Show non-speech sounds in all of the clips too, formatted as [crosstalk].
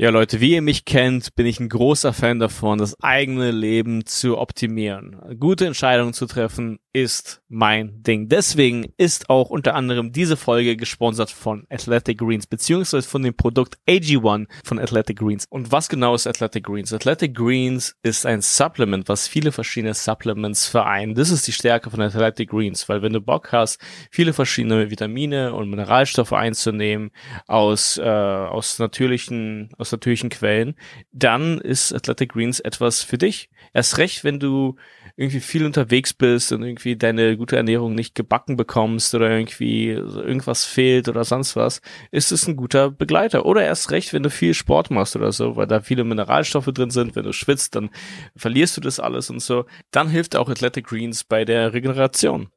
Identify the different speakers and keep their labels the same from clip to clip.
Speaker 1: Ja, Leute, wie ihr mich kennt, bin ich ein großer Fan davon, das eigene Leben zu optimieren. Gute Entscheidungen zu treffen ist mein Ding. Deswegen ist auch unter anderem diese Folge gesponsert von Athletic Greens, beziehungsweise von dem Produkt AG1 von Athletic Greens. Und was genau ist Athletic Greens? Athletic Greens ist ein Supplement, was viele verschiedene Supplements vereint. Das ist die Stärke von Athletic Greens, weil wenn du Bock hast, viele verschiedene Vitamine und Mineralstoffe einzunehmen aus, äh, aus natürlichen, aus aus natürlichen Quellen, dann ist Athletic Greens etwas für dich. Erst recht, wenn du irgendwie viel unterwegs bist und irgendwie deine gute Ernährung nicht gebacken bekommst oder irgendwie irgendwas fehlt oder sonst was, ist es ein guter Begleiter. Oder erst recht, wenn du viel Sport machst oder so, weil da viele Mineralstoffe drin sind. Wenn du schwitzt, dann verlierst du das alles und so. Dann hilft auch Athletic Greens bei der Regeneration.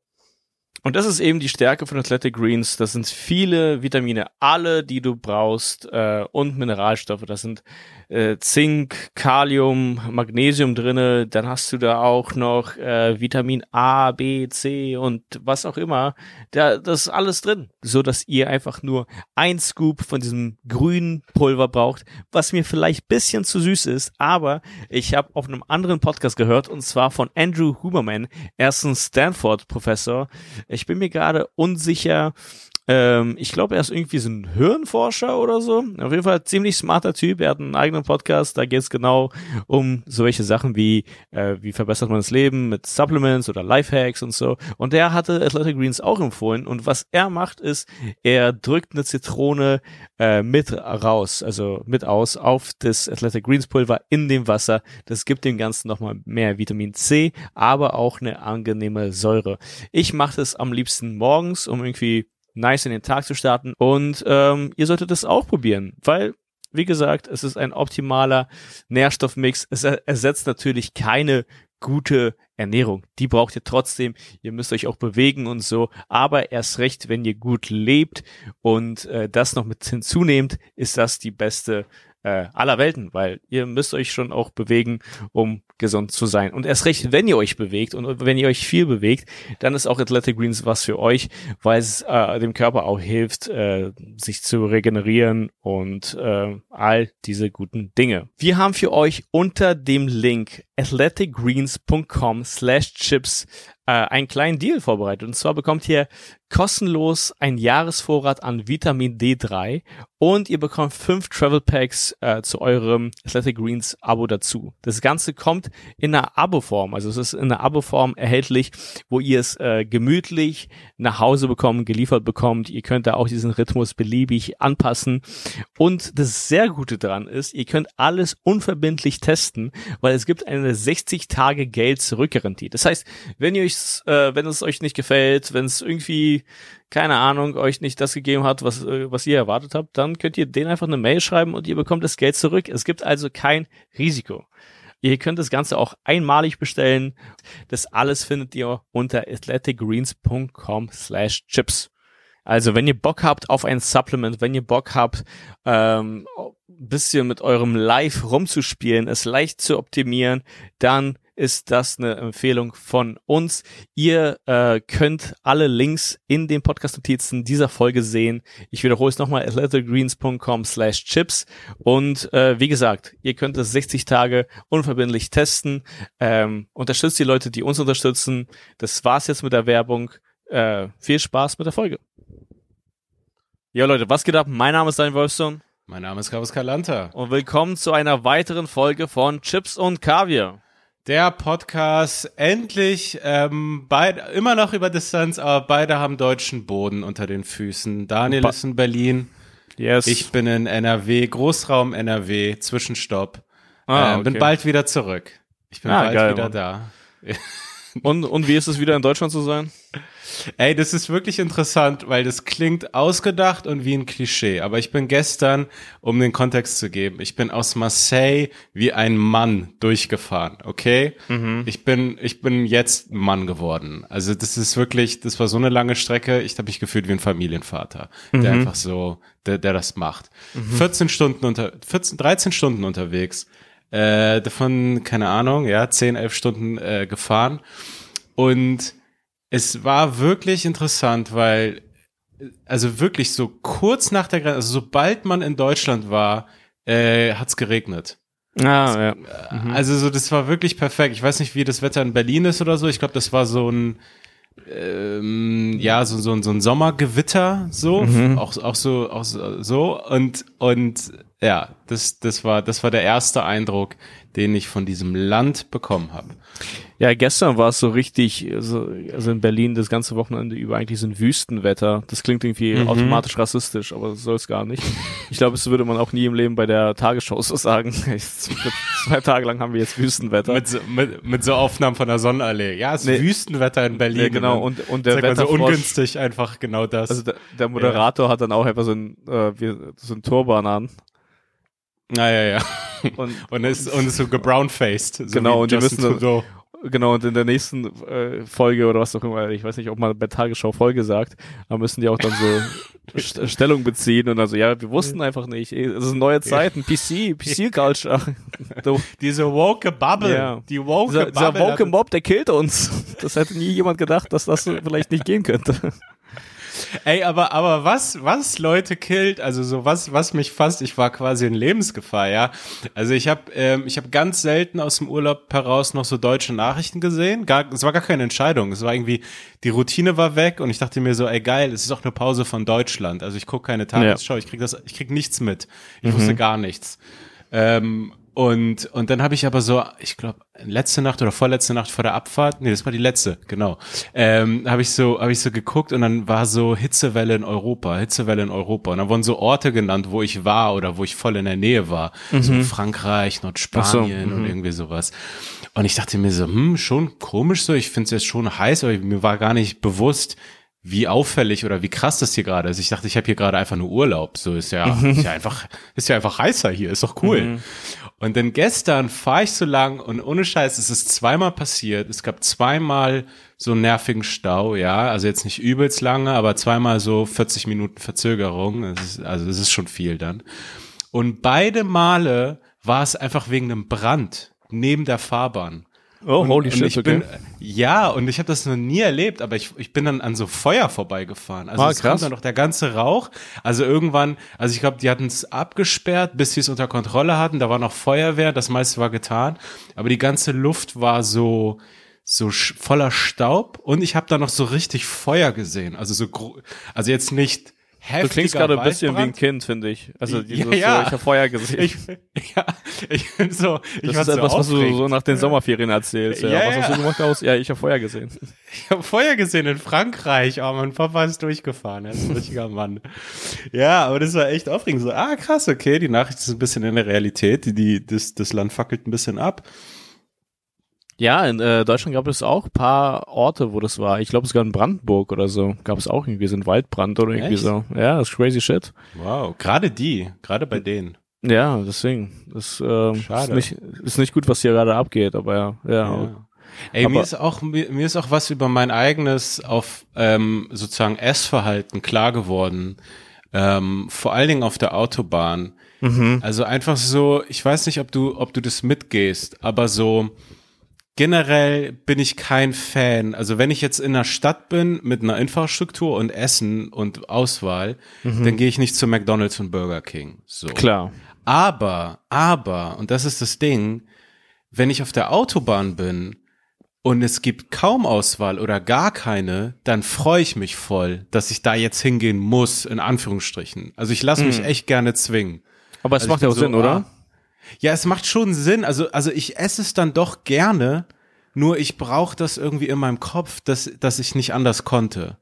Speaker 1: Und das ist eben die Stärke von Athletic Greens. Das sind viele Vitamine, alle, die du brauchst, äh, und Mineralstoffe. Das sind äh, Zink, Kalium, Magnesium drinne. Dann hast du da auch noch äh, Vitamin A, B, C und was auch immer. Da, das ist alles drin, so dass ihr einfach nur ein Scoop von diesem grünen Pulver braucht, was mir vielleicht bisschen zu süß ist. Aber ich habe auf einem anderen Podcast gehört und zwar von Andrew Huberman. Er ist ein Stanford-Professor ich bin mir gerade unsicher, ähm, ich glaube, er ist irgendwie so ein Hirnforscher oder so. Auf jeden Fall ziemlich smarter Typ. Er hat einen eigenen Podcast. Da geht es genau um solche Sachen wie, äh, wie verbessert man das Leben mit Supplements oder Lifehacks und so. Und der hatte Athletic Greens auch empfohlen. Und was er macht, ist, er drückt eine Zitrone äh, mit raus, also mit aus auf das Athletic Greens Pulver in dem Wasser. Das gibt dem Ganzen nochmal mehr Vitamin C, aber auch eine angenehme Säure. Ich mache das am liebsten morgens, um irgendwie nice in den Tag zu starten. Und ähm, ihr solltet das auch probieren, weil, wie gesagt, es ist ein optimaler Nährstoffmix. Es ersetzt natürlich keine gute Ernährung. Die braucht ihr trotzdem. Ihr müsst euch auch bewegen und so. Aber erst recht, wenn ihr gut lebt und äh, das noch mit hinzunehmt, ist das die beste äh, aller Welten, weil ihr müsst euch schon auch bewegen, um gesund zu sein. Und erst recht, wenn ihr euch bewegt und wenn ihr euch viel bewegt, dann ist auch Athletic Greens was für euch, weil es äh, dem Körper auch hilft, äh, sich zu regenerieren und äh, all diese guten Dinge. Wir haben für euch unter dem Link athleticgreens.com slash chips äh, einen kleinen Deal vorbereitet. Und zwar bekommt ihr kostenlos ein Jahresvorrat an Vitamin D3 und ihr bekommt fünf Travel Packs äh, zu eurem Athletic Greens Abo dazu. Das Ganze kommt in einer Abo-Form, also es ist in einer Abo-Form erhältlich, wo ihr es äh, gemütlich nach Hause bekommt, geliefert bekommt. Ihr könnt da auch diesen Rhythmus beliebig anpassen. Und das sehr Gute dran ist, ihr könnt alles unverbindlich testen, weil es gibt eine 60 Tage Geld zurückgarantie. Das heißt, wenn ihr euch, äh, wenn es euch nicht gefällt, wenn es irgendwie keine Ahnung, euch nicht das gegeben hat, was, äh, was ihr erwartet habt, dann könnt ihr denen einfach eine Mail schreiben und ihr bekommt das Geld zurück. Es gibt also kein Risiko. Ihr könnt das Ganze auch einmalig bestellen. Das alles findet ihr unter athleticgreens.com slash chips. Also wenn ihr Bock habt auf ein Supplement, wenn ihr Bock habt, ähm, bisschen mit eurem Live rumzuspielen, es leicht zu optimieren, dann ist das eine Empfehlung von uns. Ihr äh, könnt alle Links in den Podcast-Notizen dieser Folge sehen. Ich wiederhole es nochmal, athleticgreens.com slash chips. Und äh, wie gesagt, ihr könnt es 60 Tage unverbindlich testen. Ähm, unterstützt die Leute, die uns unterstützen. Das war's jetzt mit der Werbung. Äh, viel Spaß mit der Folge. Ja, Leute, was geht ab? Mein Name ist Daniel Wolfson.
Speaker 2: Mein Name ist Carlos Calanta.
Speaker 1: Und willkommen zu einer weiteren Folge von Chips und Kaviar.
Speaker 2: Der Podcast endlich ähm, beid, immer noch über Distanz, aber beide haben deutschen Boden unter den Füßen. Daniel ba ist in Berlin. Yes. Ich bin in NRW, Großraum NRW, Zwischenstopp. Ah, ähm, okay. Bin bald wieder zurück. Ich bin ah, bald geil, wieder Mann. da. [laughs]
Speaker 1: und, und wie ist es wieder in Deutschland zu sein?
Speaker 2: Ey, das ist wirklich interessant, weil das klingt ausgedacht und wie ein Klischee. Aber ich bin gestern, um den Kontext zu geben, ich bin aus Marseille wie ein Mann durchgefahren, okay? Mhm. Ich bin, ich bin jetzt Mann geworden. Also das ist wirklich, das war so eine lange Strecke. Ich habe mich gefühlt wie ein Familienvater, mhm. der einfach so, der, der das macht. Mhm. 14 Stunden unter, 14, 13 Stunden unterwegs. Äh, davon, keine Ahnung, ja, 10, 11 Stunden äh, gefahren. Und es war wirklich interessant, weil, also wirklich so kurz nach der Grenze, also sobald man in Deutschland war, äh, hat's geregnet.
Speaker 1: Ah, ja.
Speaker 2: Mhm. Also so, das war wirklich perfekt. Ich weiß nicht, wie das Wetter in Berlin ist oder so. Ich glaube, das war so ein ähm, ja so so, so ein Sommergewitter so. Mhm. auch auch so auch so und und ja das das war das war der erste Eindruck den ich von diesem Land bekommen habe
Speaker 1: ja, gestern war es so richtig, also, also in Berlin das ganze Wochenende über eigentlich so ein Wüstenwetter. Das klingt irgendwie mhm. automatisch rassistisch, aber soll es gar nicht. Ich glaube, das würde man auch nie im Leben bei der Tagesschau so sagen. [laughs] Zwei Tage lang haben wir jetzt Wüstenwetter.
Speaker 2: Mit so, mit, mit so Aufnahmen von der Sonnenallee. Ja, es ist nee. Wüstenwetter in Berlin. Ja,
Speaker 1: genau. Und, und der
Speaker 2: Wetter so ungünstig einfach genau das.
Speaker 1: Also der, der Moderator ja. hat dann auch einfach so ein, äh, so ein Turban an.
Speaker 2: Naja, ja, ja. [laughs] Und, und, ist, und ist so gebrownfaced. So
Speaker 1: genau, und die müssen, so, Genau, und in der nächsten äh, Folge oder was auch immer, ich weiß nicht, ob man bei Tagesschau Folge sagt, da müssen die auch dann so [laughs] St Stellung beziehen und also, ja, wir wussten einfach nicht, es sind neue Zeiten, PC, PC-Culture. [laughs]
Speaker 2: Diese woke Bubble,
Speaker 1: ja.
Speaker 2: die woke
Speaker 1: dieser, Bubble. Dieser woke Mob, der killt uns. Das hätte nie jemand gedacht, dass das vielleicht nicht gehen könnte.
Speaker 2: Ey, aber, aber was, was Leute killt, also so was, was mich fast, ich war quasi in Lebensgefahr, ja. Also ich habe ähm, ich hab ganz selten aus dem Urlaub heraus noch so deutsche Nachrichten gesehen. Gar, es war gar keine Entscheidung. Es war irgendwie, die Routine war weg und ich dachte mir so, ey geil, es ist auch eine Pause von Deutschland. Also ich gucke keine Tagesschau, ja. ich krieg das, ich krieg nichts mit. Ich mhm. wusste gar nichts. Ähm, und, und dann habe ich aber so, ich glaube, letzte Nacht oder vorletzte Nacht vor der Abfahrt, nee, das war die letzte, genau, ähm, habe ich so, habe ich so geguckt und dann war so Hitzewelle in Europa, Hitzewelle in Europa. Und dann wurden so Orte genannt, wo ich war oder wo ich voll in der Nähe war. Mhm. So Frankreich, Nordspanien so, und mhm. irgendwie sowas. Und ich dachte mir so, hm, schon komisch so, ich finde es jetzt schon heiß, aber mir war gar nicht bewusst, wie auffällig oder wie krass das hier gerade ist. Ich dachte, ich habe hier gerade einfach nur Urlaub. So ist ja, mhm. ist ja einfach, ist ja einfach heißer hier, ist doch cool. Mhm. Und dann gestern fahre ich so lang und ohne Scheiß, es ist zweimal passiert. Es gab zweimal so einen nervigen Stau, ja. Also jetzt nicht übelst lange, aber zweimal so 40 Minuten Verzögerung. Das ist, also das ist schon viel dann. Und beide Male war es einfach wegen einem Brand neben der Fahrbahn.
Speaker 1: Oh, und, holy shit,
Speaker 2: ich okay. Bin, ja, und ich habe das noch nie erlebt, aber ich, ich bin dann an so Feuer vorbeigefahren. Also ah, es kam dann noch der ganze Rauch. Also irgendwann, also ich glaube, die hatten es abgesperrt, bis sie es unter Kontrolle hatten. Da war noch Feuerwehr, das meiste war getan. Aber die ganze Luft war so so voller Staub und ich habe da noch so richtig Feuer gesehen. Also so, also jetzt nicht
Speaker 1: Du klingst gerade ein bisschen wie ein Kind, finde ich. Also dieses,
Speaker 2: ja, ja.
Speaker 1: So, ich habe Feuer gesehen.
Speaker 2: Ich, ja, ich bin so. Ich
Speaker 1: das ist etwas, so was du so nach den Sommerferien erzählst. Ja, ja was hast du gemacht aus? Ja, ich habe Feuer gesehen.
Speaker 2: Ich habe Feuer gesehen in Frankreich. Oh, mein Papa ist durchgefahren. Er ist ein [laughs] richtiger Mann. Ja, aber das war echt aufregend. So, ah, krass, okay, die Nachricht ist ein bisschen in der Realität. Die, die, das, das Land fackelt ein bisschen ab.
Speaker 1: Ja, in äh, Deutschland gab es auch paar Orte, wo das war. Ich glaube sogar in Brandenburg oder so gab es auch irgendwie so einen Waldbrand oder irgendwie Echt? so. Ja, das ist crazy shit.
Speaker 2: Wow, gerade die, gerade bei denen.
Speaker 1: Ja, deswegen. Das ähm, Schade. Ist, nicht, ist nicht gut, was hier gerade abgeht, aber ja. ja. ja.
Speaker 2: Ey, aber, mir ist auch mir, mir ist auch was über mein eigenes auf ähm, sozusagen Essverhalten klar geworden. Ähm, vor allen Dingen auf der Autobahn. Mhm. Also einfach so, ich weiß nicht, ob du, ob du das mitgehst, aber so generell bin ich kein Fan. Also wenn ich jetzt in einer Stadt bin mit einer Infrastruktur und Essen und Auswahl, mhm. dann gehe ich nicht zu McDonald's und Burger King. So.
Speaker 1: Klar.
Speaker 2: Aber, aber, und das ist das Ding, wenn ich auf der Autobahn bin und es gibt kaum Auswahl oder gar keine, dann freue ich mich voll, dass ich da jetzt hingehen muss, in Anführungsstrichen. Also ich lasse mich mhm. echt gerne zwingen.
Speaker 1: Aber es
Speaker 2: also
Speaker 1: macht ja auch so, Sinn, oder? Ah,
Speaker 2: ja, es macht schon Sinn. Also, also ich esse es dann doch gerne, nur ich brauche das irgendwie in meinem Kopf, dass, dass ich nicht anders konnte.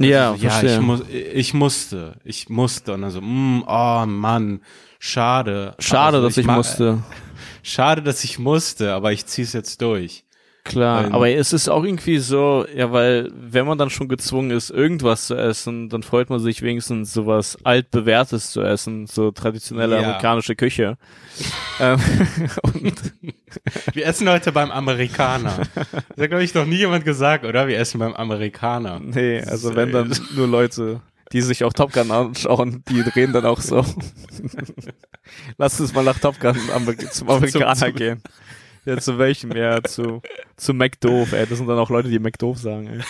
Speaker 1: Also, ja, ja,
Speaker 2: ich, mu ich musste, ich musste und also, mm, oh Mann, schade.
Speaker 1: Schade, also, dass ich, ich musste. [laughs]
Speaker 2: Schade, dass ich musste, aber ich zieh's jetzt durch.
Speaker 1: Klar, aber es ist auch irgendwie so, ja, weil wenn man dann schon gezwungen ist, irgendwas zu essen, dann freut man sich wenigstens sowas altbewährtes zu essen, so traditionelle ja. amerikanische Küche. [laughs] Ähm, [laughs]
Speaker 2: wir essen heute beim Amerikaner. Das hat, glaube ich, noch nie jemand gesagt, oder? Wir essen beim Amerikaner.
Speaker 1: Nee, also wenn dann nur Leute, die sich auch Top Gun anschauen, die drehen dann auch so. [laughs] Lass uns mal nach Top Gun zum Amerikaner zum, zum, gehen. [laughs] Ja, zu welchem? Ja, zu, zu McDoof, ey. Das sind dann auch Leute, die McDoof sagen, ey.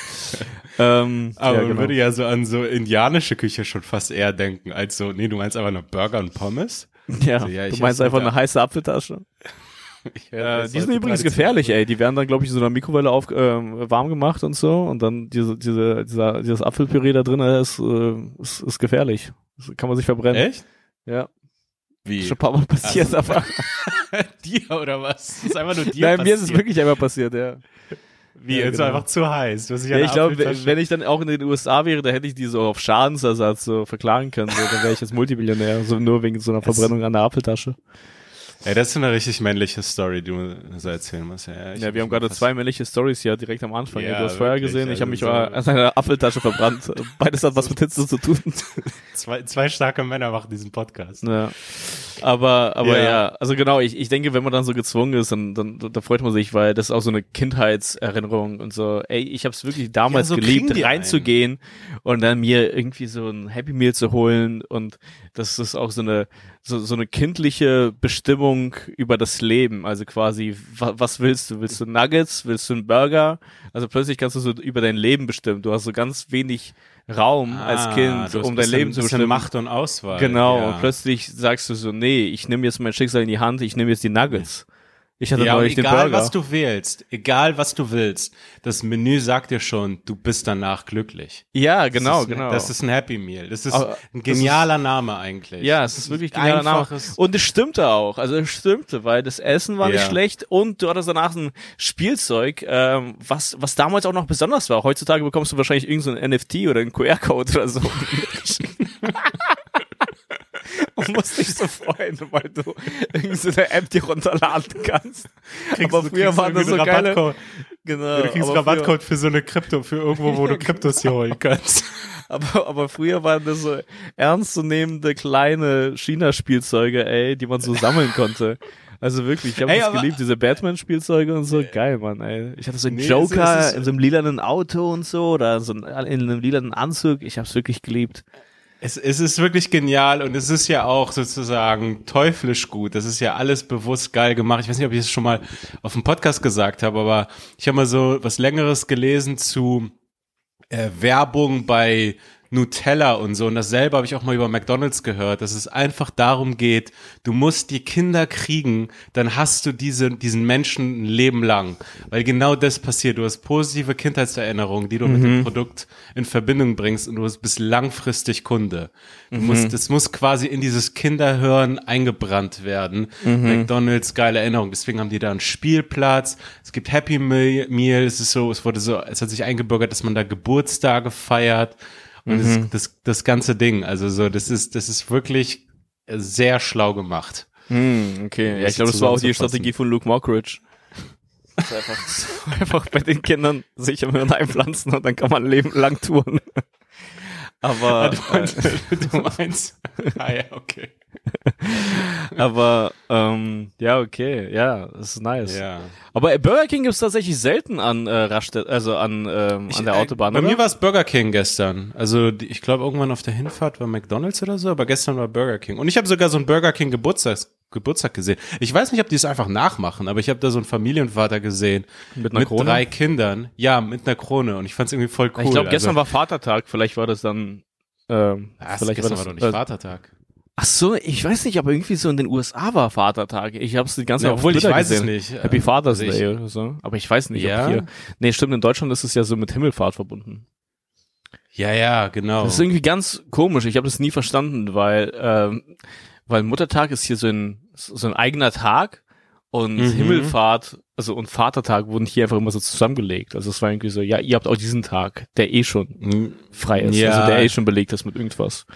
Speaker 2: Ähm, Aber ja, man genau. würde ja so an so indianische Küche schon fast eher denken, als so, nee, du meinst aber nur Burger und Pommes?
Speaker 1: Ja,
Speaker 2: So, ja, ich
Speaker 1: du meinst einfach eine heiße Apfeltasche? [laughs]
Speaker 2: Ich
Speaker 1: Äh, die sind übrigens gefährlich, ey. Die werden dann, glaube ich, in so einer Mikrowelle auf, ähm, warm gemacht und so. Und dann diese, diese, dieser, dieses Apfelpüree da drin äh, ist, äh, ist, ist gefährlich. Das kann man sich verbrennen.
Speaker 2: Echt?
Speaker 1: Ja.
Speaker 2: Wie?
Speaker 1: Schon ein paar Mal passiert,
Speaker 2: Also-
Speaker 1: aber. [laughs]
Speaker 2: dir oder was? Das ist einfach nur dir
Speaker 1: Nein, mir ist es
Speaker 2: passiert.
Speaker 1: wirklich einmal passiert, ja.
Speaker 2: Wie,
Speaker 1: Ja,
Speaker 2: jetzt
Speaker 1: genau.
Speaker 2: einfach zu heiß.
Speaker 1: Ja, ich glaube, wenn ich dann auch in den USA wäre, da hätte ich die so auf Schadensersatz so verklagen können. So, dann wäre ich jetzt Multimillionär, so nur wegen so einer [laughs] Verbrennung an der Apfeltasche.
Speaker 2: Ey, das ist eine richtig männliche Story, die du so erzählen musst. Ja,
Speaker 1: Ja, wir haben
Speaker 2: mich
Speaker 1: gerade zwei männliche Stories hier direkt am Anfang. Ja,
Speaker 2: Ja,
Speaker 1: du hast vorher
Speaker 2: wirklich,
Speaker 1: gesehen, ich habe mich
Speaker 2: also
Speaker 1: mal
Speaker 2: so-
Speaker 1: an einer Apfeltasche verbrannt. [laughs] Beides hat was mit Hitze zu tun.
Speaker 2: Zwei, zwei starke Männer machen diesen Podcast.
Speaker 1: Ja. Aber, aber ja.
Speaker 2: Ja.
Speaker 1: also genau, ich, ich denke, wenn man dann so gezwungen ist, dann, dann da freut man sich, weil das ist auch so eine Kindheitserinnerung und so, ey, ich habe es wirklich damals
Speaker 2: so
Speaker 1: geliebt, reinzugehen und dann mir irgendwie so ein Happy Meal zu holen und das ist auch so eine, so, so eine kindliche Bestimmung über das Leben, also quasi, wa, was willst du? Willst du Nuggets? Willst du einen Burger? Also plötzlich kannst du so über dein Leben bestimmen. Du hast so ganz wenig Raum als
Speaker 2: Ah,
Speaker 1: Kind,
Speaker 2: du hast
Speaker 1: um
Speaker 2: ein
Speaker 1: dein Leben zu bestimmen.
Speaker 2: Macht und Auswahl.
Speaker 1: Genau,
Speaker 2: ja.
Speaker 1: und plötzlich sagst du so, nee, ich nehme jetzt mein Schicksal in die Hand, ich nehme jetzt die Nuggets. Ich hatte
Speaker 2: Ja,
Speaker 1: neulich den
Speaker 2: egal
Speaker 1: Burger.
Speaker 2: was du wählst, egal was du willst, das Menü sagt dir schon, du bist danach glücklich.
Speaker 1: ja, genau,
Speaker 2: das ist,
Speaker 1: genau.
Speaker 2: Das ist ein Happy Meal. Das ist
Speaker 1: Aber
Speaker 2: ein genialer Name eigentlich.
Speaker 1: ja, es ist wirklich ein genialer Name. Und es stimmte auch. Also es stimmte, weil das Essen war nicht
Speaker 2: Ja.
Speaker 1: schlecht und du hattest danach ein Spielzeug, ähm, was, was damals auch noch besonders war. Heutzutage bekommst du wahrscheinlich irgendein so ein NFT oder einen QR-Code oder so. [laughs] [laughs] [laughs] Und musst dich so freuen, weil du irgendwie so eine App dir runterladen kannst.
Speaker 2: Kriegst
Speaker 1: aber
Speaker 2: du-
Speaker 1: früher waren das so geile,
Speaker 2: Rabattcode.
Speaker 1: genau.
Speaker 2: Du kriegst Rabattcode für so eine Krypto, für irgendwo, wo du [laughs] Kryptos hier holen kannst.
Speaker 1: Aber, aber früher waren das so ernstzunehmende kleine China-Spielzeuge, ey, die man so sammeln konnte. Also wirklich, ich habe das geliebt, diese Batman-Spielzeuge und so. Geil, Mann, ey. Ich hatte so einen
Speaker 2: Nee,
Speaker 1: Joker
Speaker 2: ist-
Speaker 1: in so einem lilanen Auto und so oder so in einem lilanen Anzug. Ich habe es wirklich geliebt.
Speaker 2: Es, es ist wirklich genial und es ist ja auch sozusagen teuflisch gut. Das ist ja alles bewusst geil gemacht. Ich weiß nicht, ob ich es schon mal auf dem Podcast gesagt habe, aber ich habe mal so was Längeres gelesen zu äh, Werbung bei Nutella und so. Und dasselbe habe ich auch mal über McDonalds gehört, dass es einfach darum geht, du musst die Kinder kriegen, dann hast du diese, diesen Menschen ein Leben lang. Weil genau das passiert. Du hast positive Kindheitserinnerungen, die du mit dem Produkt in Verbindung bringst und du bist langfristig Kunde. Du musst, das muss quasi in dieses Kinderhören eingebrannt werden. McDonalds, geile Erinnerung. Deswegen haben die da einen Spielplatz. Es gibt Happy Meal. Meal. Es ist so, es wurde so, es hat sich eingebürgert, dass man da Geburtstage feiert. Und das, das, das ganze Ding, also so, das ist, das ist wirklich sehr schlau gemacht.
Speaker 1: Hm, okay. Ja, ich glaube, das war auch die. Strategie von Luke Mockridge. Ist einfach, [laughs] einfach bei den Kindern sich im Hirn einpflanzen und dann kann man ein Leben lang touren. Aber, [laughs]
Speaker 2: du meinst, [laughs] du meinst ah ja, okay. [laughs]
Speaker 1: aber ähm, ja, okay, ja, das ist nice.
Speaker 2: Ja.
Speaker 1: Aber Burger King gibt's tatsächlich selten an äh, Raststätten, also an, ähm, an der
Speaker 2: äh,
Speaker 1: Autobahn,
Speaker 2: Bei
Speaker 1: oder?
Speaker 2: mir war es Burger King gestern. Also die, ich glaube irgendwann auf der Hinfahrt war McDonald's oder so, aber gestern war Burger King. Und ich habe sogar so einen Burger King Geburtstags Geburtstag gesehen. Ich weiß nicht, ob die es einfach nachmachen, aber ich habe da so einen Familienvater gesehen
Speaker 1: Mit einer
Speaker 2: mit drei Kindern. Ja, mit einer Krone. Und ich fand es irgendwie voll cool.
Speaker 1: ich glaube, gestern
Speaker 2: also,
Speaker 1: war Vatertag, vielleicht war das dann ähm,
Speaker 2: Was,
Speaker 1: vielleicht
Speaker 2: gestern
Speaker 1: war
Speaker 2: war
Speaker 1: das,
Speaker 2: doch nicht
Speaker 1: äh,
Speaker 2: Vatertag.
Speaker 1: Ach so, ich weiß nicht, aber irgendwie so in den USA war Vatertag. Ich habe es die ganze
Speaker 2: Ja,
Speaker 1: Zeit auf
Speaker 2: obwohl, ich weiß es
Speaker 1: gesehen.
Speaker 2: nicht.
Speaker 1: Happy Father's
Speaker 2: Also
Speaker 1: Day oder so. Aber ich weiß nicht,
Speaker 2: Ja?
Speaker 1: ob hier. Nee, stimmt, in Deutschland ist es ja so mit Himmelfahrt verbunden.
Speaker 2: Ja, ja, genau.
Speaker 1: Das ist irgendwie ganz komisch. Ich habe das nie verstanden, weil ähm, weil Muttertag ist hier so ein so ein eigener Tag und
Speaker 2: Mhm.
Speaker 1: Himmelfahrt, also und Vatertag wurden hier einfach immer so zusammengelegt. Also es war irgendwie so, ja, ihr habt auch diesen Tag, der eh schon
Speaker 2: Hm,
Speaker 1: frei ist,
Speaker 2: Ja.
Speaker 1: also der eh schon belegt ist mit irgendwas.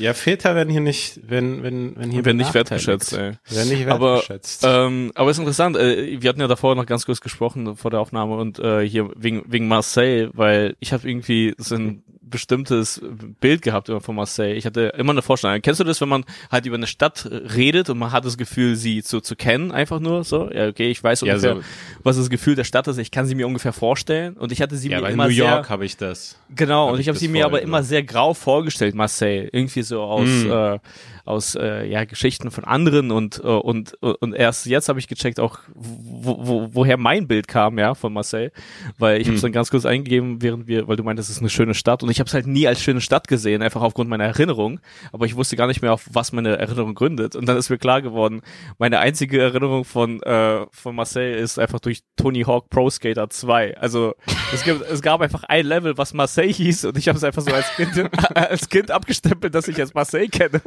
Speaker 2: Ja, Väter werden hier nicht, wenn, wenn, wenn hier
Speaker 1: Werden nicht wertgeschätzt, ey.
Speaker 2: Werden nicht
Speaker 1: Aber,
Speaker 2: wertgeschätzt.
Speaker 1: Ähm, aber ist interessant, äh, wir hatten ja davor noch ganz kurz gesprochen vor der Aufnahme und äh, hier wegen, wegen Marseille, weil ich habe irgendwie so ein bestimmtes Bild gehabt immer von Marseille. Ich hatte immer eine Vorstellung. Kennst du das, wenn man halt über eine Stadt redet und man hat das Gefühl, sie zu, zu kennen, einfach nur so? Ja, okay, ich weiß
Speaker 2: Ja,
Speaker 1: ungefähr,
Speaker 2: so-
Speaker 1: was das Gefühl der Stadt ist. Ich kann sie mir ungefähr vorstellen. Und ich hatte sie
Speaker 2: ja,
Speaker 1: mir
Speaker 2: aber in
Speaker 1: immer
Speaker 2: New York habe ich das.
Speaker 1: Genau,
Speaker 2: hab
Speaker 1: und
Speaker 2: ich
Speaker 1: ich habe sie mir aber immer sehr grau vorgestellt, Marseille. Irgendwie so aus,
Speaker 2: Mm.
Speaker 1: äh, aus äh, ja Geschichten von anderen und äh, und und erst jetzt habe ich gecheckt auch wo, wo, woher mein Bild kam ja von Marseille, weil ich hm. habe es dann ganz kurz eingegeben, während wir, weil du meintest, es ist eine schöne Stadt und ich habe es halt nie als schöne Stadt gesehen, einfach aufgrund meiner Erinnerung, aber ich wusste gar nicht mehr auf was meine Erinnerung gründet und dann ist mir klar geworden, meine einzige Erinnerung von äh, von Marseille ist einfach durch Tony Hawk Pro Skater 2. Also es gibt es gab einfach ein Level, was Marseille hieß und ich habe es einfach so als Kind [laughs] als Kind abgestempelt, dass ich jetzt Marseille kenne.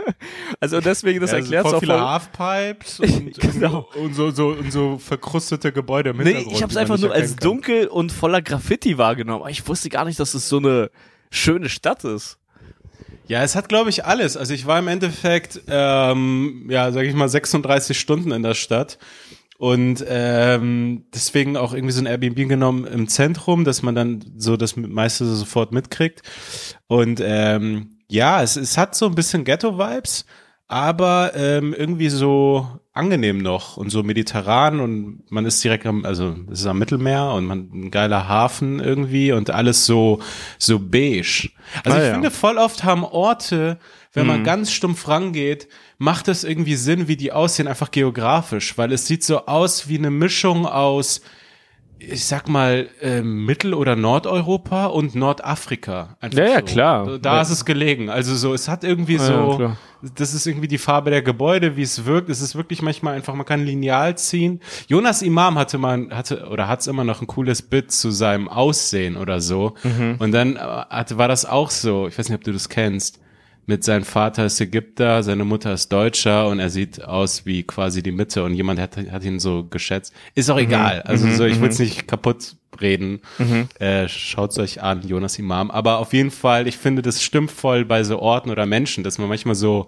Speaker 1: Also deswegen, das ja, also erklärt
Speaker 2: auch viele Halfpipes [laughs] und, genau. und, so, so, und so verkrustete Gebäude im
Speaker 1: Nee, ich habe es einfach nur als kann. dunkel und voller Graffiti wahrgenommen. Aber ich wusste gar nicht, dass es so eine schöne Stadt ist.
Speaker 2: Ja, es hat, glaube ich, alles. Also ich war im Endeffekt, ähm, ja, sage ich mal, 36 Stunden in der Stadt. Und ähm, deswegen auch irgendwie so ein Airbnb genommen im Zentrum, dass man dann so das meiste sofort mitkriegt. Und ähm, ja, es, es hat so ein bisschen Ghetto-Vibes, aber ähm, irgendwie so angenehm noch und so mediterran und man ist direkt am, also es ist am Mittelmeer und man ein geiler Hafen irgendwie und alles so so beige. Also ah, ich ja. finde voll oft haben Orte, wenn mhm. man ganz stumpf rangeht, macht es irgendwie Sinn, wie die aussehen, einfach geografisch, weil es sieht so aus wie eine Mischung aus ich sag mal, äh, Mittel- oder Nordeuropa und Nordafrika.
Speaker 1: Einfach ja, ja, so. klar.
Speaker 2: Da ja. ist es gelegen. Also so, es hat irgendwie so, ja, das ist irgendwie die Farbe der Gebäude, wie es wirkt. Es ist wirklich manchmal einfach, man kann Lineal ziehen. Jonas Imam hatte mal, hatte, oder hat's immer noch ein cooles Bit zu seinem Aussehen oder so. Mhm. Und dann äh, hatte, war das auch so, ich weiß nicht, ob du das kennst mit seinem Vater ist Ägypter, seine Mutter ist Deutscher und er sieht aus wie quasi die Mitte und jemand hat, hat ihn so geschätzt. Ist auch mhm. egal. Also mhm. so, ich will es mhm. nicht kaputt reden. Mhm. Äh, Schaut euch an, Jonas Imam. Aber auf jeden Fall, ich finde, das stimmt voll bei so Orten oder Menschen, dass man manchmal so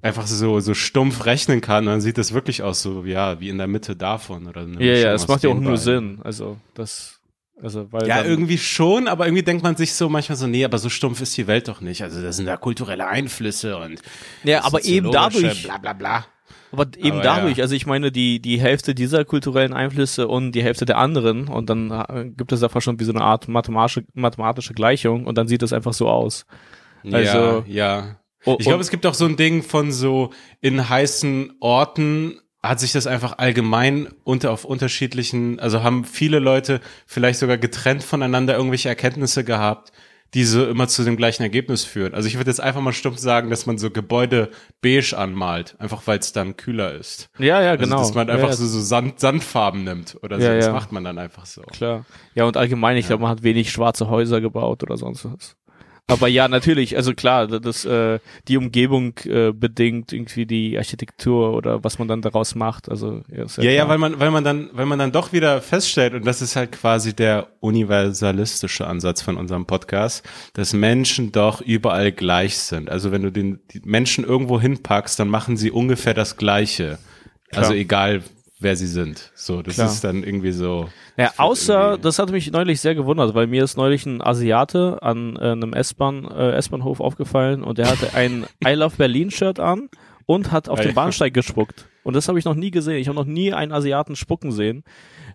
Speaker 2: einfach so so stumpf rechnen kann, dann sieht das wirklich aus so ja wie in der Mitte davon oder
Speaker 1: ja ja, es macht ja auch nur Sinn. Also das
Speaker 2: also, weil ja, irgendwie schon, aber irgendwie denkt man sich so manchmal so, nee, aber so stumpf ist die Welt doch nicht. Also das sind da kulturelle Einflüsse und
Speaker 1: ja, aber eben dadurch, bla bla bla. Aber eben aber dadurch, ja. also ich meine, die, die Hälfte dieser kulturellen Einflüsse und die Hälfte der anderen und dann äh, gibt es einfach schon wie so eine Art mathematische, mathematische Gleichung und dann sieht es einfach so aus.
Speaker 2: Also, ja, ja. Ich glaube, es gibt auch so ein Ding von so in heißen Orten hat sich das einfach allgemein unter auf unterschiedlichen, also haben viele Leute vielleicht sogar getrennt voneinander irgendwelche Erkenntnisse gehabt, die so immer zu dem gleichen Ergebnis führen. Also ich würde jetzt einfach mal stumpf sagen, dass man so Gebäude beige anmalt, einfach weil es dann kühler ist.
Speaker 1: Ja, ja, genau.
Speaker 2: Also, dass man einfach ja, so, so Sand, Sandfarben nimmt oder so. Ja, das ja. macht man dann einfach so.
Speaker 1: Klar. Ja, und allgemein, ich glaube, man hat wenig schwarze Häuser gebaut oder sonst was. Aber ja, natürlich, also klar, das äh, die Umgebung äh, bedingt irgendwie die Architektur oder was man dann daraus macht. Also
Speaker 2: ja, ja, ja, weil man, weil man dann, weil man dann doch wieder feststellt und das ist halt quasi der universalistische Ansatz von unserem Podcast, dass Menschen doch überall gleich sind. Also wenn du den die Menschen irgendwo hinpackst, dann machen sie ungefähr das Gleiche. Klar. Also egal wer sie sind. So, das Klar. ist dann irgendwie so.
Speaker 1: Ja, außer, das hat mich neulich sehr gewundert, weil mir ist neulich ein Asiate an äh, einem S-Bahn, äh, S-Bahnhof aufgefallen und der hatte ein [laughs] I Love Berlin Shirt an und hat auf den Bahnsteig gespuckt. Und das habe ich noch nie gesehen. Ich habe noch nie einen Asiaten spucken sehen.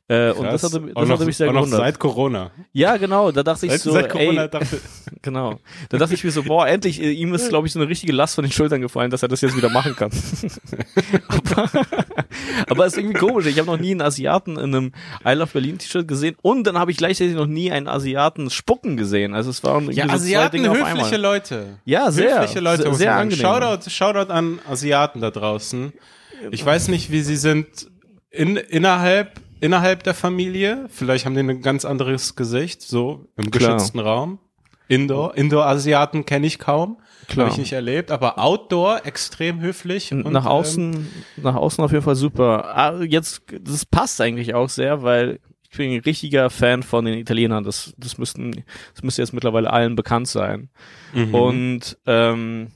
Speaker 1: Äh, und das hatte, das noch, hatte mich sehr gewundert. Noch
Speaker 2: seit Corona.
Speaker 1: Ja, genau. Da dachte ich seit, so, seit Corona ey, dachte [laughs] genau. Da dachte ich mir so, boah, endlich, äh, ihm ist, glaube ich, so eine richtige Last von den Schultern gefallen, dass er das jetzt wieder machen kann. [laughs] aber, aber ist irgendwie komisch. Ich habe noch nie einen Asiaten in einem I Love Berlin T-Shirt gesehen und dann habe ich gleichzeitig noch nie einen Asiaten spucken gesehen. Also es waren
Speaker 2: ja, so Asiaten, zwei Dinge höfliche auf einmal. Leute.
Speaker 1: Ja, sehr.
Speaker 2: Höfliche Leute. Sehr, sehr angenehm. Shoutout, Shoutout an Asiaten da draußen. Ich weiß nicht, wie sie sind in, innerhalb innerhalb der Familie. Vielleicht haben die ein ganz anderes Gesicht, so im Klar. geschützten Raum. Indoor, Indoor-Asiaten kenne ich kaum. Habe ich nicht erlebt, aber Outdoor extrem höflich.
Speaker 1: Und, nach außen, ähm, nach außen auf jeden Fall super. Ah, jetzt, das passt eigentlich auch sehr, weil ich bin ein richtiger Fan von den Italienern. Das, das müssten, das müsste jetzt mittlerweile allen bekannt sein. Mhm. Und ähm,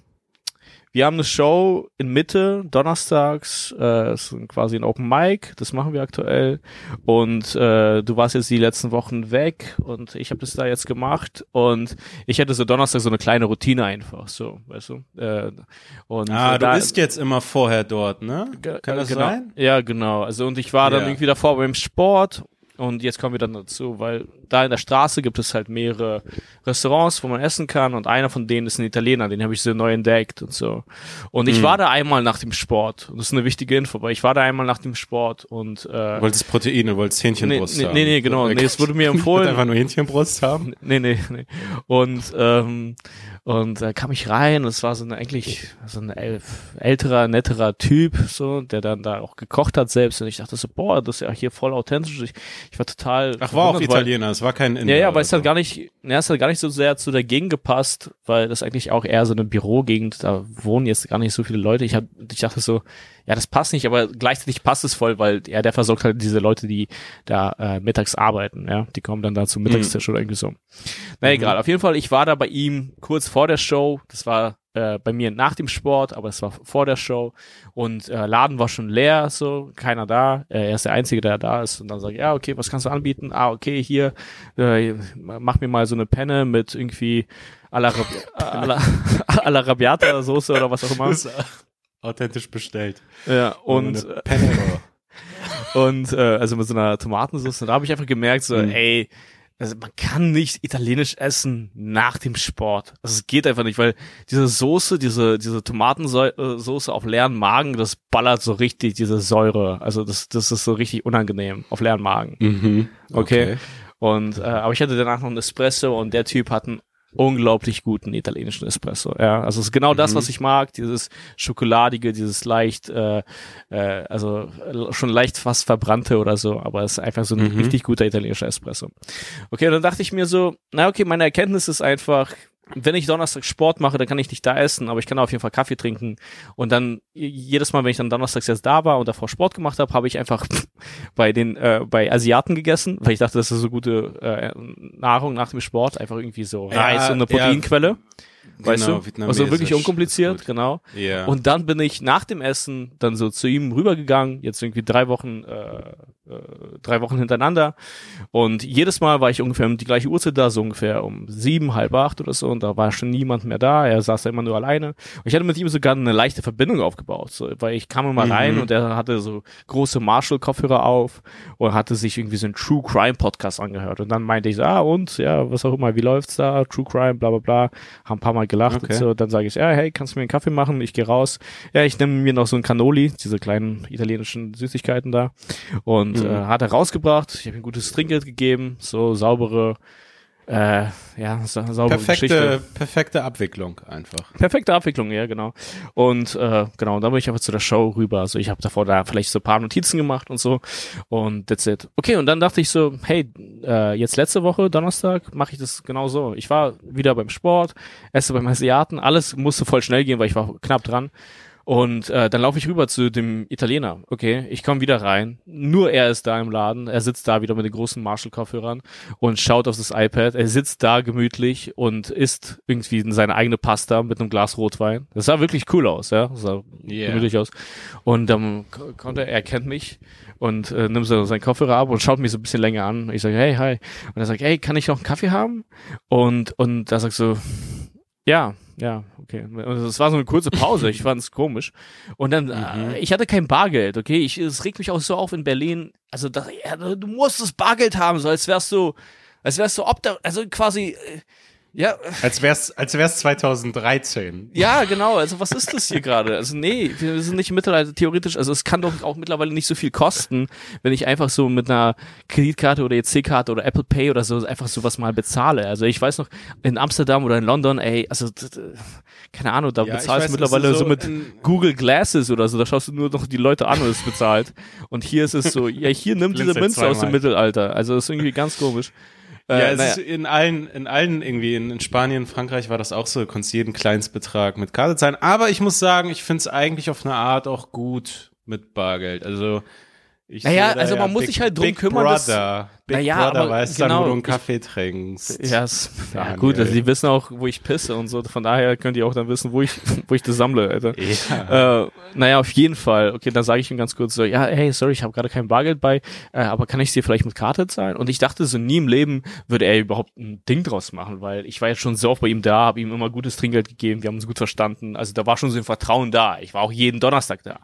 Speaker 1: wir haben eine Show in Mitte, donnerstags, äh, ist quasi ein Open Mic, das machen wir aktuell. Und äh, du warst jetzt die letzten Wochen weg und ich habe das da jetzt gemacht und ich hätte so Donnerstag so eine kleine Routine einfach, so, weißt du. Äh,
Speaker 2: und ah, äh, da, du bist jetzt immer vorher dort, ne?
Speaker 1: Kann das genau, sein? Ja, genau. Also und ich war dann ja. irgendwie davor beim Sport Und jetzt kommen wir dann dazu, weil da in der Straße gibt es halt mehrere Restaurants, wo man essen kann und einer von denen ist ein Italiener, den habe ich so neu entdeckt und so. Und ich
Speaker 2: Mhm.
Speaker 1: war da einmal nach dem Sport. Und das ist eine wichtige Info, weil ich war da einmal nach dem Sport und äh,
Speaker 2: Du wolltest Proteine, du wolltest Hähnchenbrust
Speaker 1: Nee, nee,
Speaker 2: haben.
Speaker 1: nee, nee, genau. Nee, es wurde mir [laughs] empfohlen.
Speaker 2: einfach nur Hähnchenbrust haben.
Speaker 1: Nee, nee, nee. Und, ähm, und da kam ich rein und es war so ein eigentlich so ein äl- älterer, netterer Typ, so, der dann da auch gekocht hat selbst. Und ich dachte so, boah, das ist ja hier voll authentisch. Ich, ich war total.
Speaker 2: Ach, war auch Italiener, es war kein Inder.
Speaker 1: Ja, ja, aber es hat
Speaker 2: so.
Speaker 1: gar nicht, ja, es hat gar nicht so sehr zu der Gegend gepasst, weil das eigentlich auch eher so eine Bürogegend, da wohnen jetzt gar nicht so viele Leute. Ich hab, ich dachte so, ja, das passt nicht, aber gleichzeitig passt es voll, weil ja, der versorgt halt diese Leute, die da äh, mittags arbeiten, ja, die kommen dann da zum Mittagstisch oder irgendwie so. Na egal, auf jeden Fall, ich war da bei ihm kurz vor der Show, das war äh, bei mir nach dem Sport, aber es war vor der Show und äh, Laden war schon leer, so keiner da. Äh, er ist der Einzige, der da ist und dann sage ich, ja, okay, was kannst du anbieten? Ah, okay, hier, äh, mach mir mal so eine Penne mit irgendwie alla, Rabi- alla, [laughs] alla [laughs] Rabiata Soße oder was auch immer.
Speaker 2: Authentisch bestellt.
Speaker 1: Ja, und
Speaker 2: Eine Penne. [laughs]
Speaker 1: und äh, also mit so einer Tomatensauce. Und da habe ich einfach gemerkt, so,
Speaker 2: Mhm.
Speaker 1: ey, also man kann nicht italienisch essen nach dem Sport. Also es geht einfach nicht, weil diese Soße, diese diese Tomatensoße auf leeren Magen, das ballert so richtig diese Säure. Also das das ist so richtig unangenehm auf leeren Magen.
Speaker 2: Mhm.
Speaker 1: Okay. Und äh, aber ich hatte danach noch einen Espresso und der Typ hat einen unglaublich guten italienischen Espresso. Ja, also es ist genau das,
Speaker 2: Mhm.
Speaker 1: was ich mag, dieses schokoladige, dieses leicht, äh, äh, also schon leicht fast verbrannte oder so, aber es ist einfach so ein
Speaker 2: Mhm.
Speaker 1: richtig guter italienischer Espresso. Okay, dann dachte ich mir so, na okay, meine Erkenntnis ist einfach, wenn ich Donnerstag Sport mache, dann kann ich nicht da essen, aber ich kann auf jeden Fall Kaffee trinken. Und dann jedes Mal, wenn ich dann donnerstags jetzt da war und davor Sport gemacht habe, habe ich einfach [laughs] bei den äh, bei Asiaten gegessen, weil ich dachte, das ist so gute äh, Nahrung nach dem Sport, einfach irgendwie so
Speaker 2: Ja,
Speaker 1: Reis und eine
Speaker 2: ja.
Speaker 1: Weißt
Speaker 2: Genau,
Speaker 1: du? Also wirklich unkompliziert, genau.
Speaker 2: Ja.
Speaker 1: Und dann bin ich nach dem Essen dann so zu ihm rübergegangen, jetzt irgendwie drei Wochen, äh, äh, drei Wochen hintereinander. Und jedes Mal war ich ungefähr um die gleiche Uhrzeit da, so ungefähr um sieben, halb acht oder so. Und da war schon niemand mehr da. Er saß da immer nur alleine. Und ich hatte mit ihm sogar eine leichte Verbindung aufgebaut, so, weil ich kam immer
Speaker 2: Mhm.
Speaker 1: rein und er hatte so große Marshall-Kopfhörer auf und hatte sich irgendwie so einen True Crime Podcast angehört. Und dann meinte ich so, ah und, ja, was auch immer, wie läuft's da? True Crime, bla bla bla. Haben ein paar Mal gelacht
Speaker 2: Okay.
Speaker 1: und so. Dann sage ich, ja, hey, kannst du mir einen Kaffee machen? Ich gehe raus. Ja, ich nehme mir noch so ein Cannoli, diese kleinen italienischen Süßigkeiten da. Und
Speaker 2: Mhm.
Speaker 1: äh, hat er rausgebracht. Ich habe ihm gutes Trinkgeld gegeben, so saubere, äh, ja, sa saubere Geschichte.
Speaker 2: perfekte, perfekte Abwicklung einfach.
Speaker 1: Perfekte Abwicklung, ja, genau. Und äh, genau, und dann bin ich einfach zu der Show rüber. Also ich habe davor da vielleicht so ein paar Notizen gemacht und so. Und that's it. Okay, und dann dachte ich so, hey, äh, jetzt letzte Woche, Donnerstag, mache ich das genau so. Ich war wieder beim Sport, esse beim Asiaten, alles musste voll schnell gehen, weil ich war knapp dran. Und äh, dann laufe ich rüber zu dem Italiener. Okay, ich komme wieder rein. Nur er ist da im Laden. Er sitzt da wieder mit den großen Marshall-Kopfhörern und schaut auf das iPad. Er sitzt da gemütlich und isst irgendwie seine eigene Pasta mit einem Glas Rotwein. Das sah wirklich cool aus, ja. Das sah
Speaker 2: Yeah.
Speaker 1: gemütlich aus. Und dann ko- konnte er, er kennt mich und äh, nimmt so seinen Kopfhörer ab und schaut mich so ein bisschen länger an. Ich sage, hey, hi. Und er sagt, hey, kann ich noch einen Kaffee haben? Und, und da sagst du, ja, ja, okay. Und es war so eine kurze Pause, ich fand es komisch. Und dann, äh, ich hatte kein Bargeld, okay. Ich, es regt mich auch so auf in Berlin. Also, das, ja, du musst das Bargeld haben, so als wärst du, als wärst du obda, also quasi, äh, ja,
Speaker 2: Als wär's, als wär's 2013.
Speaker 1: ja, genau. Also was ist das hier gerade? Also nee, wir sind nicht im Mittelalter theoretisch. Also es kann doch auch mittlerweile nicht so viel kosten, wenn ich einfach so mit einer Kreditkarte oder EC-Karte oder Apple Pay oder so einfach sowas mal bezahle. Also ich weiß noch, in Amsterdam oder in London, ey, also keine Ahnung, da
Speaker 2: Ja,
Speaker 1: bezahlst
Speaker 2: weiß,
Speaker 1: du mittlerweile so,
Speaker 2: so
Speaker 1: mit Google Glasses oder so. Da schaust du nur noch die Leute an und es bezahlt. Und hier ist es so, ja, hier nimm diese Münze aus dem. Mittelalter. Also das ist irgendwie ganz komisch.
Speaker 2: Ja,
Speaker 1: Äh,
Speaker 2: es
Speaker 1: naja.
Speaker 2: ist in allen, in allen irgendwie, in, in Spanien, Frankreich war das auch so, du konntest jeden Kleinstbetrag mit Karte zahlen. Aber ich muss sagen, ich finde es eigentlich auf eine Art auch gut mit Bargeld. Also ich
Speaker 1: Naja, also man muss
Speaker 2: Big-
Speaker 1: sich halt drum
Speaker 2: Big
Speaker 1: kümmern, dass-
Speaker 2: Brother. Big
Speaker 1: Naja,
Speaker 2: Brother
Speaker 1: aber
Speaker 2: weiß dann,
Speaker 1: genau,
Speaker 2: wo du einen Kaffee trinkst.
Speaker 1: Ja, es, ja gut, also die wissen auch, wo ich pisse und so. Von daher könnt ihr auch dann wissen, wo ich, [laughs] wo ich das sammle, Alter.
Speaker 2: Ja.
Speaker 1: Äh, naja, auf jeden Fall. Okay, dann sage ich ihm ganz kurz so, ja, hey, sorry, ich habe gerade kein Bargeld bei, äh, aber kann ich dir vielleicht mit Karte zahlen? Und ich dachte so, nie im Leben würde er überhaupt ein Ding draus machen, weil ich war jetzt schon so oft bei ihm da, habe ihm immer gutes Trinkgeld gegeben, wir haben uns gut verstanden. Also da war schon so ein Vertrauen da. Ich war auch jeden Donnerstag da.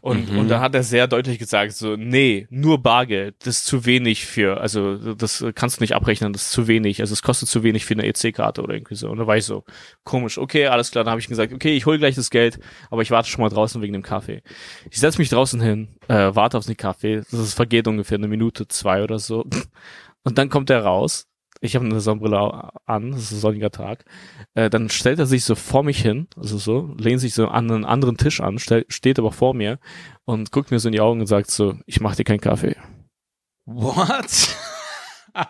Speaker 1: Und, und da hat er sehr deutlich gesagt, so, nee, nur Bargeld, das ist zu wenig für, also das kannst du nicht abrechnen, das ist zu wenig, also es kostet zu wenig für eine EC-Karte oder irgendwie so. Und da war ich so, komisch, okay, alles klar, dann habe ich gesagt, okay, ich hole gleich das Geld, aber ich warte schon mal draußen wegen dem Kaffee. Ich setze mich draußen hin, äh, warte auf den Kaffee, das vergeht ungefähr eine Minute, zwei oder so. Und dann kommt er raus ich habe eine Sonnenbrille an, es ist ein sonniger Tag. Äh, dann stellt er sich so vor mich hin, also so, lehnt sich so an einen anderen Tisch an, stell, steht aber vor mir und guckt mir so in die Augen und sagt so, ich mach dir keinen Kaffee.
Speaker 2: What? [laughs]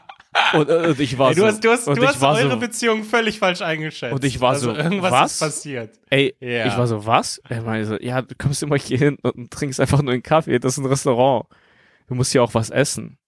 Speaker 1: Und, äh, und ich war
Speaker 2: Ey, du
Speaker 1: so,
Speaker 2: hast, du hast, du hast
Speaker 1: war
Speaker 2: eure
Speaker 1: so,
Speaker 2: Beziehung völlig falsch eingeschätzt.
Speaker 1: Und ich war
Speaker 2: also
Speaker 1: so,
Speaker 2: irgendwas
Speaker 1: was?
Speaker 2: ist passiert.
Speaker 1: ey,
Speaker 2: Ja.
Speaker 1: ich war so, was? Er meinte so, ja, du kommst immer hier hin und trinkst einfach nur einen Kaffee, das ist ein Restaurant. Du musst hier auch was essen.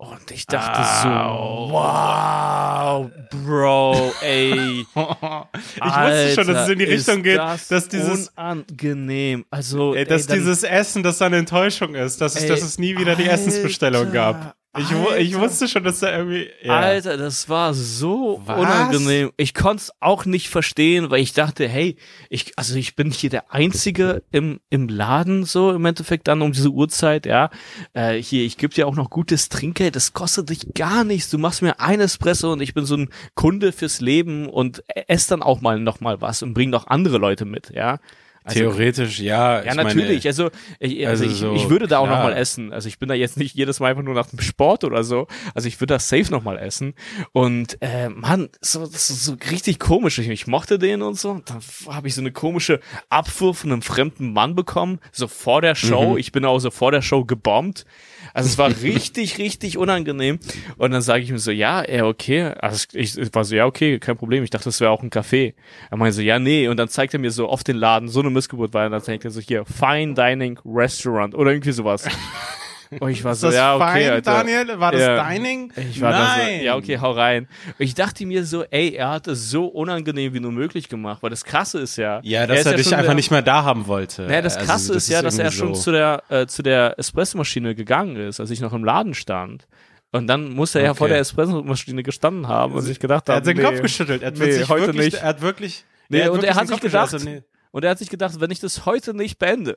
Speaker 1: Und ich dachte
Speaker 2: Au.
Speaker 1: so, wow, Bro, ey. [laughs]
Speaker 2: ich wusste schon, dass es in die
Speaker 1: Alter,
Speaker 2: Richtung geht,
Speaker 1: das
Speaker 2: dass dieses,
Speaker 1: unangenehm. Also,
Speaker 2: ey, dass
Speaker 1: ey, dann,
Speaker 2: dieses Essen, das eine Enttäuschung ist, dass es,
Speaker 1: Ey,
Speaker 2: dass es nie wieder die Essensbestellung gab. Ich, ich wusste schon, dass da irgendwie. Ja.
Speaker 1: Alter, das war so
Speaker 2: Was?
Speaker 1: unangenehm. Ich konnte es auch nicht verstehen, weil ich dachte, hey, ich, also ich bin hier der Einzige im, im Laden, so im Endeffekt dann um diese Uhrzeit, ja. Äh, hier, ich gebe dir auch noch gutes Trinkgeld, das kostet dich gar nichts. Du machst mir ein Espresso und ich bin so ein Kunde fürs Leben und ess dann auch mal noch mal was und bring noch andere Leute mit, ja. Also,
Speaker 2: Theoretisch, ja.
Speaker 1: ja,
Speaker 2: ich
Speaker 1: natürlich.
Speaker 2: Meine,
Speaker 1: also, ich, also,
Speaker 2: Also
Speaker 1: ich,
Speaker 2: so,
Speaker 1: ich würde da auch
Speaker 2: klar.
Speaker 1: noch mal essen. Also ich bin da jetzt nicht jedes Mal einfach nur nach dem Sport oder so. Also ich würde da safe noch mal essen. Und äh, Mann, so, ist so richtig komisch. Ich, ich mochte den und so. Dann habe ich so eine komische Abfuhr von einem fremden Mann bekommen, so vor der Show.
Speaker 2: Mhm.
Speaker 1: Ich bin auch so vor der Show gebombt. Also es war richtig, richtig unangenehm. Und dann sage ich mir so, ja, ja, okay. Also ich, ich war so, ja, okay, kein Problem. Ich dachte, das wäre auch ein Café. Er meinte so, ja, nee. Und dann zeigt er mir so auf den Laden, so eine Missgeburt war. Und dann zeigt er so, hier, Fine Dining Restaurant oder irgendwie sowas. Und ich war
Speaker 2: ist
Speaker 1: so,
Speaker 2: das
Speaker 1: ja, okay,
Speaker 2: fein,
Speaker 1: Alter.
Speaker 2: Daniel? War das
Speaker 1: Ja.
Speaker 2: Dining?
Speaker 1: Ich war
Speaker 2: Nein.
Speaker 1: so, ja, okay, hau rein. Und ich dachte mir so, ey, er hat es so unangenehm wie nur möglich gemacht, weil das Krasse ist ja.
Speaker 2: Ja,
Speaker 1: er
Speaker 2: dass
Speaker 1: ist
Speaker 2: er, dich
Speaker 1: schon
Speaker 2: einfach
Speaker 1: der-
Speaker 2: nicht mehr da haben wollte.
Speaker 1: naja, das
Speaker 2: Also,
Speaker 1: Krasse ist ja, dass er schon
Speaker 2: so.
Speaker 1: zu der, äh, zu der Espressomaschine gegangen ist, als ich noch im Laden stand. Und dann muss er ja
Speaker 2: Okay.
Speaker 1: vor der Espressomaschine gestanden haben und sich gedacht
Speaker 2: Er
Speaker 1: haben,
Speaker 2: hat seinen
Speaker 1: nee,
Speaker 2: Kopf geschüttelt. Er hat
Speaker 1: nee,
Speaker 2: sich
Speaker 1: heute
Speaker 2: wirklich,
Speaker 1: nicht.
Speaker 2: Er hat wirklich.
Speaker 1: Nee, und
Speaker 2: wirklich
Speaker 1: er hat
Speaker 2: den
Speaker 1: sich
Speaker 2: Kopf geschüttelt.
Speaker 1: gedacht,
Speaker 2: Also, nee.
Speaker 1: Und er hat sich gedacht, wenn ich das heute nicht beende,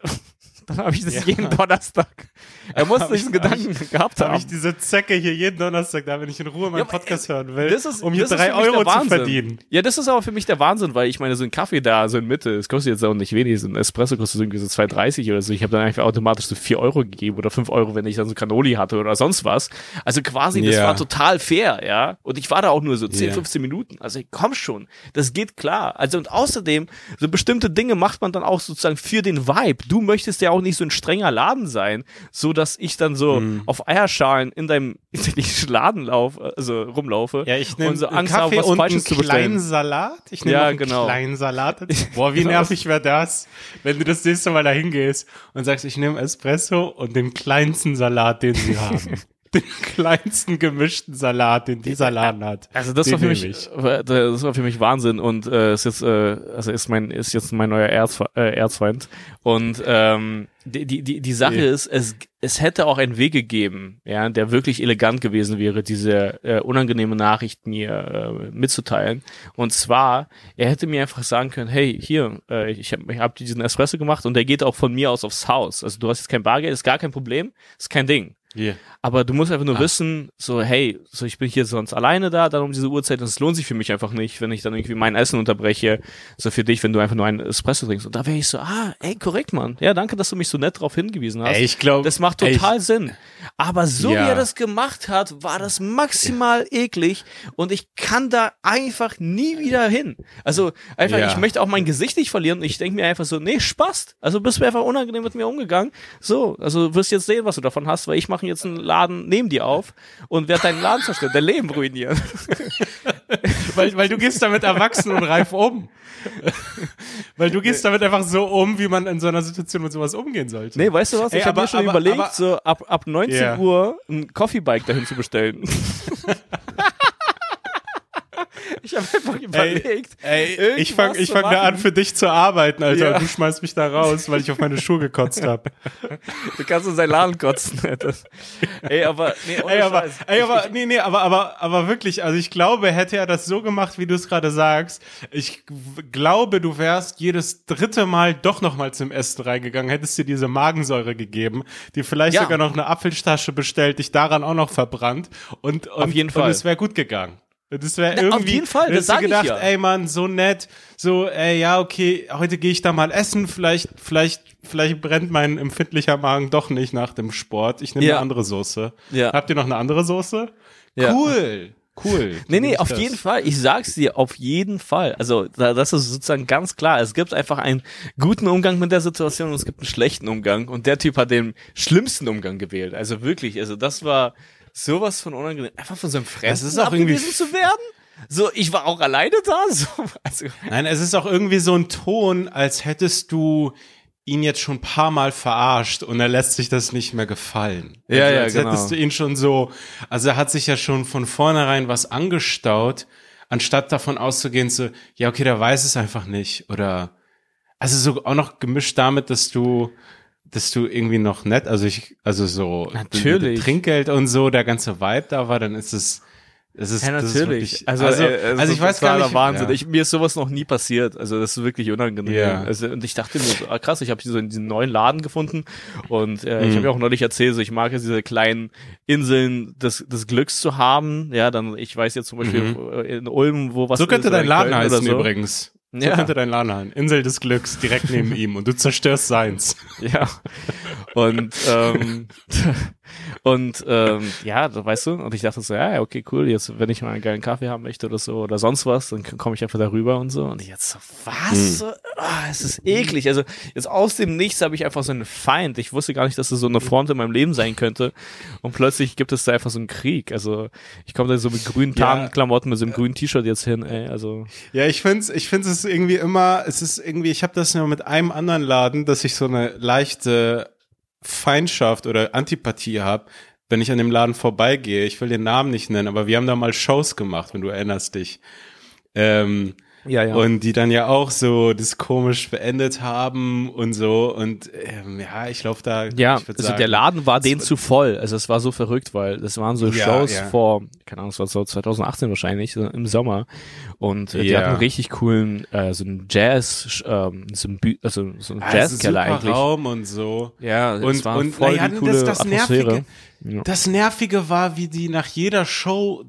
Speaker 1: dann habe ich das
Speaker 2: Ja.
Speaker 1: jeden Donnerstag. [laughs] Er muss
Speaker 2: Hab
Speaker 1: diesen
Speaker 2: ich- hab
Speaker 1: Gedanken gehabt
Speaker 2: Habe
Speaker 1: haben.
Speaker 2: ich diese Zecke hier jeden Donnerstag da, wenn ich in Ruhe meinen
Speaker 1: Ja, aber,
Speaker 2: Podcast hören will,
Speaker 1: das ist,
Speaker 2: um hier drei Euro zu verdienen.
Speaker 1: Ja, das ist aber für mich der Wahnsinn, weil ich meine, so ein Kaffee da, so in Mitte, das kostet jetzt auch nicht wenig, so ein Espresso kostet irgendwie so 2,30 oder so. Ich habe dann einfach automatisch so 4 Euro gegeben oder 5 Euro, wenn ich dann so Cannoli hatte oder sonst was. Also quasi, das
Speaker 2: Ja.
Speaker 1: war total fair, ja. Und ich war da auch nur so 10,
Speaker 2: Ja.
Speaker 1: 15 Minuten. Also komm schon, das geht klar. Also und außerdem, so bestimmte Dinge macht man dann auch sozusagen für den Vibe. Du möchtest ja auch nicht so ein strenger Laden sein, so dass ich dann so
Speaker 2: Mhm.
Speaker 1: auf Eierschalen in deinem [laughs] in den Laden laufe, also rumlaufe
Speaker 2: Ja, ich
Speaker 1: und
Speaker 2: nehme
Speaker 1: so Angst habe,
Speaker 2: Kaffee
Speaker 1: was
Speaker 2: und
Speaker 1: Falsches
Speaker 2: einen
Speaker 1: zu bestellen.
Speaker 2: kleinen Salat. Ich nehme
Speaker 1: Ja,
Speaker 2: einen
Speaker 1: genau.
Speaker 2: kleinen Salat. [laughs] Boah, wie nervig wäre das, wenn du das nächste Mal da hingehst und sagst, ich nehme Espresso und den kleinsten Salat, den sie haben. [laughs] den kleinsten gemischten Salat, den dieser Laden hat.
Speaker 1: Also das
Speaker 2: Den
Speaker 1: war für mich,
Speaker 2: ich.
Speaker 1: das war für mich Wahnsinn und äh, ist jetzt, äh, also ist mein, ist jetzt mein neuer Erz, äh, Erzfeind. Und ähm, die, die, die, die Sache
Speaker 2: Nee.
Speaker 1: ist, es, es hätte auch einen Weg gegeben, ja, der wirklich elegant gewesen wäre, diese äh, unangenehme Nachricht mir äh, mitzuteilen. Und zwar, er hätte mir einfach sagen können, hey, hier, äh, ich habe ich hab diesen Espresso gemacht und der geht auch von mir aus aufs Haus. Also du hast jetzt kein Bargeld, ist gar kein Problem, ist kein Ding.
Speaker 2: Hier.
Speaker 1: Aber du musst einfach nur
Speaker 2: Ah.
Speaker 1: wissen, so, hey, so ich bin hier sonst alleine da, dann um diese Uhrzeit, und es lohnt sich für mich einfach nicht, wenn ich dann irgendwie mein Essen unterbreche, so für dich, wenn du einfach nur einen Espresso trinkst. Und da wäre ich so, ah, ey, korrekt, Mann. Ja, danke, dass du mich so nett darauf hingewiesen hast.
Speaker 2: Ey, ich glaube,
Speaker 1: das macht total Sinn. Aber so
Speaker 2: Ja.
Speaker 1: wie er das gemacht hat, war das maximal eklig und ich kann da einfach nie wieder hin. Also einfach,
Speaker 2: Ja.
Speaker 1: ich möchte auch mein Gesicht nicht verlieren ich denke mir einfach so, nee, Spaß. Also bist du einfach unangenehm mit mir umgegangen. So, also wirst jetzt sehen, was du davon hast, weil ich mache jetzt einen Laden neben dir auf und werde deinen Laden zerstören, dein Leben ruinieren. [laughs]
Speaker 2: weil, weil du gehst damit erwachsen und reif um. weil du gehst damit einfach so um, wie man in so einer Situation mit sowas umgehen sollte.
Speaker 1: Nee, weißt du was?
Speaker 2: Ey,
Speaker 1: Ich habe mir schon
Speaker 2: aber-
Speaker 1: überlegt,
Speaker 2: aber-
Speaker 1: so ab, ab 19
Speaker 2: Ja.
Speaker 1: Uhr ein Coffee-Bike dahin zu bestellen. [laughs] [laughs] ich habe einfach überlegt.
Speaker 2: Ey, ey ich fange ich fang da an, für dich zu arbeiten, Alter. Ja. Und du schmeißt mich da raus, weil ich auf meine Schuhe gekotzt habe. [laughs]
Speaker 1: Du kannst in seinen Laden kotzen. Das, ey, aber,
Speaker 2: nee, ey, aber, ey, aber, nee, nee, aber, aber, aber wirklich, also ich glaube, hätte er das so gemacht, wie du es gerade sagst, ich glaube, du wärst jedes dritte Mal doch noch mal zum Essen reingegangen, hättest dir diese Magensäure gegeben, dir vielleicht ja. sogar noch eine Apfeltasche bestellt, dich daran auch noch verbrannt und, und,
Speaker 1: auf jeden Fall.
Speaker 2: und es wäre gut gegangen. Das wäre irgendwie.
Speaker 1: Auf jeden Fall, das sag
Speaker 2: gedacht,
Speaker 1: ich ja.
Speaker 2: ey Mann, so nett, so, ey, ja, okay, heute gehe ich da mal essen, vielleicht, vielleicht, vielleicht brennt mein empfindlicher Magen doch nicht nach dem Sport. Ich nehme ja. eine andere Soße. Ja. Habt ihr noch eine andere Soße? Ja. Cool. Cool. [laughs]
Speaker 1: Nee, nee, auf das. jeden Fall. Ich sag's dir, auf jeden Fall. Also, das ist sozusagen ganz klar. Es gibt einfach einen guten Umgang mit der Situation und es gibt einen schlechten Umgang. Und der Typ hat den schlimmsten Umgang gewählt. Also wirklich, also das war, sowas von unangenehm. Einfach von seinem Fressen
Speaker 2: ist auch irgendwie
Speaker 1: zu werden. So, ich war auch alleine da. [laughs] So, also.
Speaker 2: Nein, es ist auch irgendwie so ein Ton, als hättest du ihn jetzt schon ein paar Mal verarscht und er lässt sich das nicht mehr gefallen.
Speaker 1: Ja, also, ja,
Speaker 2: als
Speaker 1: genau.
Speaker 2: hättest du ihn schon so, also er hat sich ja schon von vornherein was angestaut, anstatt davon auszugehen, so, ja, okay, der weiß es einfach nicht oder, also so auch noch gemischt damit, dass du, dass du irgendwie noch nett, also ich, also so
Speaker 1: natürlich
Speaker 2: Trinkgeld und so, der ganze Vibe da war, dann ist es
Speaker 1: es ist, ja,
Speaker 2: natürlich.
Speaker 1: Wirklich, also, also, äh, also, also ich weiß gar nicht. Wahnsinn. Ja. Ich, mir ist sowas noch nie passiert. Also das ist wirklich unangenehm. Ja. Also, und ich dachte mir so, ah, krass, ich habe so in diesen neuen Laden gefunden und äh, mhm. ich habe ja auch neulich erzählt, so ich mag ja diese kleinen Inseln des, des Glücks zu haben. Ja, dann ich weiß jetzt zum Beispiel mhm. in Ulm, wo was
Speaker 2: so könnte dein Laden heißen
Speaker 1: so.
Speaker 2: übrigens. So ja. könnte dein Laden heißen. Insel des Glücks, direkt neben ihm und du zerstörst seins.
Speaker 1: Ja. Und ähm, [laughs] und ähm, ja, weißt du, und ich dachte so, ja, okay, cool, jetzt, wenn ich mal einen geilen Kaffee haben möchte oder so oder sonst was, dann komme ich einfach darüber und so. Und ich jetzt so, was? Mhm. Oh, es ist eklig. Also jetzt aus dem Nichts habe ich einfach so einen Feind. Ich wusste gar nicht, dass das so eine Front in meinem Leben sein könnte. Und plötzlich gibt es da einfach so einen Krieg. Also ich komme da so mit grünen Tarnklamotten, mit so einem grünen T-Shirt jetzt hin, ey. Also.
Speaker 2: Ja, ich finde es, ich finde es irgendwie immer, es ist irgendwie, ich habe das ja mit einem anderen Laden, dass ich so eine leichte Feindschaft oder Antipathie habe, wenn ich an dem Laden vorbeigehe. Ich will den Namen nicht nennen, aber wir haben da mal Shows gemacht, wenn du erinnerst dich. Ähm,
Speaker 1: ja, ja.
Speaker 2: Und die dann ja auch so das komisch beendet haben und so. Und ähm, ja, ich laufe da.
Speaker 1: Ja, also sagen, der Laden war denen zu voll. Also es war so verrückt, weil das waren so ja, Shows ja. vor, keine Ahnung, es war so 2018 wahrscheinlich, so im Sommer. Und äh, die hatten einen richtig coolen, äh, so ein Jazz, ähm, so ein, Bü also so ein
Speaker 2: ah,
Speaker 1: Jazzkeller eigentlich.
Speaker 2: Raum und so.
Speaker 1: Ja,
Speaker 2: und,
Speaker 1: es war
Speaker 2: und
Speaker 1: voll
Speaker 2: ja,
Speaker 1: die coole
Speaker 2: das, das
Speaker 1: Atmosphäre.
Speaker 2: Nervige, das Nervige war, wie die nach jeder Show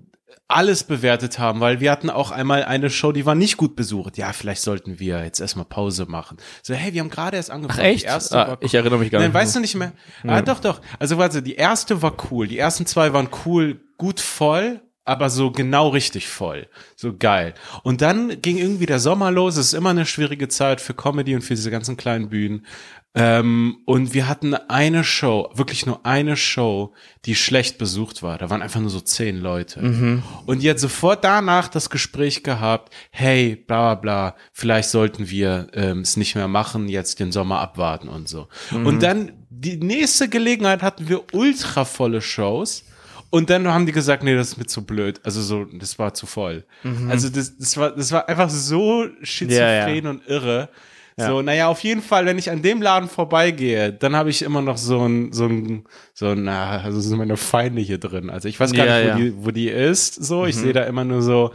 Speaker 2: alles bewertet haben, weil wir hatten auch einmal eine Show, die war nicht gut besucht. Ja, vielleicht sollten wir jetzt erstmal Pause machen. So, hey, wir haben gerade erst angefangen.
Speaker 1: Ach, echt? Die erste ah, ich erinnere mich gar
Speaker 2: Nein,
Speaker 1: nicht.
Speaker 2: weißt du nicht mehr? Ja. Ah, doch, doch. Also, warte, die erste war cool. Die ersten zwei waren cool, gut voll, aber so genau richtig voll. So geil. Und dann ging irgendwie der Sommer los. Es ist immer eine schwierige Zeit für Comedy und für diese ganzen kleinen Bühnen. Ähm, und wir hatten eine Show, wirklich nur eine Show, die schlecht besucht war. Da waren einfach nur so zehn Leute.
Speaker 1: Mhm.
Speaker 2: Und jetzt sofort danach das Gespräch gehabt, hey, bla bla bla, vielleicht sollten wir ähm, es nicht mehr machen, jetzt den Sommer abwarten und so. Mhm. Und dann die nächste Gelegenheit hatten wir ultra volle Shows. Und dann haben die gesagt, nee, das ist mir zu blöd. Also so, das war zu voll. Mhm. Also das, das war, das war einfach so schizophren ja, ja. und irre. Ja. So, naja, auf jeden Fall, wenn ich an dem Laden vorbeigehe, dann habe ich immer noch so ein, so ein, so ein, na, also sind meine Feinde hier drin. Also ich weiß gar ja, nicht, wo, ja. die, wo die ist. So, mhm. ich sehe da immer nur so,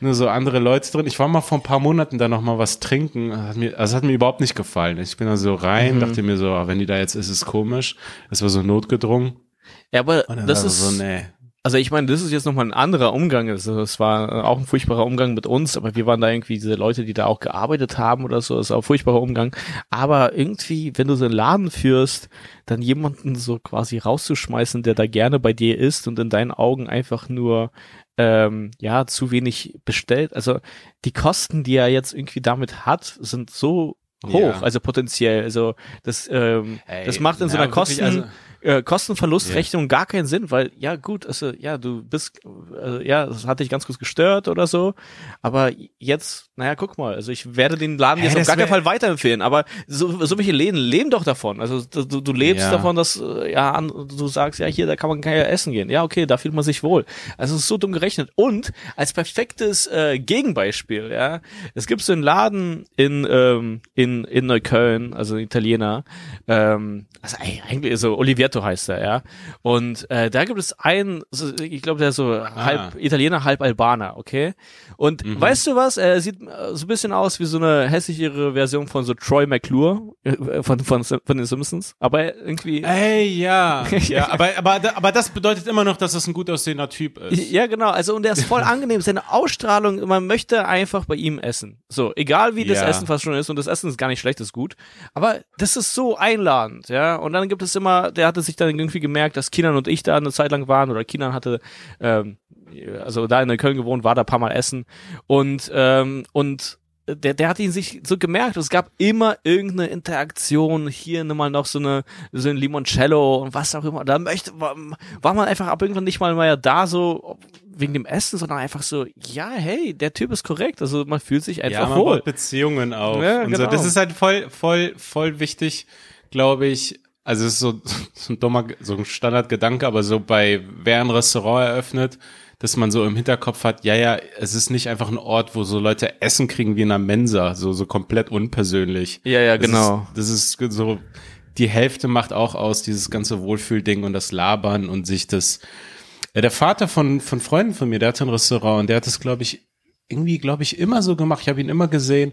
Speaker 2: nur so andere Leute drin. Ich war mal vor ein paar Monaten da noch mal was trinken. Hat mir, also hat mir überhaupt nicht gefallen. Ich bin da so rein, mhm. dachte mir so, ah, wenn die da jetzt ist, ist es komisch. Es war so notgedrungen.
Speaker 1: Ja, aber das ist so, nee. Also ich meine, das ist jetzt nochmal ein anderer Umgang. Also es war äh, auch ein furchtbarer Umgang mit uns, aber wir waren da irgendwie diese Leute, die da auch gearbeitet haben oder so. Das ist auch ein furchtbarer Umgang. Aber irgendwie, wenn du so einen Laden führst, dann jemanden so quasi rauszuschmeißen, der da gerne bei dir ist und in deinen Augen einfach nur ähm, ja zu wenig bestellt. Also die Kosten, die er jetzt irgendwie damit hat, sind so hoch, ja. also potenziell. Also das, ähm, Ey, das macht in so einer Kosten. Also äh, Kosten-Verlust-Rechnung gar keinen Sinn, weil ja gut, also ja, du bist äh, ja, das hat dich ganz kurz gestört oder so, aber jetzt, naja, guck mal, also ich werde den Laden jetzt auf gar keinen Fall weiterempfehlen, aber so, so welche Läden leben doch davon. Also du, du lebst
Speaker 2: Ja.
Speaker 1: davon, dass äh, ja an, du sagst, ja, hier, da kann man kein essen gehen. Ja, okay, da fühlt man sich wohl. Also es ist so dumm gerechnet. Und als perfektes äh, Gegenbeispiel, ja, es gibt so einen Laden in, ähm, in, in Neukölln, also Italiener, ähm, also ey, eigentlich so Olivietto heißt er, ja. Und äh, da gibt es einen, ich glaube, der ist so halb Italiener, halb Albaner, okay? Und weißt du was? Er sieht äh, so ein bisschen aus wie so eine hässlichere Version von so Troy McClure äh, von, von, von den Simpsons. Aber irgendwie.
Speaker 2: Ey, ja. [laughs] ja aber, aber, aber das bedeutet immer noch, dass das ein gut aussehender Typ ist.
Speaker 1: Ja, genau. Also, und der ist voll angenehm. Seine Ausstrahlung, man möchte einfach bei ihm essen. So, egal wie das
Speaker 2: Ja.
Speaker 1: Essen fast schon ist. Und das Essen ist gar nicht schlecht, ist gut. Aber das ist so einladend, ja. Und dann gibt es immer, der hatte sich dann irgendwie gemerkt, dass Kinan und ich da eine Zeit lang waren. Oder Kinan hatte, ähm, also da in Köln gewohnt, war da ein paar Mal essen. Und, ähm, und der, der hat ihn sich so gemerkt, es gab immer irgendeine Interaktion, hier mal noch so eine, so ein Limoncello und was auch immer. Da möchte, war, war man einfach ab irgendwann nicht mal mehr da, so wegen dem Essen, sondern einfach so, ja, hey, der Typ ist korrekt. Also man fühlt sich
Speaker 2: ja,
Speaker 1: einfach
Speaker 2: man
Speaker 1: wohl.
Speaker 2: Beziehungen auf.
Speaker 1: Ja,
Speaker 2: und so.
Speaker 1: genau.
Speaker 2: Das ist halt voll, voll, voll wichtig, glaube ich. Also es ist so, so ein dummer, so ein Standardgedanke, aber so bei, wer ein Restaurant eröffnet, dass man so im Hinterkopf hat, ja, ja, es ist nicht einfach ein Ort, wo so Leute Essen kriegen wie in einer Mensa, so, so komplett unpersönlich.
Speaker 1: Ja, ja,
Speaker 2: Das
Speaker 1: genau.
Speaker 2: Ist, das ist so, die Hälfte macht auch aus, dieses ganze Wohlfühlding und das Labern und sich das, ja, der Vater von, von Freunden von mir, der hatte ein Restaurant und der hat das, glaube ich, irgendwie, glaube ich, immer so gemacht. Ich habe ihn immer gesehen,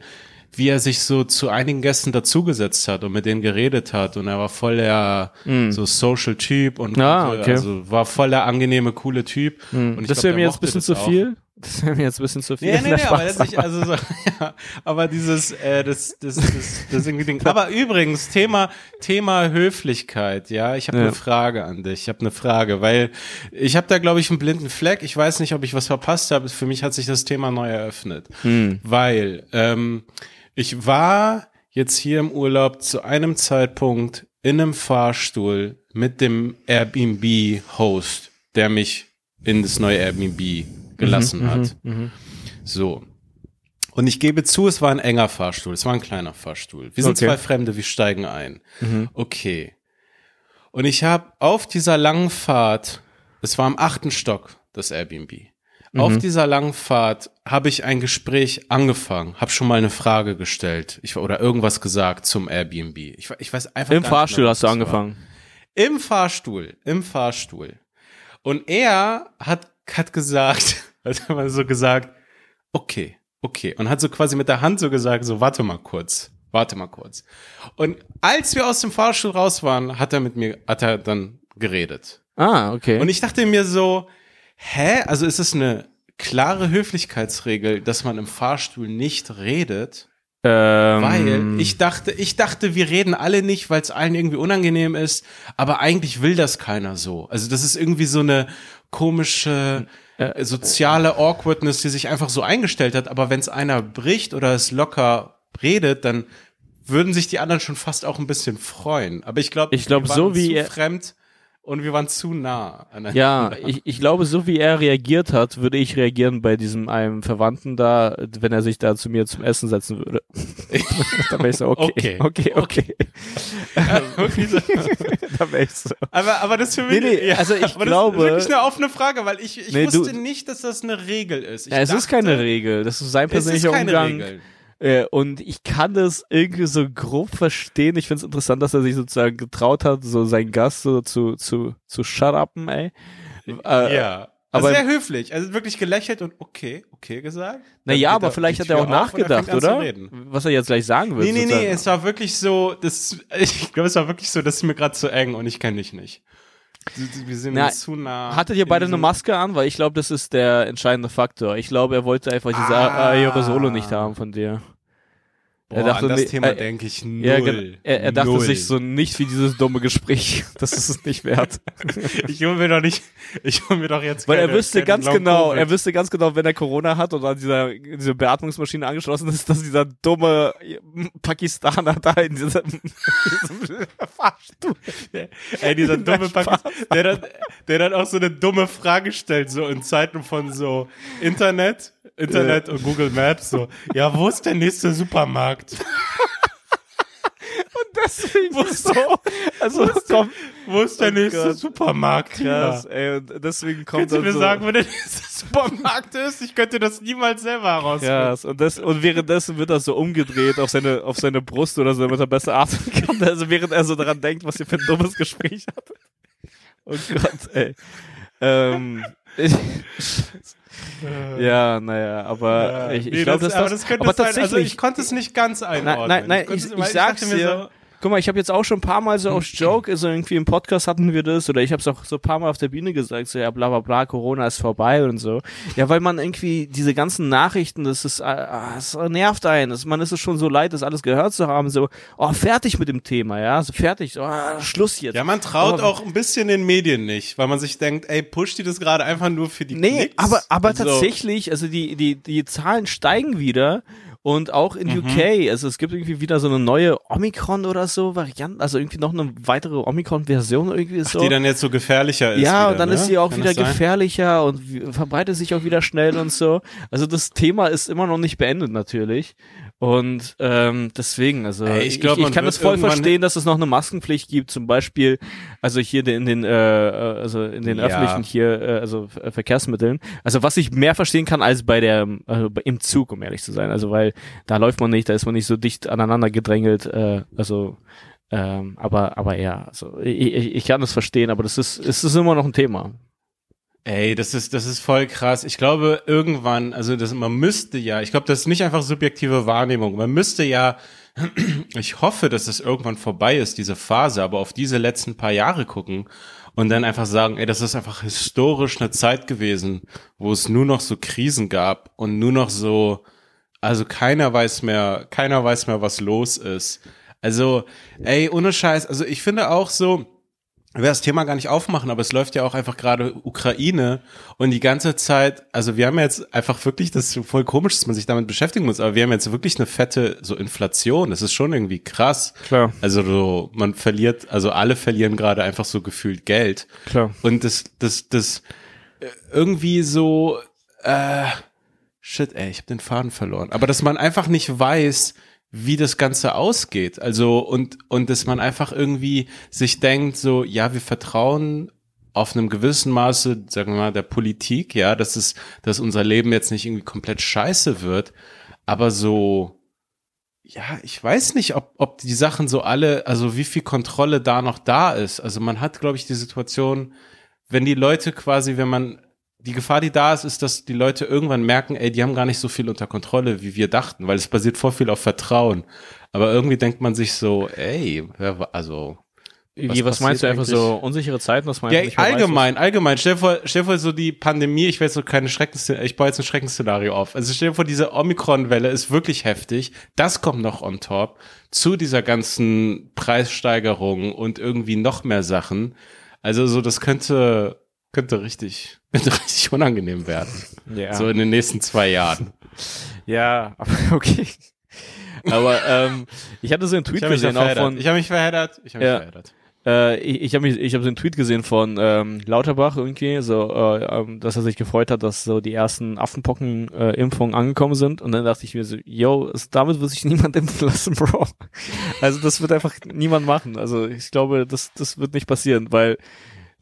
Speaker 2: wie er sich so zu einigen Gästen dazugesetzt hat und mit denen geredet hat. Und er war voll der so Social-Typ und
Speaker 1: Mm. Ah, okay. Mm.
Speaker 2: also war voll der angenehme, coole Typ. Und ich
Speaker 1: das wäre mir jetzt ein bisschen zu viel. [laughs] Das wäre mir jetzt ein bisschen zu viel.
Speaker 2: Nee, nee, [laughs] nee, aber
Speaker 1: Spaß,
Speaker 2: das nicht, also so, [laughs] ja, aber dieses, äh, das, das, das, das irgendwie Ding. Aber übrigens, Thema, Thema Höflichkeit, ja, ich habe
Speaker 1: Ja.
Speaker 2: eine Frage an dich, ich habe eine Frage, weil ich habe da, glaube ich, einen blinden Fleck, ich weiß nicht, ob ich was verpasst habe, für mich hat sich das Thema neu eröffnet,
Speaker 1: Hm.
Speaker 2: weil ähm, ich war jetzt hier im Urlaub zu einem Zeitpunkt in einem Fahrstuhl mit dem Airbnb-Host, der mich in das neue Airbnb gelassen
Speaker 1: Mhm,
Speaker 2: hat. So. Und ich gebe zu, es war ein enger Fahrstuhl, es war ein kleiner Fahrstuhl. Wir sind
Speaker 1: Okay.
Speaker 2: zwei Fremde, wir steigen ein. Okay. Und ich habe auf dieser langen Fahrt, es war am achten Stock, das Airbnb. Auf dieser langen Fahrt habe ich ein Gespräch angefangen, habe schon mal eine Frage gestellt ich, oder irgendwas gesagt zum Airbnb. Ich, ich weiß einfach
Speaker 1: Im Fahrstuhl
Speaker 2: mehr,
Speaker 1: hast du
Speaker 2: das war.
Speaker 1: angefangen.
Speaker 2: Im Fahrstuhl, im Fahrstuhl. Und er hat, hat gesagt, [laughs] hat mal so gesagt, okay, okay. Und hat so quasi mit der Hand so gesagt, so warte mal kurz, warte mal kurz. Und als wir aus dem Fahrstuhl raus waren, hat er mit mir, hat er dann geredet.
Speaker 1: Ah, okay.
Speaker 2: Und ich dachte mir so, hä? Also ist es eine klare Höflichkeitsregel, dass man im Fahrstuhl nicht redet?
Speaker 1: ähm,
Speaker 2: Weil ich dachte, ich dachte, wir reden alle nicht, weil es allen irgendwie unangenehm ist, aber eigentlich will das keiner so. Also das ist irgendwie so eine komische äh, soziale Awkwardness, die sich einfach so eingestellt hat, aber wenn es einer bricht oder es locker redet, dann würden sich die anderen schon fast auch ein bisschen freuen. Aber ich glaube,
Speaker 1: Ich glaub,
Speaker 2: wir waren
Speaker 1: so wie
Speaker 2: fremd und wir waren zu nah. aneinander.
Speaker 1: Ja, ich, ich glaube, so wie er reagiert hat, würde ich reagieren bei diesem einem Verwandten da, wenn er sich da zu mir zum Essen setzen würde. [laughs] da wäre ich so, okay,
Speaker 2: Okay.
Speaker 1: okay, okay.
Speaker 2: So.
Speaker 1: da wäre ich so. [laughs]
Speaker 2: Aber, aber das für mich,
Speaker 1: Nee, nee, also ich
Speaker 2: aber
Speaker 1: glaube-
Speaker 2: das ist wirklich eine offene Frage, weil ich, ich
Speaker 1: Nee, du-
Speaker 2: wusste nicht, dass das eine Regel ist. Ich
Speaker 1: Ja, es ist
Speaker 2: dachte,
Speaker 1: keine Regel, das ist sein
Speaker 2: Es ist
Speaker 1: persönlicher
Speaker 2: keine
Speaker 1: Umgang.
Speaker 2: Regel.
Speaker 1: Äh, und ich kann das irgendwie so grob verstehen. Ich finde es interessant, dass er sich sozusagen getraut hat, so seinen Gast so zu, zu, zu shut upen, ey. Äh,
Speaker 2: ja.
Speaker 1: aber-
Speaker 2: Aber sehr höflich. Also wirklich gelächelt und okay, okay gesagt.
Speaker 1: Naja,
Speaker 2: Dann
Speaker 1: aber vielleicht hat er auch
Speaker 2: er
Speaker 1: nachgedacht,
Speaker 2: zu
Speaker 1: oder? Was er jetzt gleich sagen wird.
Speaker 2: Nee, nee, nee,
Speaker 1: sozusagen.
Speaker 2: es war wirklich so, das, [laughs] ich glaube, es war wirklich so, das ist mir gerade zu eng und ich kenne dich nicht. Wir sind
Speaker 1: Na,
Speaker 2: zu nah.
Speaker 1: Hattet ihr beide eine Maske an? Weil ich glaube, das ist der entscheidende Faktor. Ich glaube, er wollte einfach diese
Speaker 2: Ah.
Speaker 1: Aerosole nicht haben von dir.
Speaker 2: Boah,
Speaker 1: er dachte,
Speaker 2: an das Thema
Speaker 1: äh,
Speaker 2: denke ich null.
Speaker 1: Gen- er, er dachte
Speaker 2: null.
Speaker 1: sich so nicht wie dieses dumme Gespräch. [laughs] Das ist es nicht wert. [laughs]
Speaker 2: Ich hole mir doch nicht, ich hole mir doch jetzt
Speaker 1: Weil er
Speaker 2: keine-
Speaker 1: wüsste
Speaker 2: keine
Speaker 1: ganz genau, er wüsste ganz genau, wenn er Corona hat und an dieser diese Beatmungsmaschine angeschlossen ist, dass dieser dumme Pakistaner da in diesem, Fahrstuhl. [laughs]
Speaker 2: Ey, dieser dumme
Speaker 1: Spaß.
Speaker 2: Pakistan, der der dann auch so eine dumme Frage stellt, so in Zeiten von so Internet, Internet und Google Maps, so, ja, wo ist der nächste Supermarkt?
Speaker 1: Deswegen so, also komm,
Speaker 2: Wo ist der
Speaker 1: Oh
Speaker 2: nächste
Speaker 1: Gott.
Speaker 2: Super-Markt?
Speaker 1: krass, ey, und deswegen kommt
Speaker 2: du
Speaker 1: dann
Speaker 2: mir
Speaker 1: so,
Speaker 2: sagen, wo der [laughs] nächste Supermarkt ist? Ich könnte das niemals selber herausfinden.
Speaker 1: Krass. Und, das, und währenddessen wird er so umgedreht auf seine, auf seine Brust oder so, damit er besser atmen kann. Also während er so daran denkt, was ihr für ein dummes Gespräch hattet. Oh Gott, ey. Ähm, ich, ja, naja, aber ich, ich
Speaker 2: Nee,
Speaker 1: glaube,
Speaker 2: das,
Speaker 1: dass
Speaker 2: aber
Speaker 1: das,
Speaker 2: das könnte
Speaker 1: aber
Speaker 2: sein.
Speaker 1: tatsächlich,
Speaker 2: Also ich konnte es nicht ganz einordnen.
Speaker 1: nein, nein,
Speaker 2: konnte
Speaker 1: ich- ich
Speaker 2: weil
Speaker 1: sag's dir. Guck mal, ich habe jetzt auch schon ein paar Mal so aus Joke, also irgendwie im Podcast hatten wir das, oder ich habe es auch so ein paar Mal auf der Bühne gesagt, so ja, bla bla bla, Corona ist vorbei und so. Ja, weil man irgendwie diese ganzen Nachrichten, das ist, äh, es nervt einen, das, man ist es schon so leid, das alles gehört zu haben, so, oh, fertig mit dem Thema, ja, so fertig, so, ah, Schluss jetzt.
Speaker 2: Ja, man traut
Speaker 1: Aber-
Speaker 2: auch ein bisschen den Medien nicht, weil man sich denkt, ey, pusht die das gerade einfach nur für die
Speaker 1: Nee,
Speaker 2: Klicks?
Speaker 1: aber, aber
Speaker 2: Also,
Speaker 1: tatsächlich, also die, die, die Zahlen steigen wieder und auch in
Speaker 2: Mhm.
Speaker 1: UK, also es gibt irgendwie wieder so eine neue Omikron oder so Variante, also irgendwie noch eine weitere Omikron-Version irgendwie so.
Speaker 2: Die dann jetzt so gefährlicher ist.
Speaker 1: ja,
Speaker 2: wieder,
Speaker 1: und dann
Speaker 2: ne?
Speaker 1: ist sie auch
Speaker 2: Kann
Speaker 1: wieder gefährlicher und verbreitet sich auch wieder schnell und so. Also das Thema ist immer noch nicht beendet natürlich. Und ähm, deswegen, also
Speaker 2: Ey, ich glaub,
Speaker 1: ich,
Speaker 2: man
Speaker 1: kann das voll verstehen, dass es noch eine Maskenpflicht gibt, zum Beispiel, also hier in den, äh, also in den
Speaker 2: Ja.
Speaker 1: öffentlichen hier, äh, also Ver- Verkehrsmitteln. Also was ich mehr verstehen kann als bei der, also im Zug, um ehrlich zu sein. Also weil da läuft man nicht, da ist man nicht so dicht aneinander gedrängelt, äh, also ähm, aber, aber ja, also ich, ich, ich kann das verstehen, aber das ist, es ist immer noch ein Thema.
Speaker 2: Ey, das ist, das ist voll krass. Ich glaube, irgendwann, also das, man müsste ja, ich glaube, das ist nicht einfach subjektive Wahrnehmung. Man müsste ja, [clears throat] ich hoffe, dass es irgendwann vorbei ist, diese Phase, aber auf diese letzten paar Jahre gucken und dann einfach sagen, ey, das ist einfach historisch eine Zeit gewesen, wo es nur noch so Krisen gab und nur noch so, also keiner weiß mehr, keiner weiß mehr, was los ist. Also, ey, ohne Scheiß, also ich finde auch so, ich will das Thema gar nicht aufmachen, aber es läuft ja auch einfach gerade Ukraine und die ganze Zeit, also wir haben jetzt einfach wirklich, das ist voll komisch, dass man sich damit beschäftigen muss, aber wir haben jetzt wirklich eine fette so Inflation, das ist schon irgendwie krass.
Speaker 1: Klar.
Speaker 2: Also so, man verliert, also alle verlieren gerade einfach so gefühlt Geld.
Speaker 1: Klar.
Speaker 2: Und das, das, das irgendwie so, äh, shit, ey, ich habe den Faden verloren. Aber dass man einfach nicht weiß, wie das Ganze ausgeht. Also und und dass man einfach irgendwie sich denkt, so ja, wir vertrauen auf einem gewissen Maße, sagen wir mal, der Politik, ja, dass es, dass unser Leben jetzt nicht irgendwie komplett scheiße wird, aber so ja, ich weiß nicht, ob, ob die Sachen so alle, also wie viel Kontrolle da noch da ist. Also man hat, glaube ich, die Situation, wenn die Leute quasi, wenn man, die Gefahr, die da ist, ist, dass die Leute irgendwann merken, ey, die haben gar nicht so viel unter Kontrolle, wie wir dachten, weil es basiert voll viel auf Vertrauen. Aber irgendwie denkt man sich so, ey, also,
Speaker 1: Wie, was, meinst du
Speaker 2: passiert
Speaker 1: einfach so unsichere Zeiten? Was meinst
Speaker 2: ja,
Speaker 1: du mehr
Speaker 2: allgemein, allgemein. Stell dir vor, stell dir vor, so die Pandemie, ich jetzt so keine Schreckens, ich baue jetzt ein Schreckensszenario auf. Also stell dir vor, diese Omikron-Welle ist wirklich heftig. Das kommt noch on top zu dieser ganzen Preissteigerung und irgendwie noch mehr Sachen. Also so, das könnte, könnte richtig, richtig unangenehm werden.
Speaker 1: Ja.
Speaker 2: So in den nächsten zwei Jahren.
Speaker 1: ja, [laughs] okay. Aber ähm, ich hatte so einen Tweet gesehen auch von,
Speaker 2: Ich habe mich verheddert. Ich habe mich
Speaker 1: Ja.
Speaker 2: verheddert.
Speaker 1: äh, ich, ich habe mich, ich habe so einen Tweet gesehen von ähm, Lauterbach irgendwie, so, äh, ähm, dass er sich gefreut hat, dass so die ersten Affenpocken-Impfungen äh, angekommen sind. Und dann dachte ich mir so, yo, damit wird sich [laughs] niemand impfen lassen, Bro. Also das wird einfach niemand machen. Also ich glaube, das, das wird nicht passieren, weil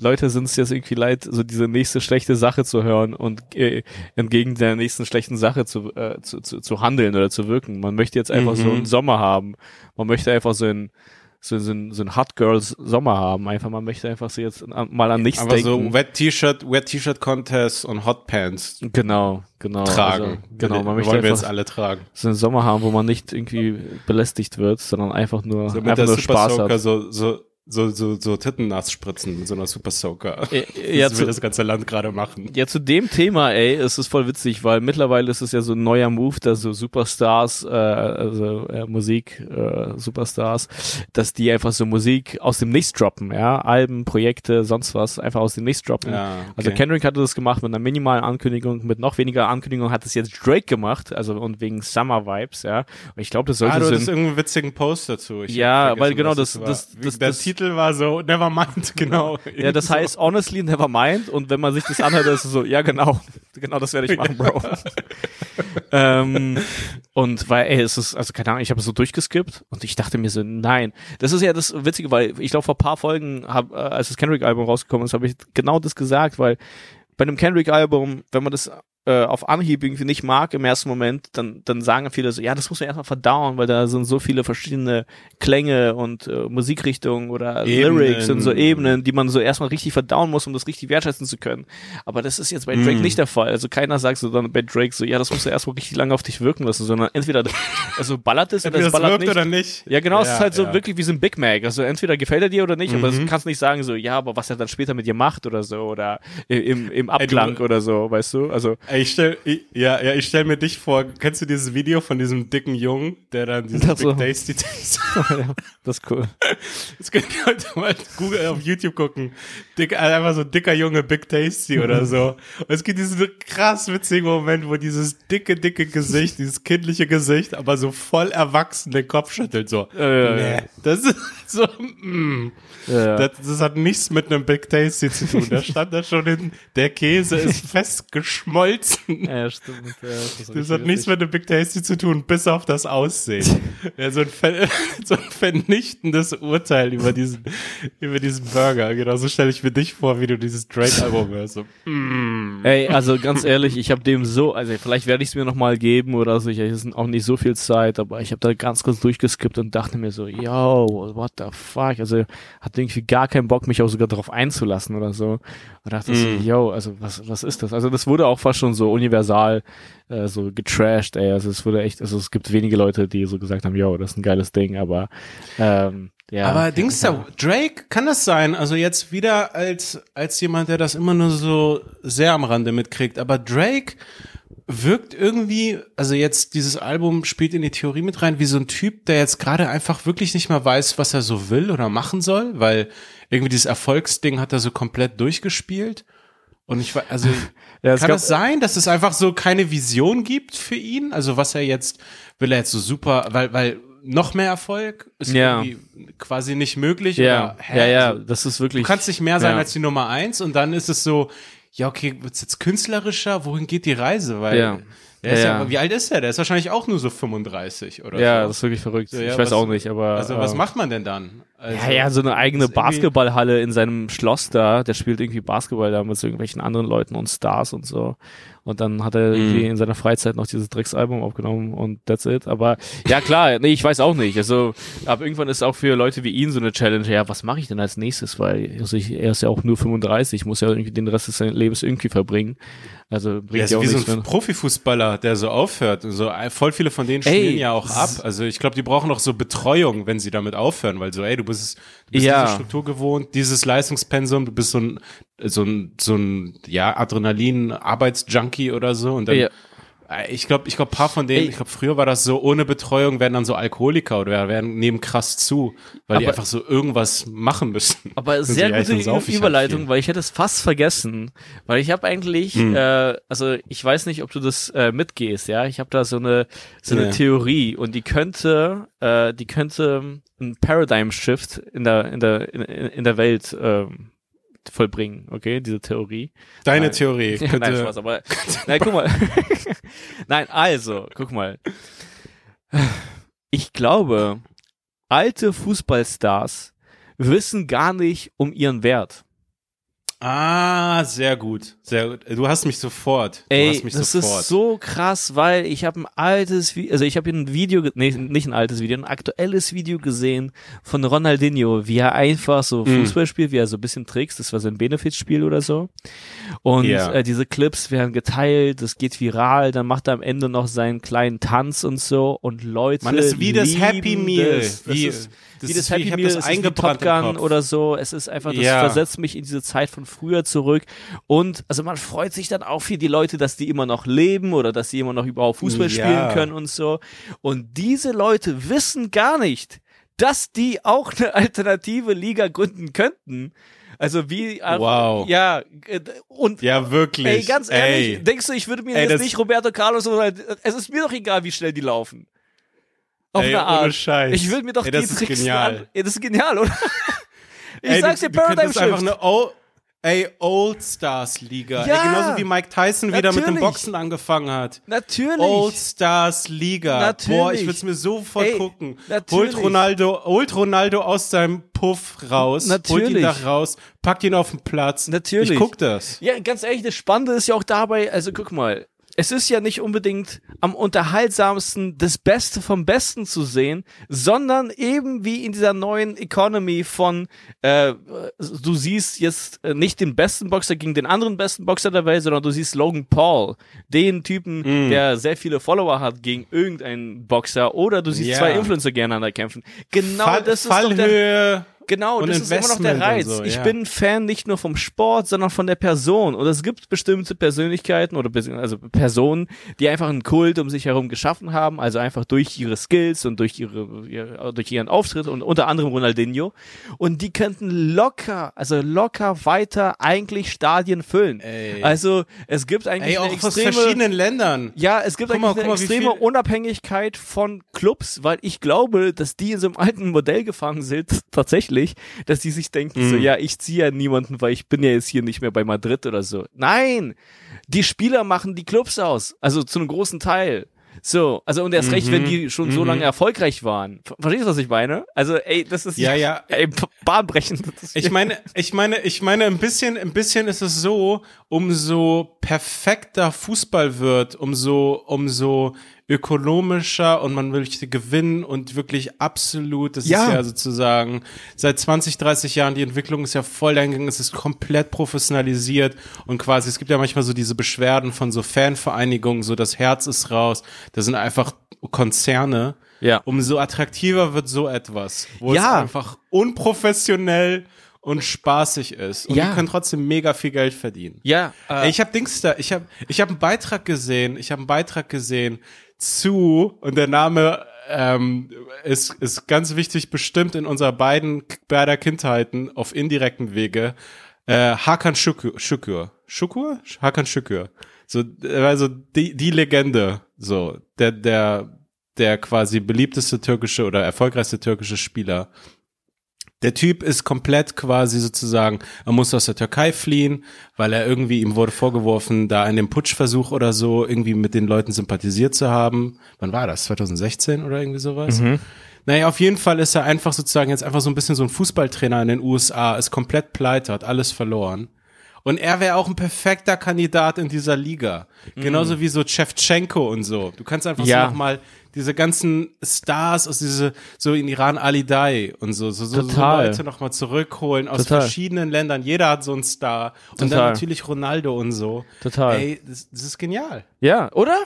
Speaker 1: Leute sind es jetzt irgendwie leid, so diese nächste schlechte Sache zu hören und äh, entgegen der nächsten schlechten Sache zu, äh, zu, zu, zu handeln oder zu wirken. Man möchte jetzt einfach so
Speaker 2: Mhm.
Speaker 1: einen Sommer haben. Man möchte einfach so ein so, so, ein, so ein Hot Girls Sommer haben. Einfach, man möchte einfach so jetzt an, mal an nichts
Speaker 2: Aber
Speaker 1: denken.
Speaker 2: so Wet T-Shirt, Wet T-Shirt Contest und Hot Pants
Speaker 1: genau, genau.
Speaker 2: tragen.
Speaker 1: Also, genau, man
Speaker 2: Wollen
Speaker 1: möchte
Speaker 2: wir jetzt alle tragen.
Speaker 1: so einen Sommer haben, wo man nicht irgendwie belästigt wird, sondern einfach nur,
Speaker 2: So
Speaker 1: einfach nur Spaß
Speaker 2: Soaker
Speaker 1: hat.
Speaker 2: so, so, so, so, so Tittennass spritzen mit so einer Super Soaker. [laughs]
Speaker 1: Ja,
Speaker 2: Ja, das will das ganze Land gerade machen.
Speaker 1: Ja, zu dem Thema, ey, ist es voll witzig, weil mittlerweile ist es ja so ein neuer Move, dass so Superstars, äh, also äh, Musik, äh, Superstars, dass die einfach so Musik aus dem Nichts droppen, ja, Alben, Projekte, sonst was, einfach aus dem Nichts droppen.
Speaker 2: Ja,
Speaker 1: Also
Speaker 2: okay.
Speaker 1: Kendrick hatte das gemacht mit einer minimalen Ankündigung, mit noch weniger Ankündigung hat es jetzt Drake gemacht, also und wegen Summer Vibes, ja. Und ich glaube, das sollte
Speaker 2: Ah, du
Speaker 1: so
Speaker 2: hattest
Speaker 1: ein-
Speaker 2: irgendeinen witzigen Post dazu. Ich
Speaker 1: Ja, weil genau das- das- das-
Speaker 2: Der
Speaker 1: das-
Speaker 2: Titel war so, Nevermind, [laughs] genau.
Speaker 1: Ja, das heißt honestly never mind und wenn man sich das anhört, ist es so, ja genau, [laughs] genau das werde ich machen, Bro. [laughs] ähm, und weil, ey, es ist, also keine Ahnung, ich habe es so durchgeskippt und ich dachte mir so, nein. Das ist ja das Witzige, weil ich glaube vor ein paar Folgen, hab, äh, als das Kendrick-Album rausgekommen ist, habe ich genau das gesagt, weil bei einem Kendrick-Album, wenn man das äh, auf Anhieb irgendwie nicht mag im ersten Moment, dann, dann sagen viele so, ja, das muss man erstmal verdauen, weil da sind so viele verschiedene Klänge und äh, Musikrichtungen oder
Speaker 2: Ebenen.
Speaker 1: Lyrics und so Ebenen, die man so erstmal richtig verdauen muss, um das richtig wertschätzen zu können. Aber das ist jetzt bei Drake
Speaker 2: Mm.
Speaker 1: nicht der Fall. Also keiner sagt so dann bei Drake so, ja, das musst du erstmal richtig lange auf dich wirken lassen, sondern entweder, also ballert es oder es ballert
Speaker 2: wirkt
Speaker 1: nicht.
Speaker 2: oder nicht.
Speaker 1: Ja, genau, es ist halt so
Speaker 2: ja.
Speaker 1: wirklich wie so ein Big Mac. Also entweder gefällt er dir oder nicht, aber
Speaker 2: Mhm.
Speaker 1: du kannst nicht sagen so, ja, aber was er dann später mit dir macht oder so oder im, im Abklang
Speaker 2: du-
Speaker 1: oder so, weißt du? Also
Speaker 2: Ey, Ich stell, ich, ja, ja, ich stell mir dich vor, kennst du dieses Video von diesem dicken Jungen, der dann dieses
Speaker 1: Ach so.
Speaker 2: Big Tasty Taste [laughs]
Speaker 1: ja, das ist cool. [laughs]
Speaker 2: Das könnt ihr heute mal Google auf YouTube gucken. Dick, äh, einfach so dicker Junge Big Tasty oder so. Und es gibt diesen krass witzigen Moment, wo dieses dicke, dicke Gesicht, dieses kindliche Gesicht, aber so voll erwachsen den Kopf schüttelt, so.
Speaker 1: ja,
Speaker 2: nee,
Speaker 1: ja.
Speaker 2: das ist [laughs] so, mm. Das, das hat nichts mit einem Big Tasty zu tun. Da stand da schon hin, der Käse ist fest geschmolzen.
Speaker 1: Ja, stimmt. Ja, das
Speaker 2: Das hat nichts mit dem Big Tasty zu tun, bis auf das Aussehen. [laughs] ja, so, ein ver [laughs] so ein vernichtendes Urteil über diesen, über diesen Burger. Genau, so stelle ich mir dich vor, wie du dieses Drake-Album hörst. So, mm.
Speaker 1: Ey, also ganz ehrlich, ich habe dem so, also vielleicht werde ich es mir nochmal geben oder so, ich ist auch nicht so viel Zeit, aber ich habe da ganz kurz durchgeskippt und dachte mir so, yo, what the fuck, also hatte irgendwie gar keinen Bock, mich auch sogar darauf einzulassen oder so. Und dachte so,
Speaker 2: Mm.
Speaker 1: yo, also was, was ist das? Also das wurde auch fast schon so universal äh, so getrashed, ey, also es wurde echt, also es gibt wenige Leute, die so gesagt haben, yo, das ist ein geiles Ding, aber ähm, ja.
Speaker 2: Aber Dings da, Drake, kann das sein? Also jetzt wieder als, als jemand, der das immer nur so sehr am Rande mitkriegt. Aber Drake wirkt irgendwie, also jetzt dieses Album spielt in die Theorie mit rein, wie so ein Typ, der jetzt gerade einfach wirklich nicht mehr weiß, was er so will oder machen soll, weil irgendwie dieses Erfolgsding hat er so komplett durchgespielt. Und ich war, also, [laughs]
Speaker 1: Ja, es
Speaker 2: kann
Speaker 1: gab-
Speaker 2: das sein, dass es einfach so keine Vision gibt für ihn? Also was er jetzt, will er jetzt so super, weil, weil noch mehr Erfolg ist
Speaker 1: Ja.
Speaker 2: irgendwie quasi nicht möglich.
Speaker 1: ja,
Speaker 2: oder, hä?
Speaker 1: ja, ja,
Speaker 2: Also,
Speaker 1: das ist wirklich.
Speaker 2: du kannst nicht mehr sein
Speaker 1: ja.
Speaker 2: als die Nummer eins und dann ist es so, ja, okay, wird's jetzt künstlerischer? Wohin geht die Reise? Weil,
Speaker 1: Ja. Ja,
Speaker 2: ja, wie alt ist der? Der ist wahrscheinlich auch nur so 35 oder
Speaker 1: Ja,
Speaker 2: so.
Speaker 1: das ist wirklich verrückt.
Speaker 2: So, ja,
Speaker 1: ich weiß
Speaker 2: was-
Speaker 1: auch nicht, aber.
Speaker 2: Also, was
Speaker 1: ähm,
Speaker 2: macht man denn dann? Also,
Speaker 1: Ja, ja, so eine eigene Basketballhalle in seinem Schloss da. Der spielt irgendwie Basketball da mit so irgendwelchen anderen Leuten und Stars und so. Und dann hat er irgendwie
Speaker 2: Mhm.
Speaker 1: in seiner Freizeit noch dieses Drecksalbum aufgenommen und that's it. Aber ja, klar, nee, ich weiß auch nicht. Also, ab irgendwann ist auch für Leute wie ihn so eine Challenge, ja, was mache ich denn als nächstes? Weil also ich, er ist ja auch nur 35, muss ja irgendwie den Rest des Lebens irgendwie verbringen. Also bringt ja
Speaker 2: ist
Speaker 1: auch
Speaker 2: wie so ein
Speaker 1: wenn,
Speaker 2: Profifußballer, der so aufhört. So, äh, voll viele von denen
Speaker 1: Ey,
Speaker 2: spielen ja auch ab. Also ich glaube, die brauchen auch so Betreuung, wenn sie damit aufhören, weil so, ey, du bist, du bist
Speaker 1: Ja.
Speaker 2: diese Struktur gewohnt, dieses Leistungspensum, du bist so ein, so ein, so ein, ja, Adrenalin-Arbeitsjunkie oder so und dann
Speaker 1: Ja.
Speaker 2: Äh, Ich glaube, ich glaube, paar von denen,
Speaker 1: Ey.
Speaker 2: ich glaube, früher war das so, ohne Betreuung werden dann so Alkoholiker oder werden nehmen krass zu, weil die
Speaker 1: Aber-
Speaker 2: einfach so irgendwas machen müssen.
Speaker 1: Aber [laughs]
Speaker 2: so,
Speaker 1: sehr
Speaker 2: ja,
Speaker 1: gute
Speaker 2: halt
Speaker 1: Überleitung,
Speaker 2: viel.
Speaker 1: weil ich hätte es fast vergessen, weil ich habe eigentlich,
Speaker 2: Hm.
Speaker 1: äh, also ich weiß nicht, ob du das äh, mitgehst, ja, ich habe da so eine so eine
Speaker 2: Nee.
Speaker 1: Theorie und die könnte, äh, die könnte ein Paradigm Shift in der in der in, in der Welt ähm, vollbringen, okay, diese Theorie.
Speaker 2: Deine
Speaker 1: Nein.
Speaker 2: Theorie. [laughs]
Speaker 1: Ja,
Speaker 2: Bitte.
Speaker 1: nein, Spaß, aber nein, guck mal. [laughs] nein, also, guck mal. Ich glaube, alte Fußballstars wissen gar nicht um ihren Wert.
Speaker 2: Ah, sehr gut. Sehr gut. Du hast mich sofort. Du
Speaker 1: Ey,
Speaker 2: hast mich
Speaker 1: das
Speaker 2: sofort.
Speaker 1: ist so krass, weil ich habe ein altes, Vi also ich habe ein Video, nee, nicht ein altes Video, ein aktuelles Video gesehen von Ronaldinho, wie er einfach so
Speaker 2: Mm.
Speaker 1: Fußball spielt, wie er so ein bisschen trickst, das war so ein Benefizspiel oder so. Und
Speaker 2: Ja.
Speaker 1: äh, diese Clips werden geteilt, das geht viral, dann macht er am Ende noch seinen kleinen Tanz und so und Leute
Speaker 2: Man, das ist wie das Happy Meal.
Speaker 1: Das, das
Speaker 2: Wie-
Speaker 1: ist,
Speaker 2: das
Speaker 1: wie das
Speaker 2: ist
Speaker 1: Happy Meal,
Speaker 2: das
Speaker 1: ist wie
Speaker 2: eingebrannt
Speaker 1: Top Gun oder so. Es ist einfach, das
Speaker 2: Ja.
Speaker 1: versetzt mich in diese Zeit von früher zurück. Und also man freut sich dann auch für die Leute, dass die immer noch leben oder dass sie immer noch überhaupt Fußball
Speaker 2: Ja.
Speaker 1: spielen können und so. Und diese Leute wissen gar nicht, dass die auch eine alternative Liga gründen könnten. Also wie
Speaker 2: Wow.
Speaker 1: ja äh, und
Speaker 2: Ja, wirklich.
Speaker 1: ey ganz ehrlich,
Speaker 2: Ey.
Speaker 1: denkst du, ich würde mir
Speaker 2: Ey,
Speaker 1: jetzt nicht Roberto Carlos oder es ist mir doch egal, wie schnell die laufen. Auf
Speaker 2: Ey,
Speaker 1: eine Art.
Speaker 2: Scheiß.
Speaker 1: Ich würde mir doch
Speaker 2: Ey,
Speaker 1: die
Speaker 2: das ist
Speaker 1: Tricks
Speaker 2: genial.
Speaker 1: An, ja, das ist genial, oder? [laughs] Ich
Speaker 2: Ey,
Speaker 1: sag's dir, Paradigm
Speaker 2: könntest einfach
Speaker 1: Shift.
Speaker 2: eine Old, ey, Old Stars Liga.
Speaker 1: Ja.
Speaker 2: ey, genauso wie Mike Tyson wieder mit dem
Speaker 1: Natürlich.
Speaker 2: Boxen angefangen hat.
Speaker 1: Natürlich.
Speaker 2: Old Stars Liga.
Speaker 1: Natürlich.
Speaker 2: Boah, ich würde es mir sofort
Speaker 1: Ey,
Speaker 2: gucken.
Speaker 1: natürlich.
Speaker 2: Holt Ronaldo, holt Ronaldo aus seinem Puff raus. Holt ihn
Speaker 1: Natürlich.
Speaker 2: da raus, packt ihn auf den Platz.
Speaker 1: Natürlich.
Speaker 2: Ich guck das.
Speaker 1: Ja, ganz ehrlich, das Spannende ist ja auch dabei, also guck mal, es ist ja nicht unbedingt am unterhaltsamsten das Beste vom Besten zu sehen, sondern eben wie in dieser neuen Economy von, äh, du siehst jetzt äh, nicht den besten Boxer gegen den anderen besten Boxer der Welt, sondern du siehst Logan Paul, den Typen,
Speaker 2: Mm.
Speaker 1: der sehr viele Follower hat gegen irgendeinen Boxer, oder du siehst
Speaker 2: Ja.
Speaker 1: zwei Influencer gegeneinander kämpfen. Genau
Speaker 2: Fall,
Speaker 1: das ist doch der,
Speaker 2: Fallhöhe.
Speaker 1: Genau,
Speaker 2: und
Speaker 1: das ist immer noch der
Speaker 2: Investment
Speaker 1: Reiz.
Speaker 2: so,
Speaker 1: ich
Speaker 2: ja.
Speaker 1: bin Fan nicht nur vom Sport, sondern von der Person. Und es gibt bestimmte Persönlichkeiten oder also Personen, die einfach einen Kult um sich herum geschaffen haben, also einfach durch ihre Skills und durch ihre, ihr- durch ihren Auftritt und unter anderem Ronaldinho. Und die könnten locker, also locker weiter eigentlich Stadien füllen.
Speaker 2: Ey.
Speaker 1: Also es gibt eigentlich
Speaker 2: Ey, auch aus
Speaker 1: extreme,
Speaker 2: verschiedenen Ländern.
Speaker 1: ja, es gibt
Speaker 2: Guck mal,
Speaker 1: eigentlich
Speaker 2: guck
Speaker 1: eine
Speaker 2: mal,
Speaker 1: extreme Unabhängigkeit von Clubs, weil ich glaube, dass die in so einem alten Modell gefangen sind, tatsächlich, dass die sich denken, so,
Speaker 2: Mhm.
Speaker 1: ja, ich ziehe ja niemanden, weil ich bin ja jetzt hier nicht mehr bei Madrid oder so. Nein! Die Spieler machen die Clubs aus, also zu einem großen Teil. So, also und erst recht, wenn die schon so
Speaker 2: mhm.
Speaker 1: lange erfolgreich waren. Ver- Verstehst du, was ich meine? Also, ey, das ist
Speaker 2: Ja, ja. [laughs]
Speaker 1: ey, bahnbrechend.
Speaker 2: Ich meine, ich meine, ich meine, ein bisschen, ein bisschen ist es so, umso perfekter Fußball wird, umso, umso ökonomischer und man möchte gewinnen und wirklich absolut, das
Speaker 1: Ja.
Speaker 2: ist ja sozusagen seit 20, 30 Jahren, die Entwicklung ist ja voll eingegangen, es ist komplett professionalisiert und quasi, es gibt ja manchmal so diese Beschwerden von so Fanvereinigungen, so das Herz ist raus, das sind einfach Konzerne,
Speaker 1: Ja.
Speaker 2: umso attraktiver wird so etwas, wo
Speaker 1: Ja.
Speaker 2: es einfach unprofessionell und spaßig ist. Und
Speaker 1: Ja.
Speaker 2: die können trotzdem mega viel Geld verdienen.
Speaker 1: ja, äh,
Speaker 2: ich habe Dings da, ich habe ich hab einen Beitrag gesehen, ich habe einen Beitrag gesehen zu, und der Name ähm, ist, ist ganz wichtig bestimmt in unserer beiden, beider Kindheiten auf indirekten Wege, äh, Hakan Şükür, Şükür, Şükür? Hakan Şükür. So, also die, die Legende, so, der, der, der quasi beliebteste türkische oder erfolgreichste türkische Spieler. Der Typ ist komplett quasi sozusagen, er musste aus der Türkei fliehen, weil er irgendwie, ihm wurde vorgeworfen, da in dem Putschversuch oder so irgendwie mit den Leuten sympathisiert zu haben. Wann war das? 2016 oder irgendwie sowas? Naja, auf jeden Fall ist er einfach sozusagen jetzt einfach so ein bisschen so ein Fußballtrainer in den USA, ist komplett pleite, hat alles verloren. Und er wäre auch ein perfekter Kandidat in dieser Liga. Genauso wie so Chevchenko und so. Du kannst einfach
Speaker 1: Ja.
Speaker 2: so nochmal diese ganzen Stars aus diese, so in Iran Ali Dai und so, so, so, so. Leute nochmal zurückholen aus
Speaker 1: Total.
Speaker 2: verschiedenen Ländern. Jeder hat so einen Star. Und dann
Speaker 1: Total.
Speaker 2: natürlich Ronaldo und so.
Speaker 1: Total.
Speaker 2: Ey, das, das ist genial.
Speaker 1: ja, oder?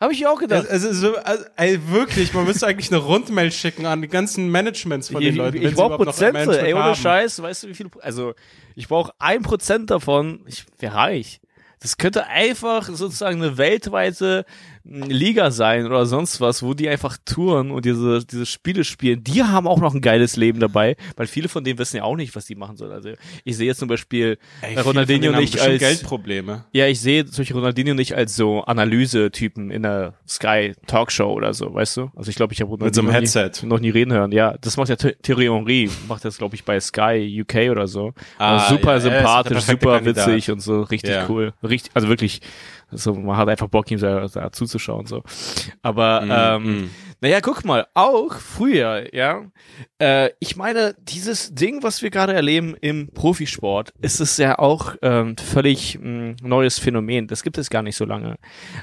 Speaker 1: Habe ich auch gedacht.
Speaker 2: Also, so, also, ey, wirklich, man müsste eigentlich eine Rundmail schicken an die ganzen Managements von den
Speaker 1: ich,
Speaker 2: Leuten.
Speaker 1: ich,
Speaker 2: wenn sie
Speaker 1: brauche
Speaker 2: überhaupt noch ein
Speaker 1: Prozente, ey, ohne
Speaker 2: haben.
Speaker 1: Scheiß, weißt du, wie viel, also, ich brauche ein Prozent davon, ich wäre reich. Das könnte einfach sozusagen eine weltweite Liga sein oder sonst was, wo die einfach touren und diese, diese Spiele spielen. Die haben auch noch ein geiles Leben dabei, weil viele von denen wissen ja auch nicht, was die machen sollen. Also ich sehe jetzt zum Beispiel
Speaker 2: Ey,
Speaker 1: Ronaldinho nicht als
Speaker 2: Geldprobleme.
Speaker 1: ja, ich sehe solche Ronaldinho nicht als so Analyse-Typen in der Sky Talkshow oder so, weißt du? Also ich glaube, ich habe Ronaldinho
Speaker 2: Mit so einem
Speaker 1: noch nie-
Speaker 2: Headset.
Speaker 1: noch nie reden hören. Ja, das macht ja Th- Thierry Henry, macht das glaube ich bei Sky UK oder so.
Speaker 2: Ah,
Speaker 1: Also super
Speaker 2: ja,
Speaker 1: sympathisch, super
Speaker 2: Kandidat.
Speaker 1: witzig und so richtig
Speaker 2: Ja.
Speaker 1: cool. Richtig, also wirklich, so man hat einfach Bock ihm da, da zuzuschauen so. Aber ähm,
Speaker 2: Mhm.
Speaker 1: Naja, guck mal, auch früher, ja. Äh, ich meine, dieses Ding, was wir gerade erleben im Profisport, ist es ja auch ähm, völlig mh, neues Phänomen. Das gibt es gar nicht so lange.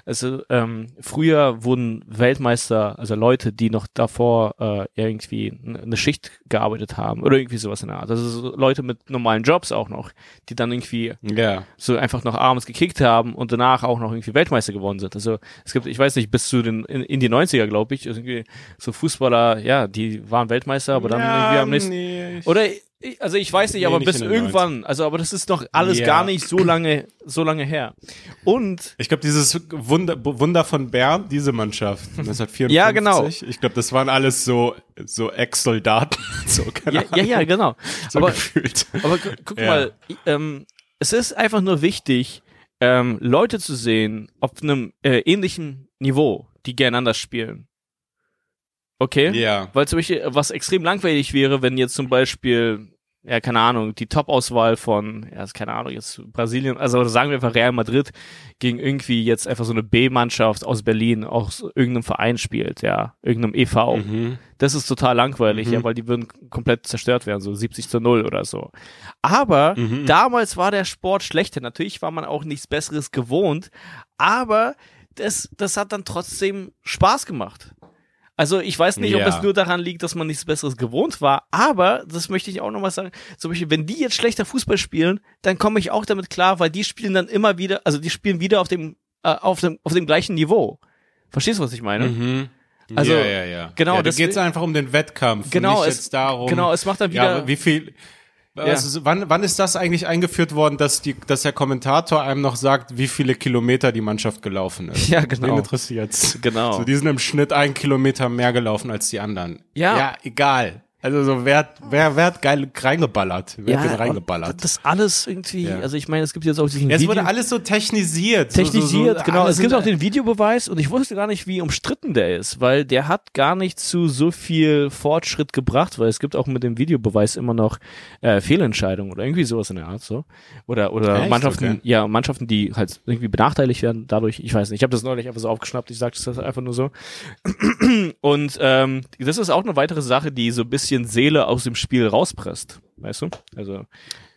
Speaker 1: Also ähm, früher wurden Weltmeister, also Leute, die noch davor äh, irgendwie eine Schicht gearbeitet haben oder irgendwie sowas in der Art. Also so Leute mit normalen Jobs auch noch, die dann irgendwie
Speaker 2: Ja.
Speaker 1: so einfach noch abends gekickt haben und danach auch noch irgendwie Weltmeister geworden sind. Also es gibt, ich weiß nicht, bis zu den in, in die 90er, glaube ich, irgendwie so Fußballer, ja, die waren Weltmeister, aber dann irgendwie am nächsten
Speaker 2: nee.
Speaker 1: oder also ich weiß nicht,
Speaker 2: Nee,
Speaker 1: aber
Speaker 2: nicht
Speaker 1: bis irgendwann, also aber das ist doch alles
Speaker 2: Ja.
Speaker 1: gar nicht so lange so lange her. Und
Speaker 2: Ich glaube, dieses Wunder, Wunder von Bern, diese Mannschaft, [laughs] 1954.
Speaker 1: Ja, genau.
Speaker 2: Ich glaube, das waren alles so, so Ex-Soldaten. [laughs] So, keine
Speaker 1: ja, ja, ja, genau. [laughs]
Speaker 2: So
Speaker 1: aber
Speaker 2: gefühlt.
Speaker 1: Aber gu guck
Speaker 2: Ja.
Speaker 1: mal, ähm, es ist einfach nur wichtig, ähm, Leute zu sehen auf einem äh, ähnlichen Niveau, die gegeneinander spielen. Okay?
Speaker 2: Ja.
Speaker 1: Weil zum Beispiel, was extrem langweilig wäre, wenn jetzt zum Beispiel, ja, keine Ahnung, die Top-Auswahl von, ja, ist keine Ahnung, jetzt Brasilien, also sagen wir einfach Real Madrid gegen irgendwie jetzt einfach so eine B-Mannschaft aus Berlin aus irgendeinem Verein spielt, ja, irgendeinem EV.
Speaker 2: Mhm.
Speaker 1: Das ist total langweilig,
Speaker 2: Mhm.
Speaker 1: ja, weil die würden komplett zerstört werden, so 70 zu 0 oder so. Aber
Speaker 2: Mhm.
Speaker 1: damals war der Sport schlechter. Natürlich war man auch nichts Besseres gewohnt, aber das, das hat dann trotzdem Spaß gemacht. Also ich weiß nicht, ob
Speaker 2: Ja.
Speaker 1: es nur daran liegt, dass man nichts Besseres gewohnt war, aber das möchte ich auch nochmal sagen. Zum Beispiel, wenn die jetzt schlechter Fußball spielen, dann komme ich auch damit klar, weil die spielen dann immer wieder, also die spielen wieder auf dem, äh, auf dem, auf dem gleichen Niveau. Verstehst du, was ich meine?
Speaker 2: Mhm.
Speaker 1: Also,
Speaker 2: ja, ja, ja.
Speaker 1: genau,
Speaker 2: Ja, da geht's einfach um den Wettkampf.
Speaker 1: Genau,
Speaker 2: nicht
Speaker 1: es-
Speaker 2: jetzt darum.
Speaker 1: Genau, es macht dann wieder.
Speaker 2: Ja, wie viel. Also, wann, wann ist das eigentlich eingeführt worden, dass, die, dass der Kommentator einem noch sagt, wie viele Kilometer die Mannschaft gelaufen ist?
Speaker 1: Ja, genau.
Speaker 2: Wen interessiert's?
Speaker 1: Genau.
Speaker 2: So, die sind im Schnitt einen Kilometer mehr gelaufen als die anderen.
Speaker 1: Ja.
Speaker 2: Ja, egal. Also so, wer, hat- wer, wer hat geil reingeballert? Wer hat den
Speaker 1: und
Speaker 2: reingeballert?
Speaker 1: Das alles irgendwie,
Speaker 2: Ja.
Speaker 1: also ich meine, es gibt jetzt auch diesen
Speaker 2: Ja, es
Speaker 1: Video
Speaker 2: wurde alles so technisiert. so-
Speaker 1: technisiert,
Speaker 2: so, so,
Speaker 1: genau.
Speaker 2: alle
Speaker 1: Es gibt auch den Videobeweis und ich wusste gar nicht, wie umstritten der ist, weil der hat gar nicht zu so viel Fortschritt gebracht, weil es gibt auch mit dem Videobeweis immer noch äh, Fehlentscheidungen oder irgendwie sowas in der Art so. Oder oder
Speaker 2: Echt?
Speaker 1: Mannschaften,
Speaker 2: Okay.
Speaker 1: ja, Mannschaften, die halt irgendwie benachteiligt werden dadurch, ich weiß nicht, ich habe das neulich einfach so aufgeschnappt, ich sage das einfach nur so. [clears throat] Und ähm, das ist auch eine weitere Sache, die so ein bisschen Seele aus dem Spiel rauspresst, weißt du? Also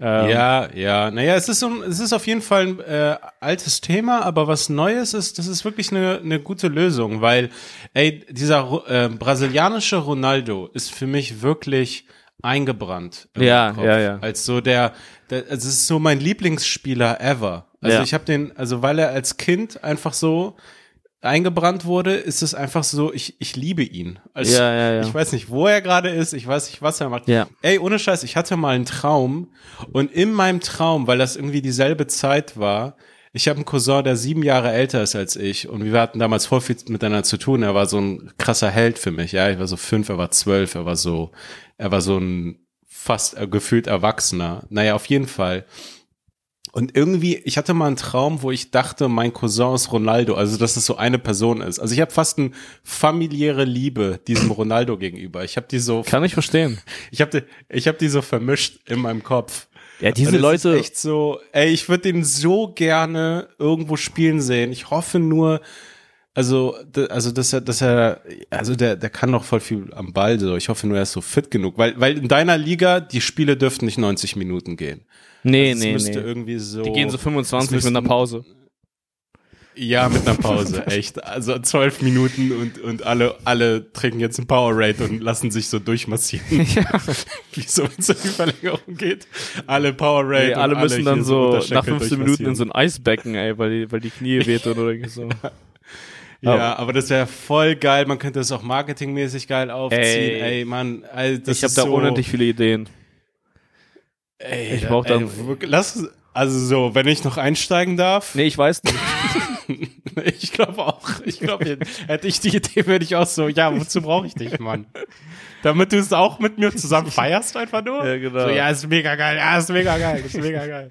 Speaker 1: ähm,
Speaker 2: Ja, ja. Naja, es ist, so, es ist auf jeden Fall ein äh, altes Thema, aber was Neues ist, das ist wirklich eine, eine gute Lösung, weil, ey, dieser äh, brasilianische Ronaldo ist für mich wirklich eingebrannt. im
Speaker 1: Ja,
Speaker 2: Kopf.
Speaker 1: ja, ja.
Speaker 2: Als so der, der also es ist so mein Lieblingsspieler ever. Also
Speaker 1: Ja.
Speaker 2: ich habe den, also weil er als Kind einfach so eingebrannt wurde, ist es einfach so, ich, ich liebe ihn. Also,
Speaker 1: Ja, ja, ja.
Speaker 2: Ich weiß nicht, wo er gerade ist, ich weiß nicht, was er macht.
Speaker 1: Ja.
Speaker 2: Ey, ohne Scheiß, ich hatte mal einen Traum und in meinem Traum, weil das irgendwie dieselbe Zeit war, ich habe einen Cousin, der sieben Jahre älter ist als ich und wir hatten damals voll viel miteinander zu tun. Er war so ein krasser Held für mich. Ja, ich war so fünf, er war zwölf, er war so, er war so ein fast äh, gefühlt Erwachsener. Naja, auf jeden Fall. Und irgendwie, ich hatte mal einen Traum, wo ich dachte, mein Cousin ist Ronaldo, also dass es so eine Person ist. Also ich habe fast eine familiäre Liebe diesem Ronaldo gegenüber. Ich habe die so,
Speaker 1: kann ich verstehen.
Speaker 2: ich habe die, ich habe die so vermischt in meinem Kopf.
Speaker 1: Ja, diese Leute
Speaker 2: ist echt so, ey, ich würde den so gerne irgendwo spielen sehen. Ich hoffe nur, also, also dass er, dass er, also der, der kann noch voll viel am Ball. So, ich hoffe nur, er ist so fit genug, weil, weil in deiner Liga die Spiele dürften nicht 90 Minuten gehen.
Speaker 1: Nee,
Speaker 2: Also
Speaker 1: nee,
Speaker 2: müsste
Speaker 1: nee.
Speaker 2: irgendwie so.
Speaker 1: Die gehen so 25
Speaker 2: es
Speaker 1: mit einer
Speaker 2: müssten-
Speaker 1: Pause.
Speaker 2: Ja, mit einer Pause, [laughs] echt. Also zwölf Minuten und, und alle, alle trinken jetzt ein Powerade und lassen sich so durchmassieren. [laughs] [laughs] Wie so, wenn es in die Verlängerung geht. Alle Powerade.
Speaker 1: Nee,
Speaker 2: und
Speaker 1: alle müssen dann
Speaker 2: hier
Speaker 1: so nach 15 Minuten in so ein Eisbecken, ey, weil die, weil die Knie wehtun oder irgendwie so.
Speaker 2: Ja, aber das wäre voll geil. Man könnte das auch marketingmäßig geil aufziehen.
Speaker 1: Ey.
Speaker 2: Ey, Mann, also das
Speaker 1: ich habe
Speaker 2: ist
Speaker 1: da
Speaker 2: so,
Speaker 1: unendlich viele Ideen.
Speaker 2: Ey,
Speaker 1: ich brauch dann-
Speaker 2: ey, wirklich- lass, also so, wenn ich noch einsteigen darf.
Speaker 1: Nee, ich weiß nicht. [laughs]
Speaker 2: Ich glaube auch. Ich glaube, hätte ich die Idee, würde ich auch so, ja, wozu brauche ich dich, Mann? Damit du es auch mit mir zusammen feierst, einfach nur?
Speaker 1: Ja, genau.
Speaker 2: So, ja, ist mega geil, ja, ist mega geil, ist mega geil.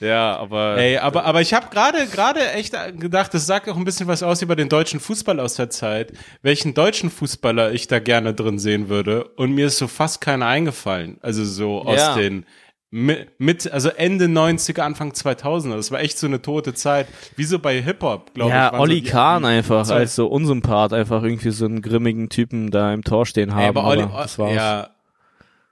Speaker 1: Ja, aber
Speaker 2: Ey, aber, aber ich habe gerade gerade echt gedacht, das sagt auch ein bisschen was aus über den deutschen Fußball aus der Zeit, welchen deutschen Fußballer ich da gerne drin sehen würde. Und mir ist so fast keiner eingefallen. Also so aus
Speaker 1: Ja.
Speaker 2: den mit, mit, also Ende 90er, Anfang 2000er. Das war echt so eine tote Zeit. Wie so bei Hip-Hop, glaube
Speaker 1: ja,
Speaker 2: ich. waren
Speaker 1: Olli
Speaker 2: so
Speaker 1: Kahn einfach als so Unsympath einfach irgendwie so einen grimmigen Typen da im Tor stehen haben.
Speaker 2: Ey, aber Olli,
Speaker 1: aber das war's.
Speaker 2: ja,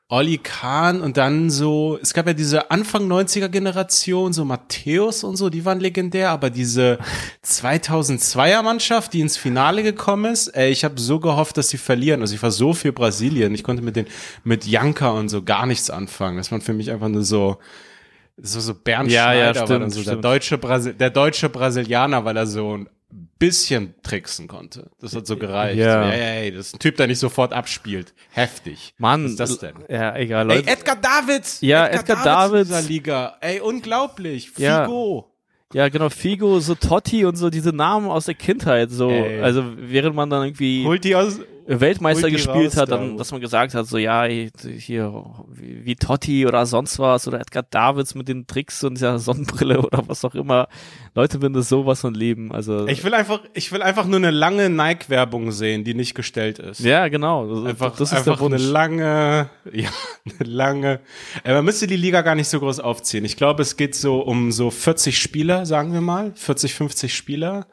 Speaker 2: Olli Kahn und dann so, es gab ja diese Anfang 90er Generation, so Matthäus und so, die waren legendär, aber diese 2002er Mannschaft, die ins Finale gekommen ist, ey, ich habe so gehofft, dass sie verlieren. Also ich war so für Brasilien, ich konnte mit den mit Janka und so gar nichts anfangen. Das waren für mich einfach nur so so so Bernd
Speaker 1: Ja, ja,
Speaker 2: Schneider war
Speaker 1: stimmt,
Speaker 2: so der deutsche Brasil der deutsche Brasilianer, weil er so ein bisschen tricksen konnte. Das hat so gereicht.
Speaker 1: Ja.
Speaker 2: So, ey, ey, das ist ein Typ, der nicht sofort abspielt. Heftig.
Speaker 1: Mann,
Speaker 2: Was ist das denn?
Speaker 1: Ja, egal,
Speaker 2: Ey,
Speaker 1: Leute.
Speaker 2: Edgar Davids!
Speaker 1: Ja, Edgar
Speaker 2: in
Speaker 1: Davids.
Speaker 2: dieser Liga. Ey, unglaublich.
Speaker 1: Ja.
Speaker 2: Figo.
Speaker 1: Ja, genau, Figo, so Totti und so diese Namen aus der Kindheit, so,
Speaker 2: Ey.
Speaker 1: also während man dann irgendwie
Speaker 2: Holt die aus.
Speaker 1: Weltmeister gespielt hat,
Speaker 2: da.
Speaker 1: dann, dass man gesagt hat, so ja, hier wie, wie Totti oder sonst was oder Edgar Davids mit den Tricks und dieser Sonnenbrille [laughs] oder was auch immer. Leute würden das sowas von lieben. Also
Speaker 2: Ich will einfach, ich will einfach nur eine lange Nike-Werbung sehen, die nicht gestellt ist.
Speaker 1: ja, genau. Das,
Speaker 2: Einfach,
Speaker 1: das ist
Speaker 2: einfach eine lange, [laughs] ja, eine lange. Äh, man müsste die Liga gar nicht so groß aufziehen. Ich glaube, es geht so um so 40 Spieler, sagen wir mal, 40, 50 Spieler.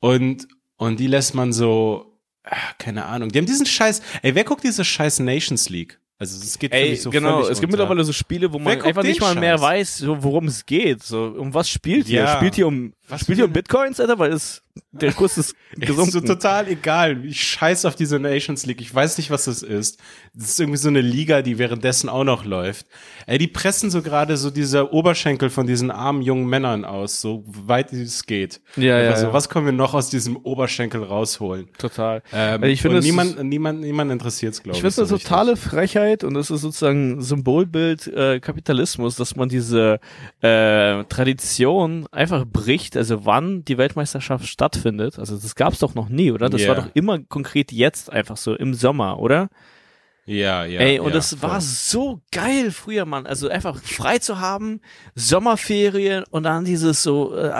Speaker 2: Und, und die lässt man so, ah, keine Ahnung. Die haben diesen Scheiß, ey, wer guckt diese Scheiß Nations League? Also, es geht für
Speaker 1: Ey,
Speaker 2: mich so
Speaker 1: genau, es gibt
Speaker 2: unter.
Speaker 1: mittlerweile so Spiele, wo man einfach nicht mal mehr
Speaker 2: Scheiß?
Speaker 1: weiß, so, worum es geht. So, um was spielt ihr?
Speaker 2: Ja.
Speaker 1: Spielt ihr um,
Speaker 2: Was
Speaker 1: spielt ihr um Bitcoins, Alter? Weil es, [laughs] der Kurs ist
Speaker 2: Ist so total egal. Ich scheiß auf diese Nations League. Ich weiß nicht, was das ist. Das ist irgendwie so eine Liga, die währenddessen auch noch läuft. Ey, die pressen so gerade so diese Oberschenkel von diesen armen jungen Männern aus, so weit es geht.
Speaker 1: Ja,
Speaker 2: Einfach
Speaker 1: ja,
Speaker 2: was können wir noch aus diesem Oberschenkel rausholen?
Speaker 1: Total.
Speaker 2: Ähm,
Speaker 1: Also ich finde,
Speaker 2: niemand, niemand, niemand interessiert es, glaube
Speaker 1: Ich
Speaker 2: ich.
Speaker 1: finde es
Speaker 2: so
Speaker 1: eine
Speaker 2: richtig.
Speaker 1: totale Frechheit und es ist sozusagen Symbolbild äh, Kapitalismus, dass man diese äh, Tradition einfach bricht, also wann die Weltmeisterschaft stattfindet. Also das gab es doch noch nie, oder? Das
Speaker 2: Ja.
Speaker 1: war doch immer konkret jetzt einfach so im Sommer, oder?
Speaker 2: Ja, ja.
Speaker 1: Ey, und
Speaker 2: ja,
Speaker 1: das
Speaker 2: voll.
Speaker 1: war so geil früher, Mann. Also einfach frei zu haben, Sommerferien und dann dieses so, äh,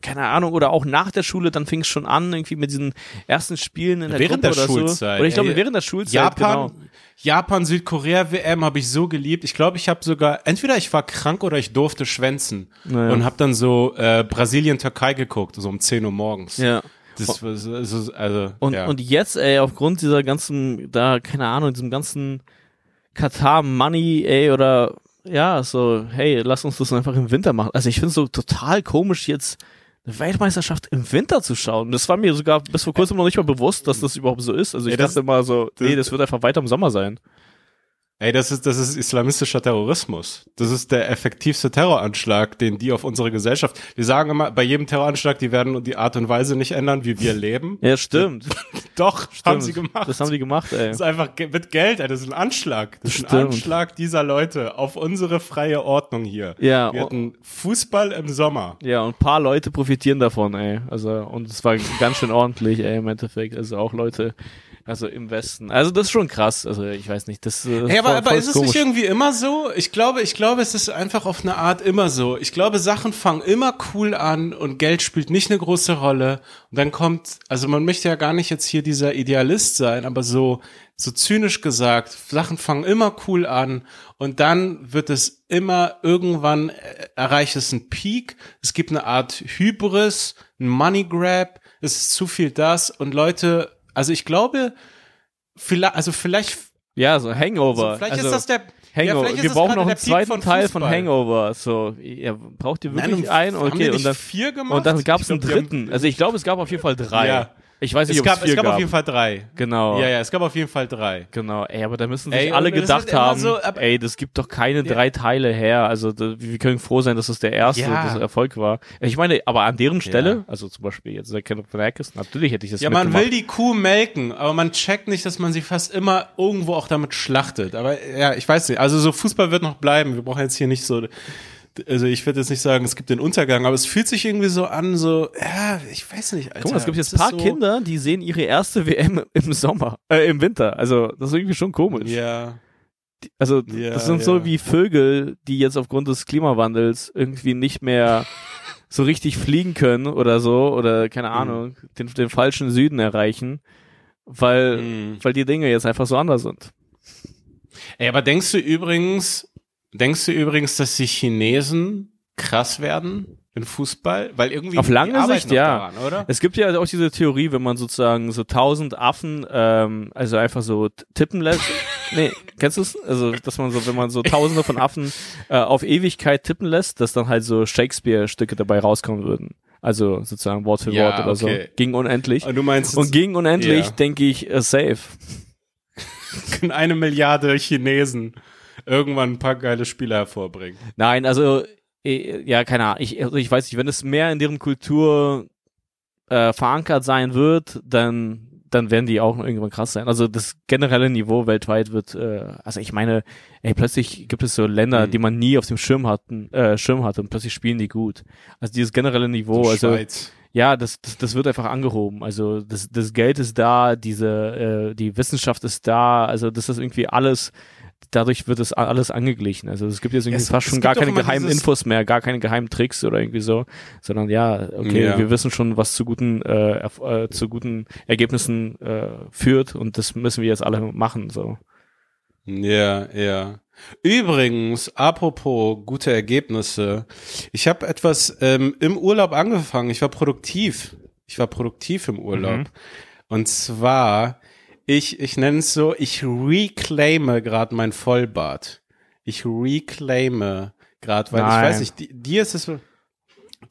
Speaker 1: keine Ahnung, oder auch nach der Schule, dann fing es schon an, irgendwie mit diesen ersten Spielen in der
Speaker 2: Während
Speaker 1: Gruppe
Speaker 2: der
Speaker 1: oder so.
Speaker 2: Schulzeit,
Speaker 1: Oder ich glaube,
Speaker 2: ey.
Speaker 1: während der Schulzeit,
Speaker 2: Japan,
Speaker 1: genau.
Speaker 2: Japan, Südkorea WM habe ich so geliebt. Ich glaube, ich habe sogar entweder ich war krank oder ich durfte schwänzen
Speaker 1: Naja.
Speaker 2: und habe dann so äh, Brasilien Türkei geguckt, so um 10 Uhr morgens.
Speaker 1: Ja.
Speaker 2: Das war so, so, also
Speaker 1: Und,
Speaker 2: ja.
Speaker 1: und jetzt, ey, aufgrund dieser ganzen, da, keine Ahnung, diesem ganzen Katar-Money, ey, oder ja, so, hey, lass uns das einfach im Winter machen. Also ich finde es so total komisch, jetzt eine Weltmeisterschaft im Winter zu schauen. Das war mir sogar bis vor kurzem noch nicht mal bewusst, dass das überhaupt so ist. Also ich
Speaker 2: Ey, das-
Speaker 1: dachte immer so,
Speaker 2: das-
Speaker 1: nee, das wird einfach weiter im Sommer sein.
Speaker 2: Ey, das ist das ist islamistischer Terrorismus. Das ist der effektivste Terroranschlag, den die auf unsere Gesellschaft. Wir sagen immer bei jedem Terroranschlag, die werden die Art und Weise nicht ändern, wie wir leben.
Speaker 1: Ja, stimmt. [laughs]
Speaker 2: Doch, haben
Speaker 1: Stimmt.
Speaker 2: sie gemacht.
Speaker 1: Das haben die gemacht, ey.
Speaker 2: Das ist einfach mit Geld, ey, das ist ein Anschlag. Das ist ein
Speaker 1: Stimmt.
Speaker 2: Anschlag dieser Leute auf unsere freie Ordnung hier.
Speaker 1: Ja,
Speaker 2: Wir
Speaker 1: oh-
Speaker 2: hatten Fußball im Sommer.
Speaker 1: Ja, und ein paar Leute profitieren davon, ey. Also, und es war ganz schön ordentlich, ey, im Endeffekt. Also auch Leute, also im Westen. Also das ist schon krass. Also ich weiß nicht, das äh,
Speaker 2: Hey, aber,
Speaker 1: voll-
Speaker 2: aber ist es
Speaker 1: komisch.
Speaker 2: nicht irgendwie immer so? Ich glaube, ich glaube, es ist einfach auf eine Art immer so. Ich glaube, Sachen fangen immer cool an und Geld spielt nicht eine große Rolle. Und dann kommt, also man möchte ja gar nicht jetzt hier dieser Idealist sein, aber so, so zynisch gesagt, Sachen fangen immer cool an und dann wird es immer irgendwann äh, erreicht es einen Peak. Es gibt eine Art Hybris, ein Money Grab. Es ist zu viel das und Leute, also ich glaube, vielleicht, also vielleicht
Speaker 1: Ja, so Hangover.
Speaker 2: so, vielleicht
Speaker 1: also,
Speaker 2: ist das der
Speaker 1: Hangover.
Speaker 2: ist
Speaker 1: wir brauchen noch einen zweiten
Speaker 2: von
Speaker 1: Teil von. Hangover. So, ja, braucht ihr wirklich
Speaker 2: Nein,
Speaker 1: einen? Okay, und dann,
Speaker 2: vier gemacht?
Speaker 1: und dann gab es einen dritten. Also ich glaube, es gab auf jeden Fall drei.
Speaker 2: Ja.
Speaker 1: Ich weiß nicht,
Speaker 2: Es
Speaker 1: es
Speaker 2: gab, es gab
Speaker 1: gab.
Speaker 2: auf jeden Fall drei.
Speaker 1: Genau.
Speaker 2: Ja, ja, es gab auf jeden Fall drei.
Speaker 1: Genau, ey, aber da müssen sich
Speaker 2: Ey,
Speaker 1: alle gedacht haben,
Speaker 2: so,
Speaker 1: ey, das gibt doch keine drei Teile her. Also da, wir können froh sein, dass das der erste
Speaker 2: Ja.
Speaker 1: das Erfolg war. Ich meine, aber an deren Stelle,
Speaker 2: Ja.
Speaker 1: also zum Beispiel jetzt der Kenneth Vanakis, natürlich hätte ich das
Speaker 2: Ja, man will die Kuh melken, aber man checkt nicht, dass man sie fast immer irgendwo auch damit schlachtet. Aber ja, ich weiß nicht. Also so Fußball wird noch bleiben. Wir brauchen jetzt hier nicht so. Also ich würde jetzt nicht sagen, es gibt den Untergang, aber es fühlt sich irgendwie so an, so, ja, ich weiß nicht, Alter.
Speaker 1: Guck mal, es gibt jetzt ein paar
Speaker 2: so,
Speaker 1: Kinder, die sehen ihre erste WM im Sommer, äh, im Winter. Also das ist irgendwie schon komisch.
Speaker 2: Ja.
Speaker 1: Also
Speaker 2: Ja,
Speaker 1: das sind
Speaker 2: ja.
Speaker 1: so wie Vögel, die jetzt aufgrund des Klimawandels irgendwie nicht mehr [laughs] so richtig fliegen können oder so oder keine
Speaker 2: Mhm.
Speaker 1: Ahnung, den, den falschen Süden erreichen, weil,
Speaker 2: Mhm.
Speaker 1: weil die Dinge jetzt einfach so anders sind.
Speaker 2: Ey, aber denkst du übrigens, Denkst du übrigens, dass die Chinesen krass werden in Fußball? Weil irgendwie
Speaker 1: Auf lange Sicht, ja.
Speaker 2: daran, oder?
Speaker 1: Es gibt ja auch diese Theorie, wenn man sozusagen so tausend Affen, ähm, also einfach so tippen lässt. [laughs] nee, kennst du es? Also, dass man so, wenn man so tausende von Affen äh, auf Ewigkeit tippen lässt, dass dann halt so Shakespeare-Stücke dabei rauskommen würden. Also sozusagen Wort für
Speaker 2: Ja,
Speaker 1: Wort oder
Speaker 2: okay.
Speaker 1: so. Gegen unendlich.
Speaker 2: Und du meinst,
Speaker 1: Und gegen unendlich
Speaker 2: Ja.
Speaker 1: denke ich äh, safe. [laughs]
Speaker 2: eine Milliarde Chinesen irgendwann ein paar geile Spieler hervorbringen.
Speaker 1: Nein, also eh, ja, keine Ahnung. Ich, also ich weiß nicht, wenn es mehr in deren Kultur äh, verankert sein wird, dann dann werden die auch irgendwann krass sein. Also das generelle Niveau weltweit wird, äh, also ich meine, ey, plötzlich gibt es so Länder,
Speaker 2: Mhm.
Speaker 1: die man nie auf dem Schirm hatten, äh, Schirm hatte und plötzlich spielen die gut. Also dieses generelle Niveau,
Speaker 2: So
Speaker 1: also
Speaker 2: Schweiz.
Speaker 1: ja, das, das, das wird einfach angehoben. Also das, das Geld ist da, diese, äh, die Wissenschaft ist da, also das ist irgendwie alles, dadurch wird es alles angeglichen. Also es gibt jetzt irgendwie
Speaker 2: Es-
Speaker 1: fast schon gar keine geheimen Infos mehr, gar keine geheimen Tricks oder irgendwie so, sondern ja, okay,
Speaker 2: Ja.
Speaker 1: wir wissen schon, was zu guten, äh, äh, zu guten Ergebnissen äh, führt und das müssen wir jetzt alle machen. So.
Speaker 2: Ja, ja. Übrigens, apropos gute Ergebnisse, ich habe etwas ähm, im Urlaub angefangen. Ich war produktiv. Ich war produktiv im Urlaub.
Speaker 1: Mhm.
Speaker 2: Und zwar, ich, ich nenne es so, ich reclaime gerade mein Vollbart. Ich reclaime gerade, weil
Speaker 1: Nein.
Speaker 2: ich weiß nicht, di- dir ist es,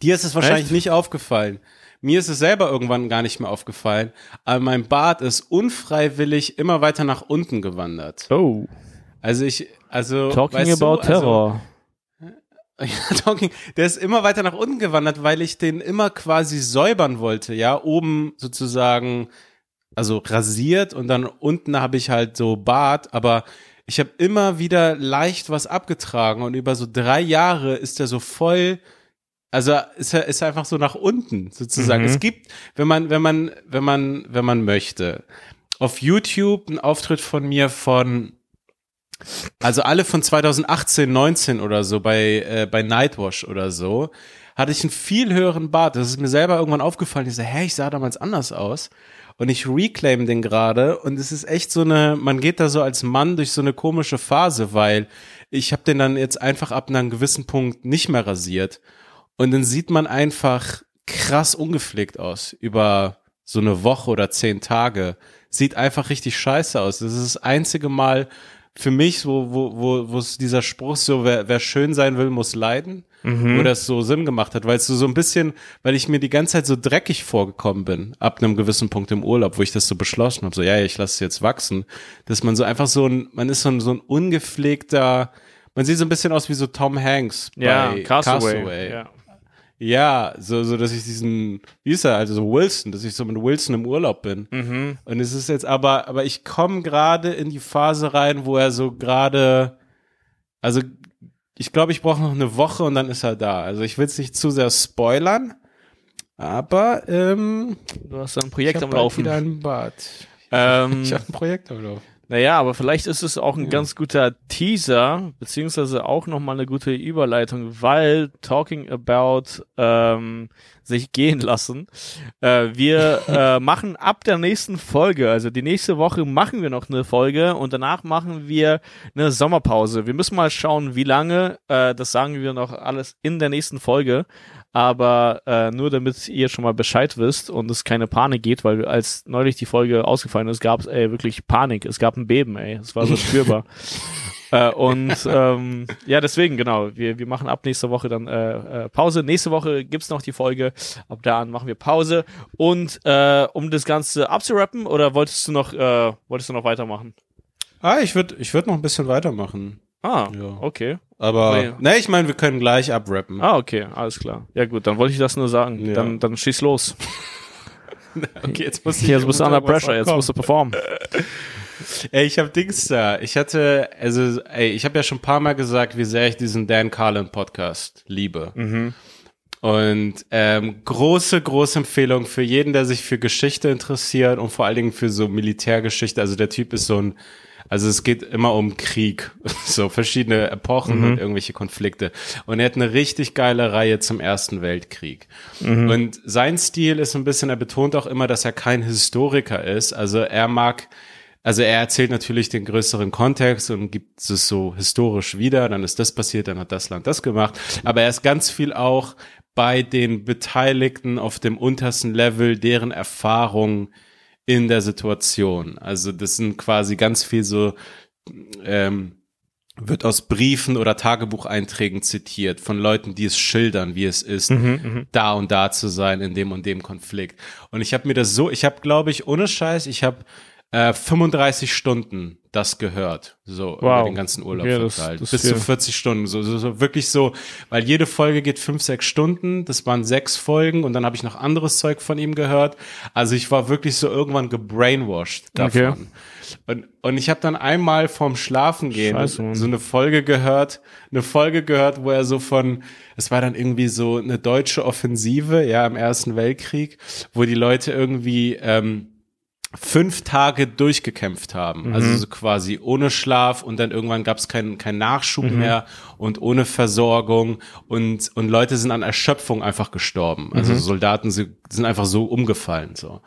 Speaker 2: dir ist es wahrscheinlich
Speaker 1: Echt?
Speaker 2: nicht aufgefallen. Mir ist es selber irgendwann gar nicht mehr aufgefallen, aber mein Bart ist unfreiwillig immer weiter nach unten gewandert.
Speaker 1: Oh,
Speaker 2: Also ich, also
Speaker 1: talking about
Speaker 2: du,
Speaker 1: Terror.
Speaker 2: Also, [laughs] ja, talking, der ist immer weiter nach unten gewandert, weil ich den immer quasi säubern wollte, ja, oben sozusagen, also rasiert und dann unten habe ich halt so Bart, aber ich habe immer wieder leicht was abgetragen und über so drei Jahre ist der so voll, also ist er ist er einfach so nach unten sozusagen.
Speaker 1: Mhm.
Speaker 2: Es gibt, wenn man wenn man wenn man wenn man möchte, auf YouTube ein Auftritt von mir von also alle von 2018, 19 oder so bei, äh, bei Nightwash oder so, hatte ich einen viel höheren Bart. Das ist mir selber irgendwann aufgefallen. Ich so, hä, ich sah damals anders aus. Und ich reclaim den gerade. Und es ist echt so eine, man geht da so als Mann durch so eine komische Phase, weil ich habe den dann jetzt einfach ab einem gewissen Punkt nicht mehr rasiert. Und dann sieht man einfach krass ungepflegt aus über so eine Woche oder zehn Tage. Sieht einfach richtig scheiße aus. Das ist das einzige Mal für mich, wo, wo, wo, wo es dieser Spruch so, wer, wer schön sein will, muss leiden, wo das so Sinn gemacht hat, weil es so, so ein bisschen, weil ich mir die ganze Zeit so dreckig vorgekommen bin, ab einem gewissen Punkt im Urlaub, wo ich das so beschlossen habe, so, ja, ja, ich lasse es jetzt wachsen, dass man so einfach so ein, man ist so ein, so ein ungepflegter, man sieht so ein bisschen aus wie so Tom Hanks
Speaker 1: Ja,
Speaker 2: bei
Speaker 1: Castaway.
Speaker 2: Castaway.
Speaker 1: Ja.
Speaker 2: Ja, so, so, dass ich diesen, wie ist er, also so Wilson, dass ich so mit Wilson im Urlaub bin.
Speaker 1: Mhm.
Speaker 2: Und es ist jetzt aber, aber ich komme gerade in die Phase rein, wo er so gerade, also ich glaube, ich brauche noch eine Woche und dann ist er da. Also ich will es nicht zu sehr spoilern, aber ähm,
Speaker 1: Du hast ein Projekt am Laufen.
Speaker 2: wieder ein Bad.
Speaker 1: Ähm,
Speaker 2: Ich habe ein Projekt am Laufen.
Speaker 1: Naja, aber vielleicht ist es auch ein ganz guter Teaser, beziehungsweise auch nochmal eine gute Überleitung, weil talking about ähm, sich gehen lassen. Äh, wir [laughs] äh, machen ab der nächsten Folge, also die nächste Woche machen wir noch eine Folge und danach machen wir eine Sommerpause. Wir müssen mal schauen, wie lange. Äh, das sagen wir noch alles in der nächsten Folge. Aber äh, nur damit ihr schon mal Bescheid wisst und es keine Panik geht, weil als neulich die Folge ausgefallen ist, gab es ey, wirklich Panik. Es gab ein Beben, ey. Es war so [laughs] spürbar. äh, und ähm, ja, deswegen, genau, wir, wir machen ab nächster Woche dann äh, äh, Pause. Nächste Woche gibt's noch die Folge. Ab da an machen wir Pause. Und äh, um das Ganze abzurappen, oder wolltest du noch, äh, wolltest du noch weitermachen?
Speaker 2: Ah, ich würde ich würd noch ein bisschen weitermachen.
Speaker 1: Ah,
Speaker 2: Ja.
Speaker 1: okay.
Speaker 2: Aber,
Speaker 1: Nee.
Speaker 2: ne, ich meine, wir können gleich abrappen.
Speaker 1: Ah, okay, alles klar. Ja gut, dann wollte ich das nur sagen.
Speaker 2: Ja.
Speaker 1: Dann, dann schieß los. [laughs]
Speaker 2: Okay, jetzt muss ich
Speaker 1: Hier, jetzt bist du under pressure, jetzt musst du performen. [laughs]
Speaker 2: Ey, ich hab Dings da. Ich hatte, also, ey, ich habe ja schon ein paar Mal gesagt, wie sehr ich diesen Dan Carlin Podcast liebe. Und ähm, große, große Empfehlung für jeden, der sich für Geschichte interessiert und vor allen Dingen für so Militärgeschichte. Also der Typ ist so ein, also es geht immer um Krieg, [laughs] so verschiedene Epochen und irgendwelche Konflikte. Und er hat eine richtig geile Reihe zum Ersten Weltkrieg. Und sein Stil ist ein bisschen, er betont auch immer, dass er kein Historiker ist. Also er mag also er erzählt natürlich den größeren Kontext und gibt es so historisch wieder, dann ist das passiert, dann hat das Land das gemacht, aber er ist ganz viel auch bei den Beteiligten auf dem untersten Level, deren Erfahrungen in der Situation. Also das sind quasi ganz viel so, ähm, wird aus Briefen oder Tagebucheinträgen zitiert von Leuten, die es schildern, wie es ist, mhm, da und da zu sein in dem und dem Konflikt. Und ich habe mir das so, ich habe, glaube ich, ohne Scheiß, ich habe äh, 35 Stunden das gehört, so wow. über den ganzen Urlaub ja, verteilt. Bis zu 40 Stunden, so, so, so wirklich so, weil jede Folge geht fünf, sechs Stunden, das waren sechs Folgen und dann habe ich noch anderes Zeug von ihm gehört. Also ich war wirklich so irgendwann gebrainwashed davon. Okay. Und, und ich habe dann einmal vorm Schlafengehen Scheiße, so eine Folge gehört, eine Folge gehört, wo er so von, es war dann irgendwie so eine deutsche Offensive, ja, im Ersten Weltkrieg, wo die Leute irgendwie ähm, fünf Tage durchgekämpft haben. Mhm. Also so quasi ohne Schlaf und dann irgendwann gab es keinen kein Nachschub mhm. mehr und ohne Versorgung und, und Leute sind an Erschöpfung einfach gestorben. Also mhm. Soldaten sind einfach so umgefallen. so.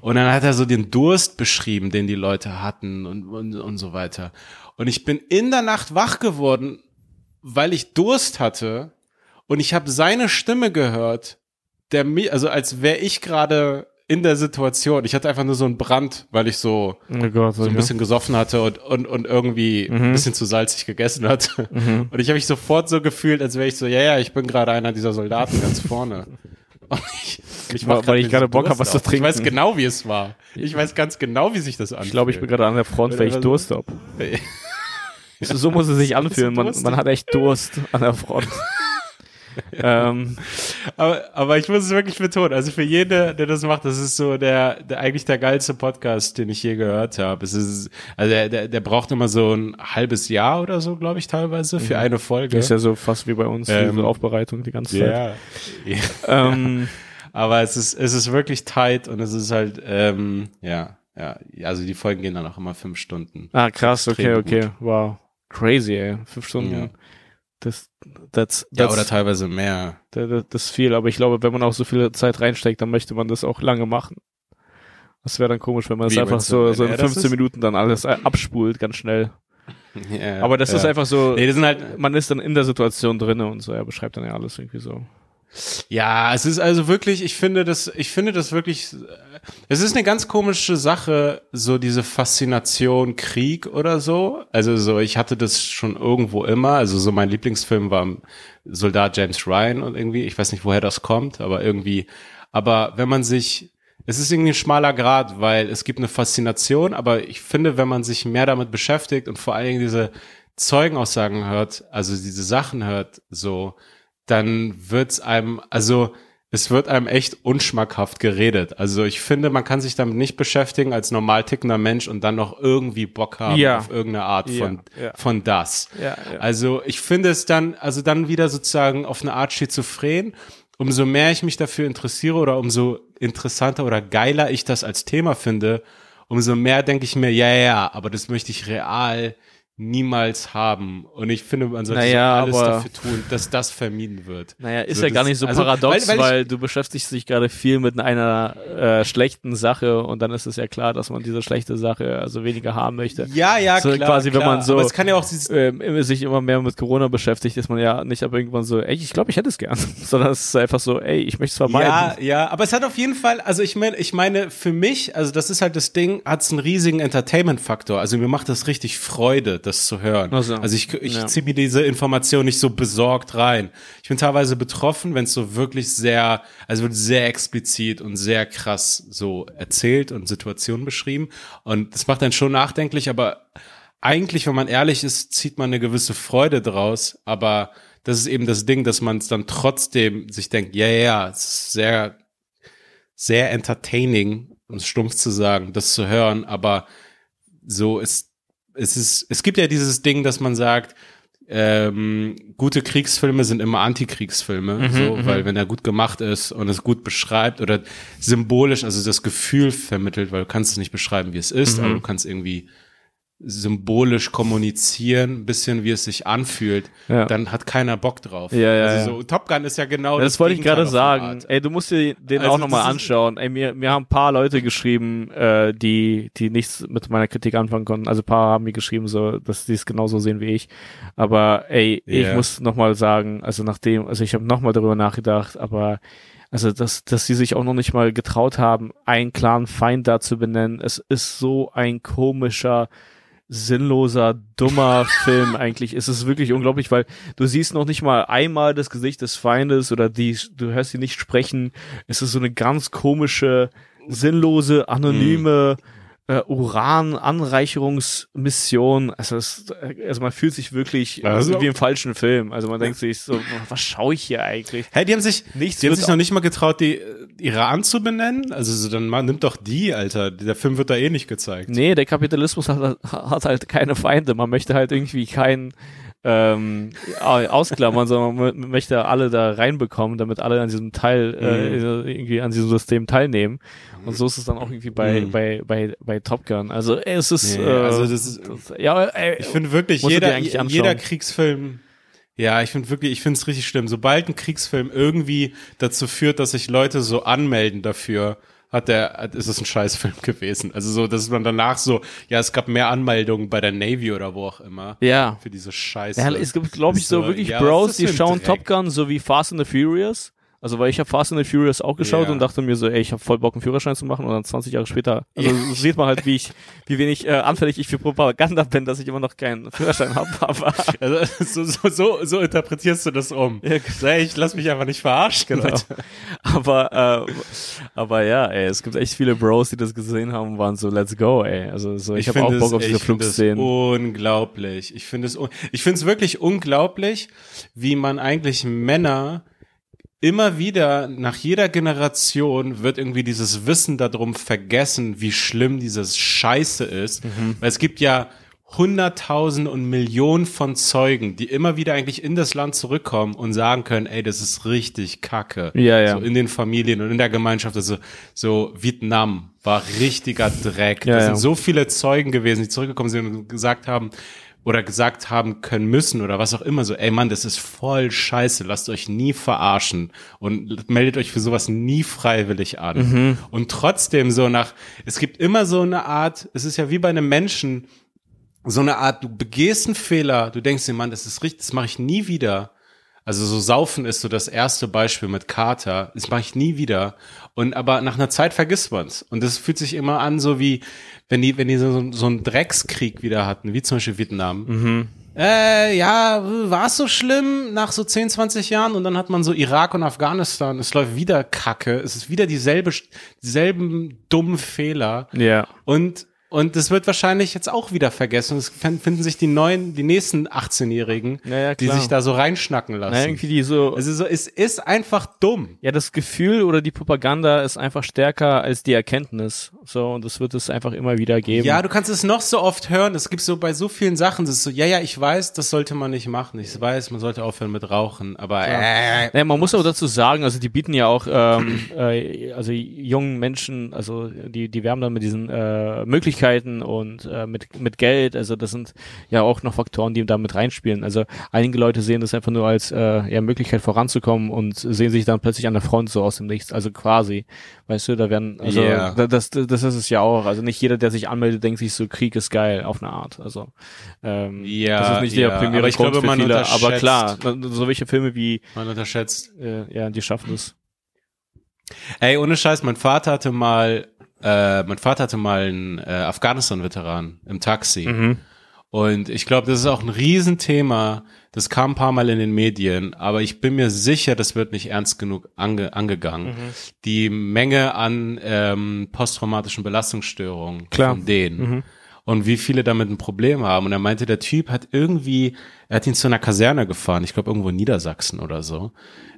Speaker 2: Und dann hat er so den Durst beschrieben, den die Leute hatten und, und, und so weiter. Und ich bin in der Nacht wach geworden, weil ich Durst hatte und ich habe seine Stimme gehört, der mir, also als wäre ich gerade in der Situation. Ich hatte einfach nur so einen Brand, weil ich so, oh Gott, so ein bisschen gesoffen hatte und, und, und irgendwie mhm. ein bisschen zu salzig gegessen hatte. Mhm. Und ich habe mich sofort so gefühlt, als wäre ich so, ja, ja, ich bin gerade einer dieser Soldaten ganz vorne. [laughs] Und ich,
Speaker 1: ich weil, weil ich gerade Bock habe, was zu trinken.
Speaker 2: Ich weiß genau, wie es war. Ich weiß ganz genau, wie sich das anfühlt.
Speaker 1: Ich glaube, ich bin gerade an der Front, weil ich Durst habe. [laughs] so muss es sich [laughs] anfühlen. Man, man hat echt Durst an der Front [laughs]
Speaker 2: ähm, aber, aber ich muss es wirklich betonen. Also für jeden, der das macht, das ist so der, der eigentlich der geilste Podcast, den ich je gehört habe. Es ist, also der, der, der braucht immer so ein halbes Jahr oder so, glaube ich, teilweise für mhm. eine Folge.
Speaker 1: ist ja so fast wie bei uns, ähm, diese Aufbereitung die ganze Zeit. Ja. [laughs]
Speaker 2: ja. Ähm, aber es ist, es ist wirklich tight und es ist halt, ähm, ja, ja, also die Folgen gehen dann auch immer fünf Stunden.
Speaker 1: Ah, krass, okay, okay, wow. Crazy, ey. Fünf Stunden. Ja. Das, that's, that's,
Speaker 2: ja, oder teilweise mehr.
Speaker 1: Das, das ist viel, aber ich glaube, wenn man auch so viel Zeit reinsteckt, dann möchte man das auch lange machen. Das wäre dann komisch, wenn man es einfach so, so in 15 Minuten dann alles abspult, ganz schnell. [laughs] Ja, aber das ja. ist einfach so, nee, das sind halt, man ist dann in der Situation drin und so, er beschreibt dann ja alles irgendwie so.
Speaker 2: Ja, es ist also wirklich, ich finde das, ich finde das wirklich, es ist eine ganz komische Sache, so diese Faszination Krieg oder so. Also so, ich hatte das schon irgendwo immer. Also so mein Lieblingsfilm war Soldat James Ryan und irgendwie, ich weiß nicht, woher das kommt, aber irgendwie, aber wenn man sich, es ist irgendwie ein schmaler Grad, weil es gibt eine Faszination, aber ich finde, wenn man sich mehr damit beschäftigt und vor allen Dingen diese Zeugenaussagen hört, also diese Sachen hört, so, dann wird's einem, also es wird einem echt unschmackhaft geredet. Also ich finde, man kann sich damit nicht beschäftigen als normal tickender Mensch und dann noch irgendwie Bock haben ja. auf irgendeine Art von, ja, ja. von das. Also ich finde es dann, also dann wieder sozusagen auf eine Art schizophren. Umso mehr ich mich dafür interessiere oder umso interessanter oder geiler ich das als Thema finde, umso mehr denke ich mir, ja, ja, aber das möchte ich real niemals haben. Und ich finde, man sollte naja, alles dafür tun, dass das vermieden wird.
Speaker 1: Naja, ist so, ja gar nicht so also, paradox, weil, weil, weil du beschäftigst dich gerade viel mit einer äh, schlechten Sache und dann ist es ja klar, dass man diese schlechte Sache also weniger haben möchte.
Speaker 2: Ja, ja,
Speaker 1: so,
Speaker 2: klar.
Speaker 1: Quasi,
Speaker 2: klar.
Speaker 1: wenn man so
Speaker 2: aber es kann ja auch
Speaker 1: äh, sich immer mehr mit Corona beschäftigt, ist man ja nicht aber irgendwann so, ey, ich glaube, ich hätte es gern, [laughs] sondern es ist einfach so, ey, ich möchte es vermeiden.
Speaker 2: Ja, ja, aber es hat auf jeden Fall, also ich meine, ich meine, für mich, also das ist halt das Ding, hat es einen riesigen Entertainment-Faktor. Also mir macht das richtig Freude, das zu hören. Also, also ich, ich ja. ziehe mir diese Information nicht so besorgt rein. Ich bin teilweise betroffen, wenn es so wirklich sehr, also wird sehr explizit und sehr krass so erzählt und Situationen beschrieben. Und das macht dann schon nachdenklich, aber eigentlich, wenn man ehrlich ist, zieht man eine gewisse Freude draus. Aber das ist eben das Ding, dass man es dann trotzdem sich denkt, ja, ja, ja, es ist sehr, sehr entertaining, um es stumpf zu sagen, das zu hören. Aber so ist es ist, es gibt ja dieses Ding, dass man sagt, ähm, gute Kriegsfilme sind immer Antikriegsfilme, mhm, so, mhm. weil wenn er gut gemacht ist und es gut beschreibt oder symbolisch, also das Gefühl vermittelt, weil du kannst es nicht beschreiben, wie es ist, mhm. aber du kannst irgendwie symbolisch kommunizieren, ein bisschen wie es sich anfühlt,
Speaker 1: Ja.
Speaker 2: dann hat keiner Bock drauf.
Speaker 1: Ja, ja,
Speaker 2: also so Top Gun ist ja genau
Speaker 1: Das, wollte ich gerade sagen. Ey, du musst dir den
Speaker 2: Also
Speaker 1: auch nochmal
Speaker 2: das
Speaker 1: anschauen. Ey, mir, mir haben ein paar Leute geschrieben, äh, die, die nichts mit meiner Kritik anfangen konnten. Also ein paar haben mir geschrieben, so, dass die es genauso sehen wie ich. Aber ey, ich
Speaker 2: Ja.
Speaker 1: muss nochmal sagen, also nachdem, also ich habe nochmal darüber nachgedacht, aber also dass, dass sie sich auch noch nicht mal getraut haben, einen klaren Feind da zu benennen. Es ist so ein komischer, sinnloser, dummer [laughs] Film eigentlich. Es ist wirklich unglaublich, weil du siehst noch nicht mal einmal das Gesicht des Feindes oder die, du hörst sie nicht sprechen. Es ist so eine ganz komische, sinnlose, anonyme äh, Uran-Anreicherungsmission. Also, es, also man fühlt sich wirklich
Speaker 2: Also-
Speaker 1: wie im falschen Film. Also man denkt sich so, was schaue ich hier eigentlich?
Speaker 2: Hey, die haben sich,
Speaker 1: Nichts
Speaker 2: die haben sich noch nicht mal getraut, die äh, Iran zu benennen. Also so, dann mal, nimmt doch die, Alter. Der Film wird da eh nicht gezeigt.
Speaker 1: Nee, der Kapitalismus hat, hat halt keine Feinde. Man möchte halt irgendwie keinen ähm, au- ausklammern, sondern man mö- möchte alle da reinbekommen, damit alle an diesem Teil, äh, irgendwie an diesem System teilnehmen. Und so ist es dann auch irgendwie bei,
Speaker 2: Mhm.
Speaker 1: bei, bei, bei Top Gun. Also es ist,
Speaker 2: Nee,
Speaker 1: äh,
Speaker 2: also das ist-
Speaker 1: ja, ey,
Speaker 2: Ich finde wirklich, jeder, jeder Kriegsfilm, ja, ich finde wirklich, ich finde es richtig schlimm. Sobald ein Kriegsfilm irgendwie dazu führt, dass sich Leute so anmelden dafür, hat der, ist es ein Scheißfilm gewesen. Also so, dass man danach so, ja, es gab mehr Anmeldungen bei der Navy oder wo auch immer.
Speaker 1: ja.
Speaker 2: Für diese Scheiße.
Speaker 1: Ja, es gibt, glaube ich, so
Speaker 2: so,
Speaker 1: wirklich
Speaker 2: ja,
Speaker 1: Bros, die schauen
Speaker 2: Dreck?
Speaker 1: Top Gun so wie Fast and the Furious. Also weil ich habe Fast and the Furious auch geschaut
Speaker 2: Ja.
Speaker 1: und dachte mir so, ey, ich habe voll Bock einen Führerschein zu machen und dann 20 Jahre später, also sieht man halt, wie ich, wie wenig äh, anfällig ich für Propaganda bin, dass ich immer noch keinen Führerschein habe. [laughs] Aber
Speaker 2: Also, so, so, so, so interpretierst du das um.
Speaker 1: Ja,
Speaker 2: ey, ich lass mich einfach nicht verarschen.
Speaker 1: Genau.
Speaker 2: Leute.
Speaker 1: aber, äh, aber ja, ey, es gibt echt viele Bros, die das gesehen haben und waren so, let's go, ey. Also so, ich, habe auch Bock auf diese
Speaker 2: ich
Speaker 1: Flugszenen.
Speaker 2: Unglaublich. Ich finde es, ich finde es wirklich unglaublich, wie man eigentlich Männer immer wieder nach jeder Generation wird irgendwie dieses Wissen darum vergessen, wie schlimm dieses Scheiße ist.
Speaker 1: Mhm.
Speaker 2: Weil es gibt ja Hunderttausend und Millionen von Zeugen, die immer wieder eigentlich in das Land zurückkommen und sagen können, ey, das ist richtig kacke.
Speaker 1: Ja, ja.
Speaker 2: So in den Familien und in der Gemeinschaft. Also so Vietnam war richtiger Dreck.
Speaker 1: Ja, ja.
Speaker 2: sind so viele Zeugen gewesen, die zurückgekommen sind und gesagt haben, oder gesagt haben können müssen oder was auch immer so, ey Mann, das ist voll scheiße, lasst euch nie verarschen und meldet euch für sowas nie freiwillig an.
Speaker 1: Mhm.
Speaker 2: Und trotzdem so nach, es gibt immer so eine Art, es ist ja wie bei einem Menschen, so eine Art, du begehst einen Fehler, du denkst dir, Mann, das ist richtig, das mache ich nie wieder. Also so Saufen ist so das erste Beispiel mit Kater. Das mache ich nie wieder. Und aber nach einer Zeit vergisst man's. Und das fühlt sich immer an, so wie wenn die, wenn die so, so einen Dreckskrieg wieder hatten, wie zum Beispiel Vietnam. Äh, ja, war es so schlimm nach so 10, 20 Jahren und dann hat man so Irak und Afghanistan. Es läuft wieder Kacke. Es ist wieder dieselbe, dieselben dummen Fehler.
Speaker 1: Ja.
Speaker 2: Und, und das wird wahrscheinlich jetzt auch wieder vergessen. Es fin- finden sich die neuen, die nächsten 18-Jährigen,
Speaker 1: Ja, ja,
Speaker 2: die sich da so reinschnacken lassen.
Speaker 1: Na, irgendwie die so,
Speaker 2: also so, es ist einfach dumm.
Speaker 1: Ja, das Gefühl oder die Propaganda ist einfach stärker als die Erkenntnis. So, und das wird es einfach immer wieder geben.
Speaker 2: Ja, du kannst es noch so oft hören. Es gibt so bei so vielen Sachen, das ist so, ja, ja, ich weiß, das sollte man nicht machen. Ich weiß, man sollte aufhören mit Rauchen, aber äh,
Speaker 1: Naja, man muss aber dazu sagen, also die bieten ja auch ähm, äh, also jungen Menschen, also die die werben dann mit diesen äh, Möglichkeiten und äh, mit mit Geld, also das sind ja auch noch Faktoren, die da mit reinspielen. Also einige Leute sehen das einfach nur als äh, ja Möglichkeit voranzukommen und sehen sich dann plötzlich an der Front so aus dem Nichts, also quasi, weißt du, da werden also
Speaker 2: Ja.
Speaker 1: da- das das ist es ja auch, also nicht jeder, der sich anmeldet, denkt sich so Krieg ist geil auf eine Art, also ähm,
Speaker 2: Ja,
Speaker 1: das ist nicht
Speaker 2: ja,
Speaker 1: der primäre
Speaker 2: aber ich
Speaker 1: Grund
Speaker 2: glaube, man
Speaker 1: viele, aber klar, so welche Filme wie
Speaker 2: man unterschätzt.
Speaker 1: äh, ja, die schaffen das.
Speaker 2: Ey, ohne Scheiß, mein Vater hatte mal, äh, mein Vater hatte mal einen äh, Afghanistan-Veteran im Taxi.
Speaker 1: Mhm.
Speaker 2: Und ich glaube, das ist auch ein Riesenthema. Das kam ein paar Mal in den Medien, aber ich bin mir sicher, das wird nicht ernst genug ange angegangen.
Speaker 1: Mhm.
Speaker 2: Die Menge an ähm, posttraumatischen Belastungsstörungen
Speaker 1: Klar.
Speaker 2: von denen.
Speaker 1: Mhm.
Speaker 2: Und wie viele damit ein Problem haben. Und er meinte, der Typ hat irgendwie, er hat ihn zu einer Kaserne gefahren, ich glaube irgendwo in Niedersachsen oder so.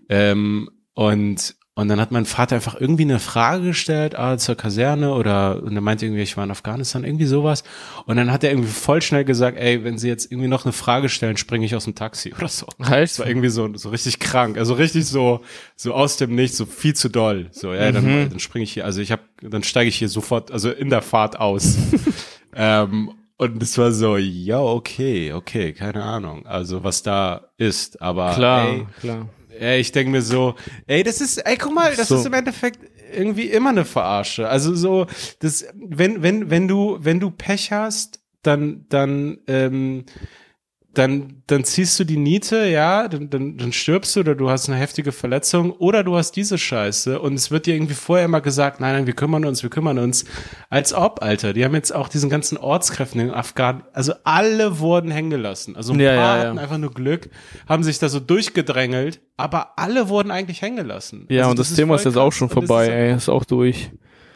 Speaker 2: Ähm, und, und dann hat mein Vater einfach irgendwie eine Frage gestellt, ah, zur Kaserne oder, und er meinte irgendwie, ich war in Afghanistan, irgendwie sowas. Und dann hat er irgendwie voll schnell gesagt, ey, wenn Sie jetzt irgendwie noch eine Frage stellen, springe ich aus dem Taxi [laughs] oder so.
Speaker 1: Heißt,
Speaker 2: Das war irgendwie so, so richtig krank, also richtig so, so aus dem Nichts, so viel zu doll. So, ja, dann, dann springe ich hier, also ich habe, dann steige ich hier sofort, also in der Fahrt aus. [laughs] ähm, Und es war so, ja, okay, okay, keine Ahnung, also was da ist, aber
Speaker 1: Klar,
Speaker 2: ey,
Speaker 1: klar.
Speaker 2: Ey, ich denke mir so, ey, das ist, ey, guck mal, das
Speaker 1: So.
Speaker 2: ist im Endeffekt irgendwie immer eine Verarsche. Also so, das, wenn, wenn, wenn du, wenn du Pech hast, dann, dann, ähm, dann, dann ziehst du die Niete, ja, dann, dann, dann stirbst du oder du hast eine heftige Verletzung oder du hast diese Scheiße und es wird dir irgendwie vorher immer gesagt, nein, nein, wir kümmern uns, wir kümmern uns. Als ob, Alter. Die haben jetzt auch diesen ganzen Ortskräften in Afghanen, also alle wurden hängen gelassen. Also ein
Speaker 1: Ja,
Speaker 2: paar
Speaker 1: ja, ja.
Speaker 2: hatten einfach nur Glück, haben sich da so durchgedrängelt, aber alle wurden eigentlich hängen gelassen.
Speaker 1: Ja,
Speaker 2: Also
Speaker 1: und das, Thema ist jetzt auch schon
Speaker 2: das
Speaker 1: vorbei,
Speaker 2: ist-
Speaker 1: ey, ist auch durch.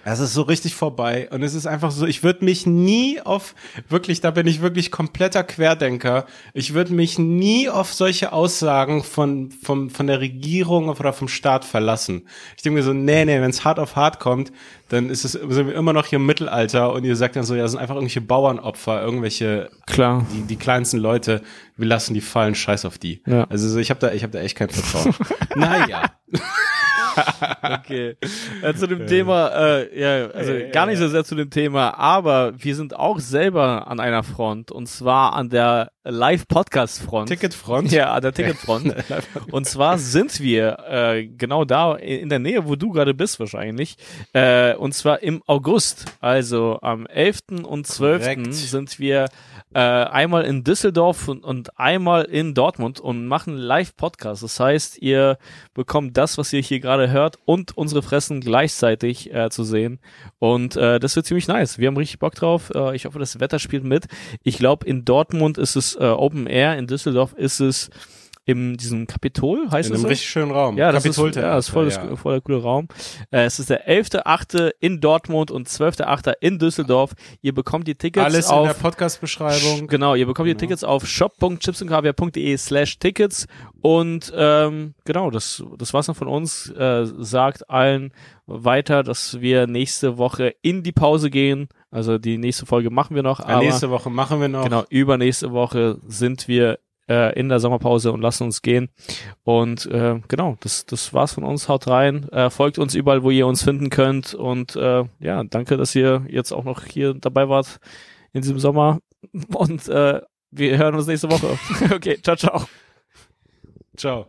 Speaker 2: Es ist so richtig vorbei und es ist einfach so, ich würde mich nie auf, wirklich, da bin ich wirklich kompletter Querdenker, ich würde mich nie auf solche Aussagen von, von, von der Regierung oder vom Staat verlassen. Ich denke mir so, nee, nee, wenn es hart auf hart kommt, dann ist es, sind wir immer noch hier im Mittelalter und ihr sagt dann so, ja, das sind einfach irgendwelche Bauernopfer, irgendwelche,
Speaker 1: Klar.
Speaker 2: die, die kleinsten Leute, wir lassen die fallen, scheiß auf die.
Speaker 1: Ja.
Speaker 2: Also so, ich habe da, ich habe da echt kein Vertrauen. [laughs] naja.
Speaker 1: Okay. Äh, zu dem Thema, äh, ja, also
Speaker 2: Ja,
Speaker 1: gar nicht so sehr zu dem Thema, aber wir sind auch selber an einer Front und zwar an der Live-Podcast-Front.
Speaker 2: Ticketfront.
Speaker 1: Ja, an der Ticketfront. [laughs] und zwar sind wir äh, genau da in der Nähe, wo du gerade bist wahrscheinlich. Äh, und zwar im August, also am 11. und 12.
Speaker 2: Korrekt.
Speaker 1: sind wir äh, einmal in Düsseldorf und, und einmal in Dortmund und machen Live-Podcast. Das heißt, ihr bekommt das, was ihr hier gerade hört und unsere Fressen gleichzeitig äh, zu sehen. Und äh, das wird ziemlich nice. Wir haben richtig Bock drauf. Äh, ich hoffe, das Wetter spielt mit. Ich glaube, in Dortmund ist es äh, Open Air, in Düsseldorf ist es in diesem Kapitol, heißt
Speaker 2: In
Speaker 1: es
Speaker 2: einem
Speaker 1: so?
Speaker 2: richtig schönen Raum.
Speaker 1: Ja, das ist, ja, das ist voll,
Speaker 2: ja.
Speaker 1: voll der coole Raum. Äh, es ist der 11.8. in Dortmund und 12.8. in Düsseldorf. Ihr bekommt die Tickets
Speaker 2: Alles in
Speaker 1: auf
Speaker 2: der Podcast-Beschreibung.
Speaker 1: Genau, ihr bekommt die
Speaker 2: Genau.
Speaker 1: Tickets auf shop.chipsundkaviar.de slash Tickets und ähm, genau, das, das war's noch von uns. Äh, sagt allen weiter, dass wir nächste Woche in die Pause gehen. Also die nächste Folge machen wir noch,
Speaker 2: Ja,
Speaker 1: aber
Speaker 2: nächste Woche machen wir noch.
Speaker 1: genau, übernächste Woche sind wir äh, in der Sommerpause und lassen uns gehen. Und äh, genau, das, das war's von uns. Haut rein, äh, folgt uns überall, wo ihr uns finden könnt. Und äh, ja, danke, dass ihr jetzt auch noch hier dabei wart in diesem Sommer. Und äh, wir hören uns nächste Woche. [laughs] okay, ciao, ciao.
Speaker 2: Ciao.